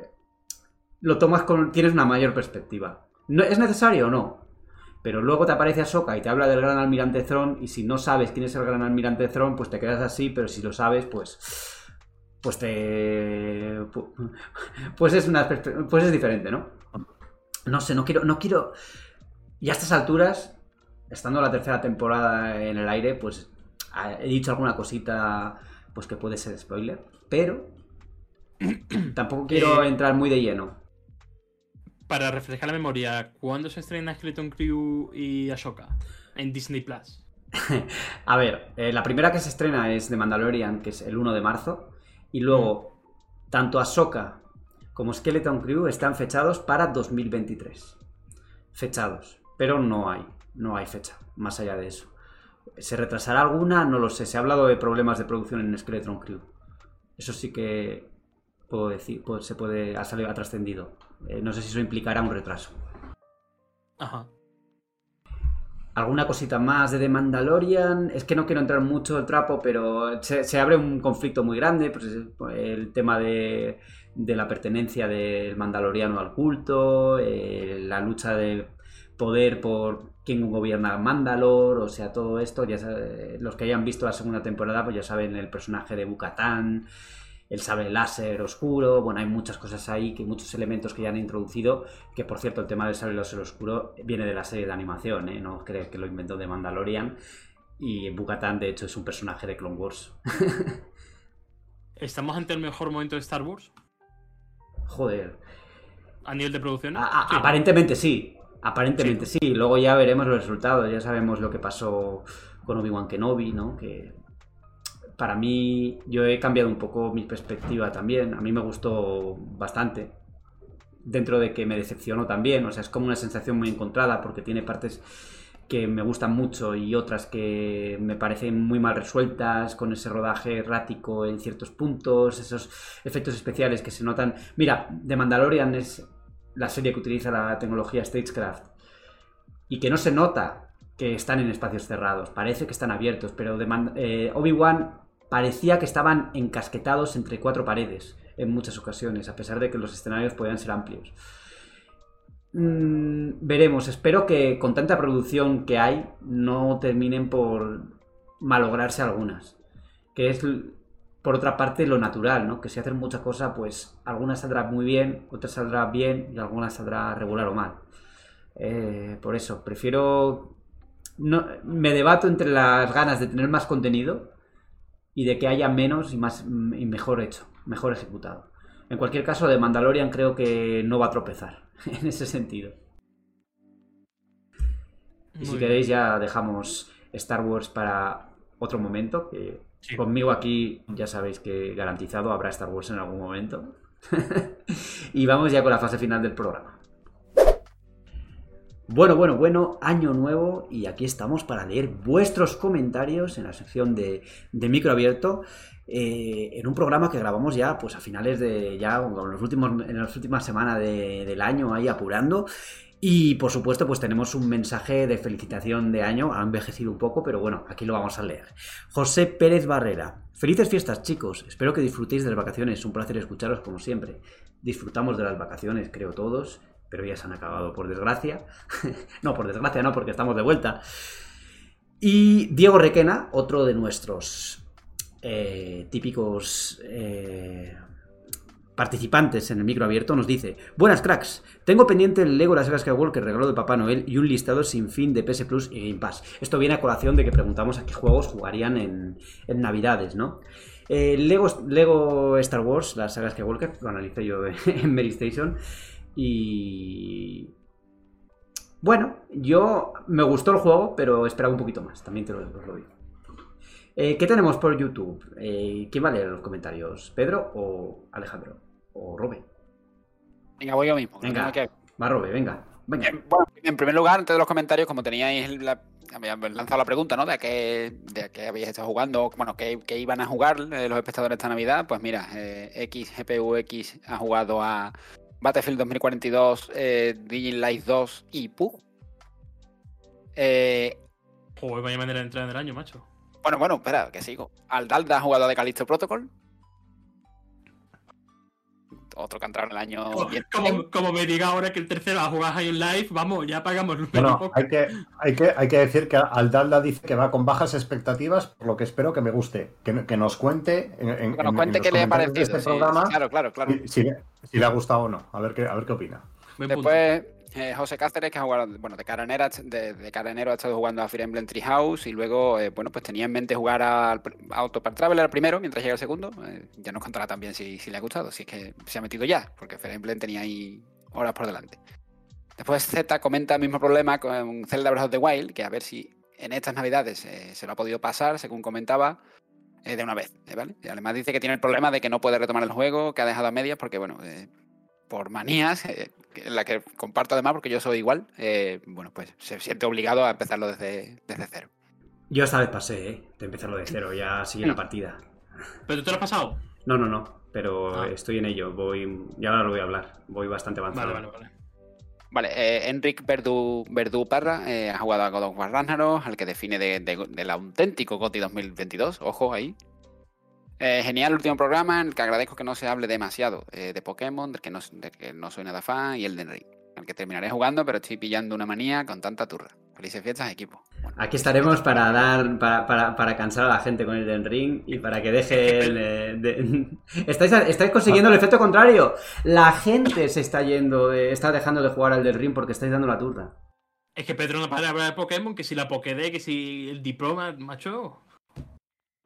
lo tomas con. tienes una mayor perspectiva. ¿No, ¿Es necesario o no? Pero luego te aparece Ahsoka y te habla del gran almirante Thrawn, y si no sabes quién es el gran almirante Thrawn, pues te quedas así, pero si lo sabes, pues. Pues te. pu- Pues es una. Pues es diferente, ¿no? No sé, no quiero. No quiero. Y a estas alturas, estando la tercera temporada en el aire, pues ah, he dicho alguna cosita pues que puede ser spoiler, pero *clears throat* tampoco quiero Eh, entrar muy de lleno. Para refrescar la memoria, ¿cuándo se estrena Skeleton Crew y Ashoka? En Disney Plus. *laughs* A ver, eh, la primera que se estrena es de Mandalorian, que es el 1 de marzo, y luego tanto Ahsoka como Skeleton Crew están fechados para 2023. Fechados, pero no hay, no hay fecha, más allá de eso. ¿Se retrasará alguna? No lo sé. Se ha hablado de problemas de producción en Skeleton Crew. Eso sí que puedo decir, se puede, ha salido, ha trascendido. Eh, no sé si eso implicará un retraso. Ajá. ¿Alguna cosita más de The Mandalorian? Es que no quiero entrar mucho el trapo, pero se, se abre un conflicto muy grande. Pues, el tema de, de la pertenencia del mandaloriano al culto, eh, la lucha de poder por quién gobierna Mandalor, o sea, todo esto. Ya sabe- los que hayan visto la segunda temporada, pues ya saben el personaje de Bukatán, el sable láser oscuro. Bueno, hay muchas cosas ahí, que muchos elementos que ya han introducido. Que por cierto, el tema del sable láser oscuro viene de la serie de animación, ¿eh? No crees que lo inventó de Mandalorian. Y Bukatán, de hecho, es un personaje de Clone Wars. *laughs* ¿Estamos ante el mejor momento de Star Wars? Joder. A nivel de producción. A- a- Sí. Aparentemente sí. Aparentemente sí. Luego ya veremos los resultados. Ya sabemos lo que pasó con Obi-Wan Kenobi, ¿no? Que para mí, yo he cambiado un poco mi perspectiva también. A mí me gustó bastante. Dentro de que me decepcionó también. O sea, es como una sensación muy encontrada porque tiene partes que me gustan mucho y otras que me parecen muy mal resueltas, con ese rodaje errático en ciertos puntos, esos efectos especiales que se notan. Mira, The Mandalorian es la serie que utiliza la tecnología Stagecraft y que no se nota que están en espacios cerrados, parece que están abiertos, pero eh, Obi-Wan parecía que estaban encasquetados entre cuatro paredes en muchas ocasiones, a pesar de que los escenarios podían ser amplios. Mm, veremos, espero que con tanta producción que hay no terminen por malograrse algunas. Que es, por otra parte, lo natural, ¿no? Que si hacen mucha cosa, pues algunas saldrá muy bien, otras saldrá bien y algunas saldrá regular o mal. Eh, por eso, prefiero... No, me debato entre las ganas de tener más contenido y de que haya menos y, más, y mejor hecho, mejor ejecutado. En cualquier caso, de Mandalorian creo que no va a tropezar *laughs* en ese sentido. Y si bien. queréis ya dejamos Star Wars para otro momento, que Sí. conmigo aquí ya sabéis que garantizado habrá Star Wars en algún momento. *laughs* y vamos ya con la fase final del programa. Bueno, bueno, bueno, año nuevo y aquí estamos para leer vuestros comentarios en la sección de, de micro abierto eh, en un programa que grabamos ya pues a finales de ya en los últimos en las últimas semanas de- del año ahí apurando. Y por supuesto pues tenemos un mensaje de felicitación de año. Ha envejecido un poco pero bueno aquí lo vamos a leer. José Pérez Barrera. Felices fiestas chicos. Espero que disfrutéis de las vacaciones. Un placer escucharos como siempre. Disfrutamos de las vacaciones creo todos pero ya se han acabado por desgracia *laughs* no por desgracia no porque estamos de vuelta y Diego Requena otro de nuestros eh, típicos eh, participantes en el micro abierto, nos dice: Buenas cracks, tengo pendiente el Lego La Saga Skywalker, regalo de Papá Noel y un listado sin fin de PS Plus y Game Pass. Esto viene a colación de que preguntamos a qué juegos jugarían en, en Navidades, ¿no? Eh, Lego, Lego Star Wars, la saga Skywalker, lo analicé yo *laughs* en Mary Station. Y. Bueno, yo me gustó el juego, pero esperaba un poquito más, también te lo, os lo digo. Eh, ¿Qué tenemos por YouTube? Eh, ¿Quién va a leer los comentarios? ¿Pedro o Alejandro? ¿O Robe? Venga, voy yo mismo. Venga. que- Va, Robe, venga. Venga. Eh, Bueno, en primer lugar, antes de los comentarios, como teníais la, lanzado la pregunta, ¿no? De a qué, de a qué habéis estado jugando, bueno, qué, qué iban a jugar eh, los espectadores esta Navidad, pues mira, eh, X, GPU X ha jugado a Battlefield 2042, eh, Digin Light 2 y PUG. Eh, Joder, vaya manera de entrar en el año, macho. bueno, bueno, espera, que sigo. Aldalda ha jugado a The Callisto Protocol. Otro que ha entrado en el año. Como, como- me diga ahora que el tercero a jugar High Life, vamos, ya pagamos el Bueno, poco. hay que, hay, que, hay que decir que Aldalda dice que va con bajas expectativas, por lo que espero que me guste. Que, que nos cuente en, en- Que nos en- cuente en qué le ha parecido. este sí, programa claro, claro, claro. si, si le, si le ha gustado o no. A ver qué, a ver qué opina. Después, eh, José Cáceres, que ha jugado, bueno, de cara a enero, de, de a ha estado jugando a Fire Emblem Treehouse y luego, eh, bueno, pues tenía en mente jugar pr- a Autopart Traveler primero mientras llega el segundo. Eh, ya nos contará también si, si le ha gustado, si es que se ha metido ya, porque Fire Emblem tenía ahí horas por delante. Después Z comenta el mismo problema con Zelda Breath of the Wild, que a ver si en estas navidades se lo ha podido pasar, según comentaba, de una vez. Y además dice que tiene el problema de que no puede retomar el juego, que ha dejado a medias, porque, bueno, por manías, eh, la que comparto además porque yo soy igual, eh, bueno, pues se siente obligado a empezarlo desde, desde cero. Yo esta vez pasé, ¿eh? De empezarlo de cero, ya sigue la Mm. partida. ¿Pero tú te lo has pasado? No, no, no. Pero Ah. estoy en ello. Voy. Ya ahora lo voy a hablar. Voy bastante avanzado. Vale, vale, vale. Vale, eh, Enric Verdú, Verdú Parra eh, ha jugado a God of War Ragnarok, al que define de- de- del auténtico GOTY 2022, ojo ahí. Eh, genial el último programa, en el que agradezco que no se hable demasiado eh, de Pokémon, del que, no, del que no soy nada fan, y el de Ring, al que terminaré jugando, pero estoy pillando una manía con tanta turra. Felices fiestas, equipo. Bueno, Aquí estaremos para dar, para, para, para cansar a la gente con el Den Ring y para que dejen de, de- *laughs* Estáis, estáis consiguiendo el efecto contrario. La gente se está yendo, está dejando de jugar al Den Ring porque estáis dando la turra. Es que Pedro no para de hablar de Pokémon, que si la Pokédex, que si el diploma, macho.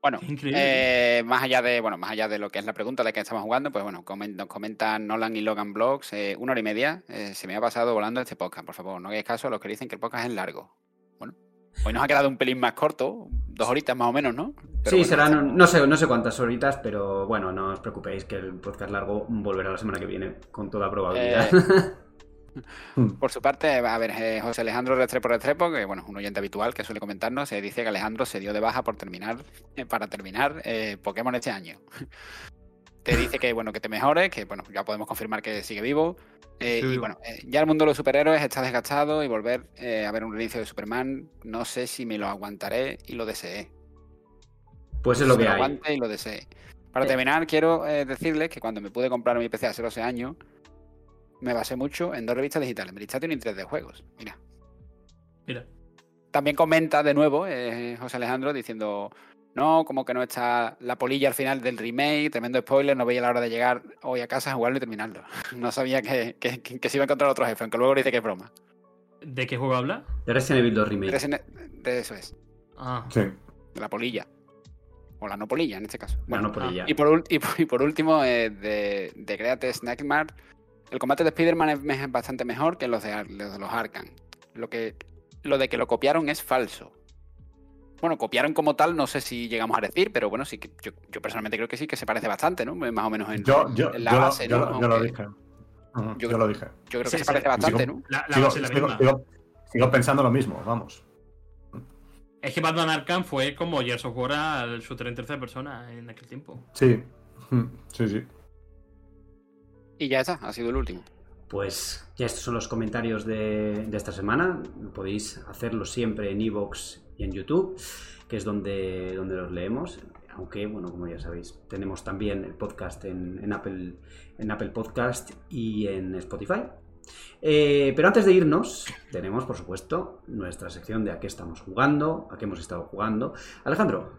Bueno, *laughs* eh, más allá de, bueno, más allá de lo que es la pregunta de que estamos jugando, pues bueno, comen- nos comentan Nolan y Logan Blogs, eh, una hora y media. eh, se me ha pasado volando este podcast, por favor, no hagáis caso a los que dicen que el podcast es largo. Bueno, hoy nos ha quedado un pelín más corto, dos horitas más o menos, ¿no? Pero sí, bueno, serán, estamos- no sé, no sé cuántas horitas, pero bueno, no os preocupéis que el podcast largo volverá la semana que viene, con toda probabilidad. *laughs* Por su parte, a ver, eh, José Alejandro Restrepo Restrepo, que bueno, un oyente habitual que suele comentarnos, eh, dice que Alejandro se dio de baja por terminar, eh, para terminar eh, Pokémon este año. *laughs* te dice que bueno, que te mejores, que bueno, ya podemos confirmar que sigue vivo. eh, Sí, y bueno, eh, ya el mundo de los superhéroes está desgastado y volver a ver un reinicio de Superman, no sé si me lo aguantaré y lo deseé. Pues es lo Si que hay. aguante y lo deseé. Para terminar, quiero decirles que cuando me pude comprar mi PC hace 12 años, me basé mucho en dos revistas digitales, Meristation y 3D Juegos. Mira. Mira. También comenta de nuevo eh, José Alejandro diciendo, no, como que no está la polilla al final del remake, tremendo spoiler, no veía la hora de llegar hoy a casa a jugarlo y terminarlo. *laughs* No sabía que, que- que se iba a encontrar otro jefe, aunque luego dice que es broma. ¿De qué juego habla? De Resident Evil 2 Remake. Resident- De eso es, Ah, Sí. de la polilla. O la no polilla en este caso. Bueno, ah, ella. Y por, ul- y por, y por último, eh, de, de Create Snackmart, el combate de Spider-Man es bastante mejor que los de, los de los Arkham. Lo, que, lo de que lo copiaron es falso. Bueno, copiaron como tal, no sé si llegamos a decir, pero bueno, sí que yo, yo personalmente creo que sí, que se parece bastante, ¿no? Más o menos en, Yo, yo, en la base, yo ¿no? lo- yo lo dije. Yo lo dije. Yo creo Sí, que se sí. parece bastante, Sigo- ¿no? la, la Sigo, base es la sigo- misma. sigo- sigo pensando lo mismo, vamos. Es que Batman Arkham fue como Gears of War al shooter en tercera persona en aquel tiempo. Sí. Sí, sí. Y ya está, ha sido el último. Pues ya estos son los comentarios de, esta semana. Podéis hacerlo siempre en Evox y en YouTube, que es donde, donde los leemos. Aunque, bueno, como ya sabéis, tenemos también el podcast en, en Apple, en Apple Podcast y en Spotify. Eh, pero antes de irnos, tenemos, por supuesto, nuestra sección de a qué estamos jugando, a qué hemos estado jugando. Alejandro,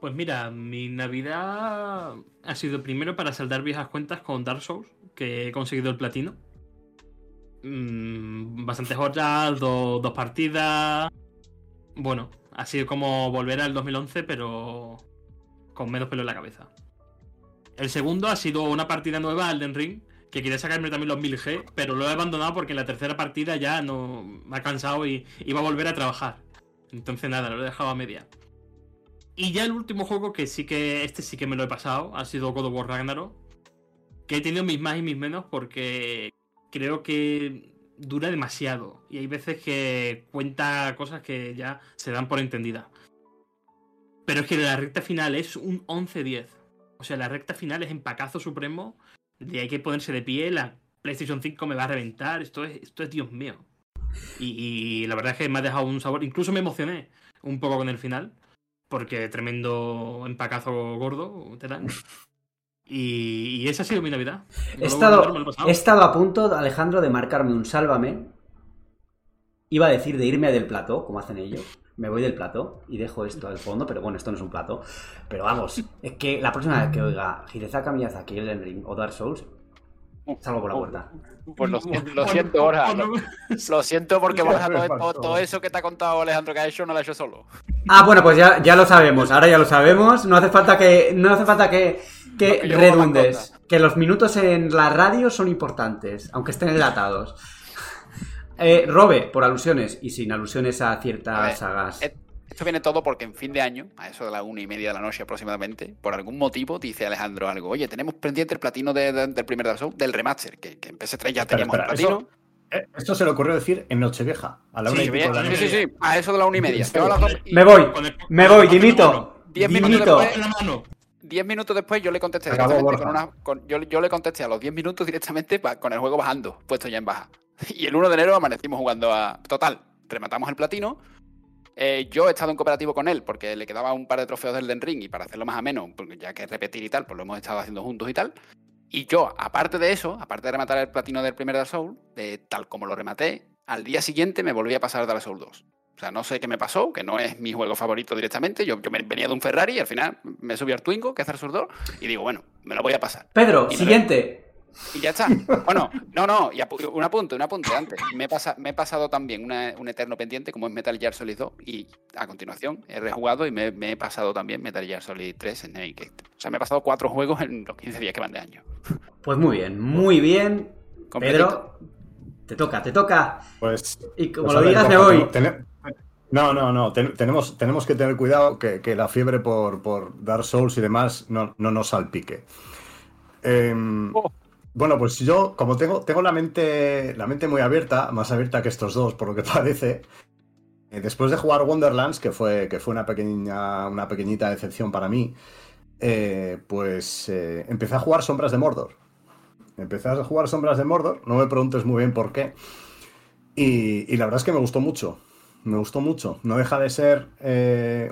Pues mira, mi Navidad ha sido primero para saldar viejas cuentas con Dark Souls, que he conseguido el platino. Mm, bastantes horas, do- dos partidas. Bueno, ha sido como volver al 2011, pero con menos pelo en la cabeza. El segundo ha sido una partida nueva al Den Ring, que quería sacarme también los 1000G, pero lo he abandonado porque en la tercera partida ya no me ha cansado y iba a volver a trabajar. Entonces nada, lo he dejado a media. Y ya el último juego que sí que este sí que me lo he pasado ha sido God of War Ragnarok. que he tenido mis más y mis menos porque creo que dura demasiado y hay veces que cuenta cosas que ya se dan por entendidas. Pero es que la recta final es un 11-10. O sea, la recta final es empacazo supremo. De hay que ponerse de pie. La PlayStation 5 me va a reventar. Esto es, esto es Dios mío. Y, y la verdad es que me ha dejado un sabor. Incluso me emocioné un poco con el final. Porque tremendo empacazo gordo te dan. Y, y esa ha sido mi Navidad. He estado, he estado a punto, Alejandro, de marcarme un sálvame. Iba a decir de irme del plató, como hacen ellos. Me voy del plató y dejo esto al fondo, pero bueno, esto no es un plato. Pero vamos, es que la próxima vez que oiga Hidezaka Miyazaki, Elden Ring o Dark Souls, salgo por la puerta. Pues lo, lo siento, Borja. Lo, lo siento porque *laughs* Borja, todo, todo, todo eso que te ha contado Alejandro que ha hecho no lo ha hecho solo. Ah, bueno, pues ya, ya lo sabemos. Ahora ya lo sabemos. No hace falta que, no hace falta que, que redundes. Que los minutos en la radio son importantes, aunque estén enlatados. *laughs* Eh, Robe, por alusiones y sin alusiones a ciertas A ver, sagas. eh, Esto viene todo porque en fin de año, a eso de la una y media de la noche aproximadamente, por algún motivo dice Alejandro algo. Oye, tenemos pendiente el platino de- de- del primer Dark Souls, del remaster, que, que en PS3 ya Espera, teníamos espera, el platino. Eh, Esto se le ocurrió decir en Nochevieja, a la una y la sí, sí, sí, a eso de la una y media. Las y Me voy, el- me voy, dimito. Diez minutos después- En la mano. Diez minutos después yo le contesté Acabó, directamente con Borja. una. con- yo, yo le contesté a los 10 minutos directamente pa- con el juego bajando, puesto ya en baja. *laughs* Y el 1 de enero amanecimos jugando a. Total, rematamos el platino. Eh, yo he estado en cooperativo con él porque le quedaba un par de trofeos del Den Ring y para hacerlo más ameno, porque ya que repetir y tal, pues lo hemos estado haciendo juntos y tal. Y yo, aparte de eso, aparte de rematar el platino del primer Dark Souls, de tal como lo rematé, al día siguiente me volví a pasar Dark Souls 2. O sea, no sé qué me pasó, que no es mi juego favorito directamente. Yo, yo me- venía de un Ferrari y al final me subí al Twingo, que es Dark Souls 2, y digo, bueno, me lo voy a pasar. Pedro, y siguiente. Y ya está. Bueno, no, no, y apu- un apunte, un apunte antes. Me he, pasa- me he pasado también una- un eterno pendiente como es Metal Gear Solid 2 y a continuación he rejugado y me, me he pasado también Metal Gear Solid 3 en Naked. O sea, me he pasado cuatro juegos en los 15 días que van de año. Pues muy bien, muy bien. Completito. Pedro, te toca, te toca. Pues, Y como pues, lo a ver, digas, me voy. ten- No, no, no. ten- tenemos, tenemos que tener cuidado que, que la fiebre por, por Dark Souls y demás no, no nos salpique. Em, Oh. Bueno, pues yo, como tengo, tengo la mente, la mente muy abierta, más abierta que estos dos, por lo que *laughs* parece. eh, Después de jugar Wonderlands, que fue, que fue una pequeña, una pequeñita decepción para mí, eh, pues eh, empecé a jugar Sombras de Mordor. Empecé a jugar Sombras de Mordor, no me preguntes muy bien por qué. Y, la verdad es que me gustó mucho. Me gustó mucho. No deja de ser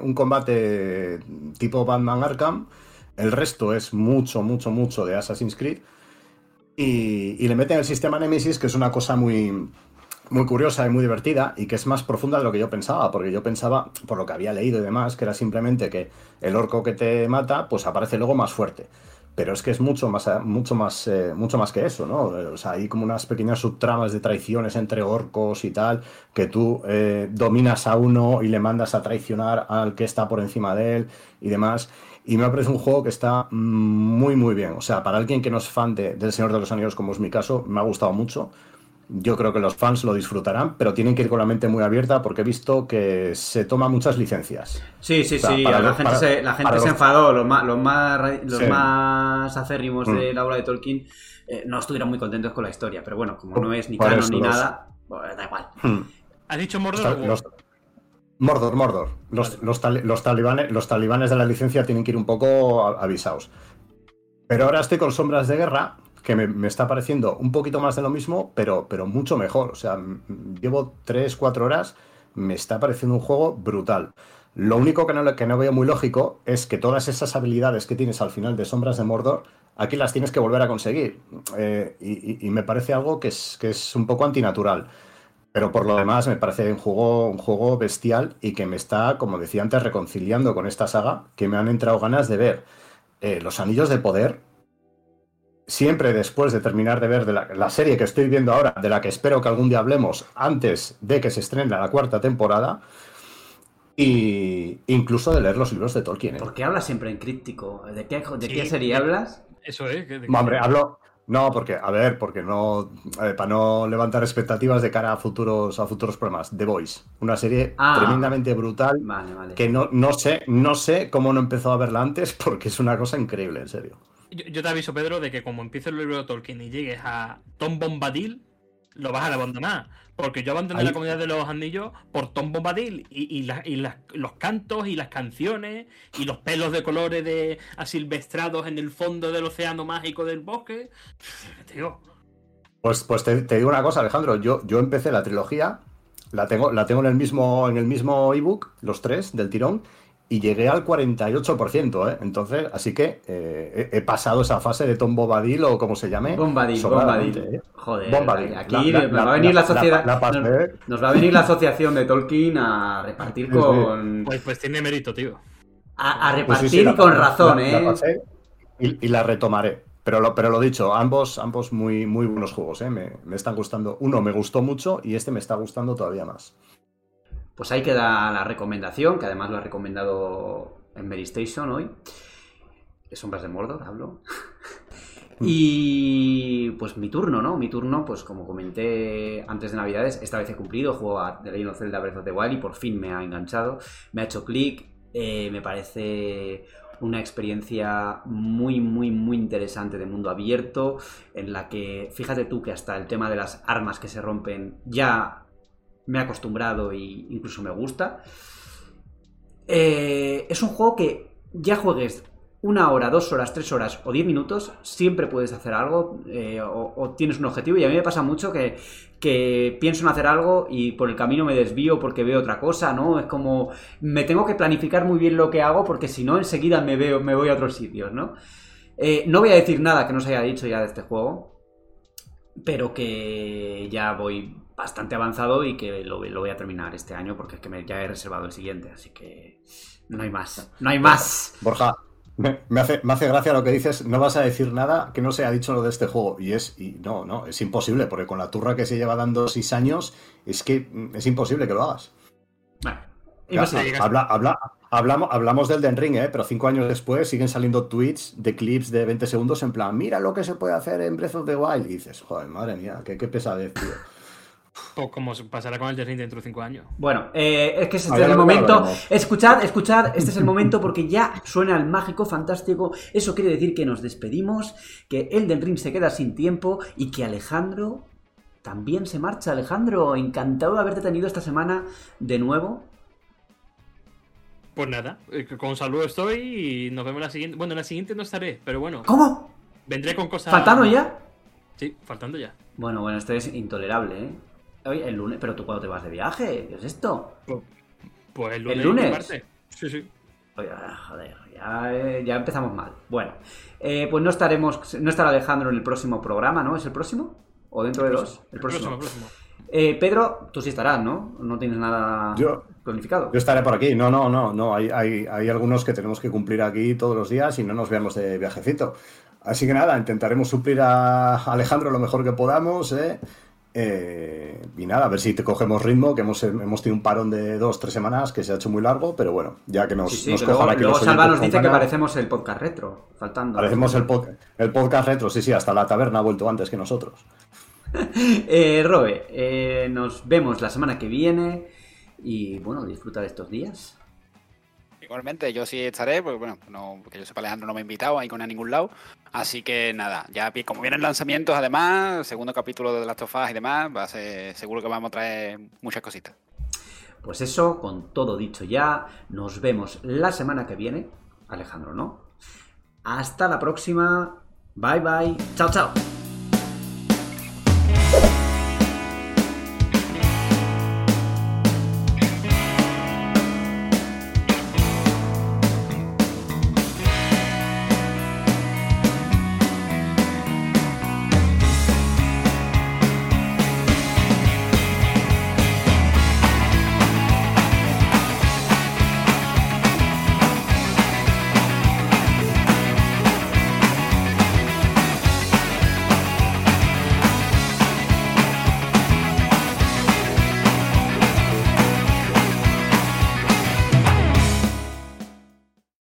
un combate tipo Batman Arkham. El resto es mucho, mucho, mucho de Assassin's Creed. Y, y le meten el sistema Nemesis, que es una cosa muy, muy curiosa y muy divertida y que es más profunda de lo que yo pensaba, porque yo pensaba, por lo que había leído y demás, que era simplemente que el orco que te mata, pues aparece luego más fuerte. Pero es que es mucho más, mucho más, eh, mucho más que eso, ¿no? O sea, hay como unas pequeñas subtramas de traiciones entre orcos y tal, que tú eh, dominas a uno y le mandas a traicionar al que está por encima de él y demás. Y me parece un juego que está mm, muy, muy bien. O sea, para alguien que no es fan de, del Señor de los Anillos, como es mi caso, me ha gustado mucho. Yo creo que los fans lo disfrutarán, pero tienen que ir con la mente muy abierta porque he visto que se toma muchas licencias. Sí, sí, O sea, sí. la los- gente, para- se, la gente se los- enfadó. Los más, los más, los Sí. más acérrimos Mm. de la obra de Tolkien eh, no estuvieron muy contentos con la historia. Pero bueno, como no es ni canon ni los- nada, pues da igual. Hmm. ¿Has dicho Mordor? Mordor, Mordor. Los, Vale. los, tali- los talibanes, los talibanes de la licencia tienen que ir un poco avisados. Pero ahora estoy con Sombras de Guerra, que me, me está pareciendo un poquito más de lo mismo, pero, pero mucho mejor. O sea, llevo 3-4 horas, me está pareciendo un juego brutal. Lo único que no, que no veo muy lógico es que todas esas habilidades que tienes al final de Sombras de Mordor, aquí las tienes que volver a conseguir. Eh, y, y- y me parece algo que es, que es un poco antinatural. Pero por lo demás me parece un juego, un juego bestial y que me está, como decía antes, reconciliando con esta saga, que me han entrado ganas de ver eh, los anillos de poder. Siempre después de terminar de ver de la, la serie que estoy viendo ahora, de la que espero que algún día hablemos antes de que se estrene la cuarta temporada, y incluso de leer los libros de Tolkien. ¿eh? ¿Por qué hablas siempre en críptico? ¿De qué, de Sí. qué serie hablas? Eso es. que- Hombre, hablo. No, porque, a ver, porque no. para no levantar expectativas de cara a futuros, a futuros programas. The Voice. Una serie Ah. tremendamente brutal. Vale, vale. Que no, no sé, no sé cómo no empezó a verla antes, *laughs* porque es una cosa increíble, en serio. Yo, yo te aviso, Pedro, de que como empieces el libro de Tolkien y llegues a Tom Bombadil, lo vas a abandonar. Porque yo abandoné Ahí- la comunidad de los anillos por Tom Bombadil y, y, la- y las- los cantos y las canciones y los pelos de colores de asilvestrados en el fondo del océano mágico del bosque. Tío, Pues, pues te, te digo una cosa, Alejandro. Yo, yo empecé la trilogía, la tengo, la tengo en el mismo, en el mismo ebook, los tres del tirón, y llegué al 48%, ¿eh? Entonces, así que eh, he, he pasado esa fase de Tom Bobadil o como se llame. Bombadil, Bombadil. ¿eh? Joder, Bombadil. aquí La- la- nos la- va a venir la, la- sociedad. nos, nos va a venir la asociación de Tolkien a repartir Sí, sí. con. pues, pues tiene mérito, tío. A, a Pues repartir sí, sí, y la- con razón, la- ¿eh? la pasé y, y la retomaré. Pero lo, pero lo dicho, ambos, ambos muy, muy buenos juegos, ¿eh? Me, me están gustando. Uno me gustó mucho y este me está gustando todavía más. Pues ahí queda la recomendación, que además lo ha recomendado en Mary Station hoy. De Sombras de Mordor, hablo. Y pues mi turno, ¿no? Mi turno, pues como comenté antes de Navidades, esta vez he cumplido, juego a The Legend of Zelda Breath of the Wild y por fin me ha enganchado, me ha hecho clic, eh, me parece una experiencia muy, muy, muy interesante de mundo abierto, en la que, fíjate tú que hasta el tema de las armas que se rompen ya me he acostumbrado e incluso me gusta. Eh, es un juego que ya juegues una hora, dos horas, tres horas o diez minutos, siempre puedes hacer algo eh, o, tienes un objetivo. Y a mí me pasa mucho que, que pienso en hacer algo y por el camino me desvío porque veo otra cosa, ¿no? Es como me tengo que planificar muy bien lo que hago porque si no enseguida me veo, me voy a otros sitios, ¿no? Eh, no voy a decir nada que no se haya dicho ya de este juego, pero que ya voy bastante avanzado y que lo, lo voy a terminar este año porque es que me, ya he reservado el siguiente, así que no hay más, no hay más. Borja, me, me hace, me hace gracia lo que dices, no vas a decir nada que no se ha dicho lo de este juego. Y es, y no, no, es imposible, porque con la turra que se lleva dando seis años, es que mm, es imposible que lo hagas. Ya, imposible. habla, habla, hablamos, hablamos del Den Ring, ¿eh? pero cinco años después siguen saliendo tweets de clips de 20 segundos en plan, mira lo que se puede hacer en Breath of the Wild. Y dices, joder, madre mía, qué, qué pesadez, tío. Pues como pasará con el Ring dentro de 5 años. Bueno, eh, es que este es el momento. Escuchad, escuchad, este es el momento porque ya suena el mágico, fantástico. Eso quiere decir que nos despedimos, que Elden Ring se queda sin tiempo y que Alejandro también se marcha. Alejandro, encantado de haberte tenido esta semana de nuevo. Pues nada, eh, con saludo estoy y nos vemos la siguiente. Bueno, en la siguiente no estaré, pero bueno, ¿Cómo? vendré con cosas. ¿Faltando ya? Sí, faltando ya. Bueno, bueno, esto es intolerable, ¿eh? Oye, el lunes, pero tú cuándo te vas de viaje, ¿qué es esto? Pues el lunes. ¿El lunes? Sí, sí. Oye, joder, ya, eh, ya empezamos mal. Bueno, eh, pues no estaremos, no estará Alejandro en el próximo programa, ¿no? ¿Es el próximo? ¿O dentro de dos? El próximo. el próximo. Eh, Pedro, tú sí estarás, ¿no? No tienes nada Yo- planificado. Yo estaré por aquí. No, no, no, no. Hay, hay, hay algunos que tenemos que cumplir aquí todos los días y no nos veamos de viajecito. Así que nada, intentaremos suplir a Alejandro lo mejor que podamos. ¿eh? Eh, y nada, a ver si te cogemos ritmo, que hemos, hemos tenido un parón de dos, tres semanas que se ha hecho muy largo, pero bueno, ya que nos, Sí, sí, nos que cojan luego, aquí luego los Salva nos dice que parecemos el podcast retro, faltando. Parecemos el, pod- el podcast retro, sí, sí, hasta la taberna ha vuelto antes que nosotros. *laughs* Eh, Robe, eh, nos vemos la semana que viene y bueno, disfruta de estos días. Igualmente, yo sí estaré, porque bueno, no, porque yo sepa Alejandro no me ha invitado a ir con a ningún lado. Así que nada, ya como vienen lanzamientos además, segundo capítulo de The Last of Us y demás, va a ser, seguro que vamos a traer muchas cositas. Pues eso, con todo dicho ya, nos vemos la semana que viene. Alejandro, ¿no? Hasta la próxima. Bye bye. Chao, chao.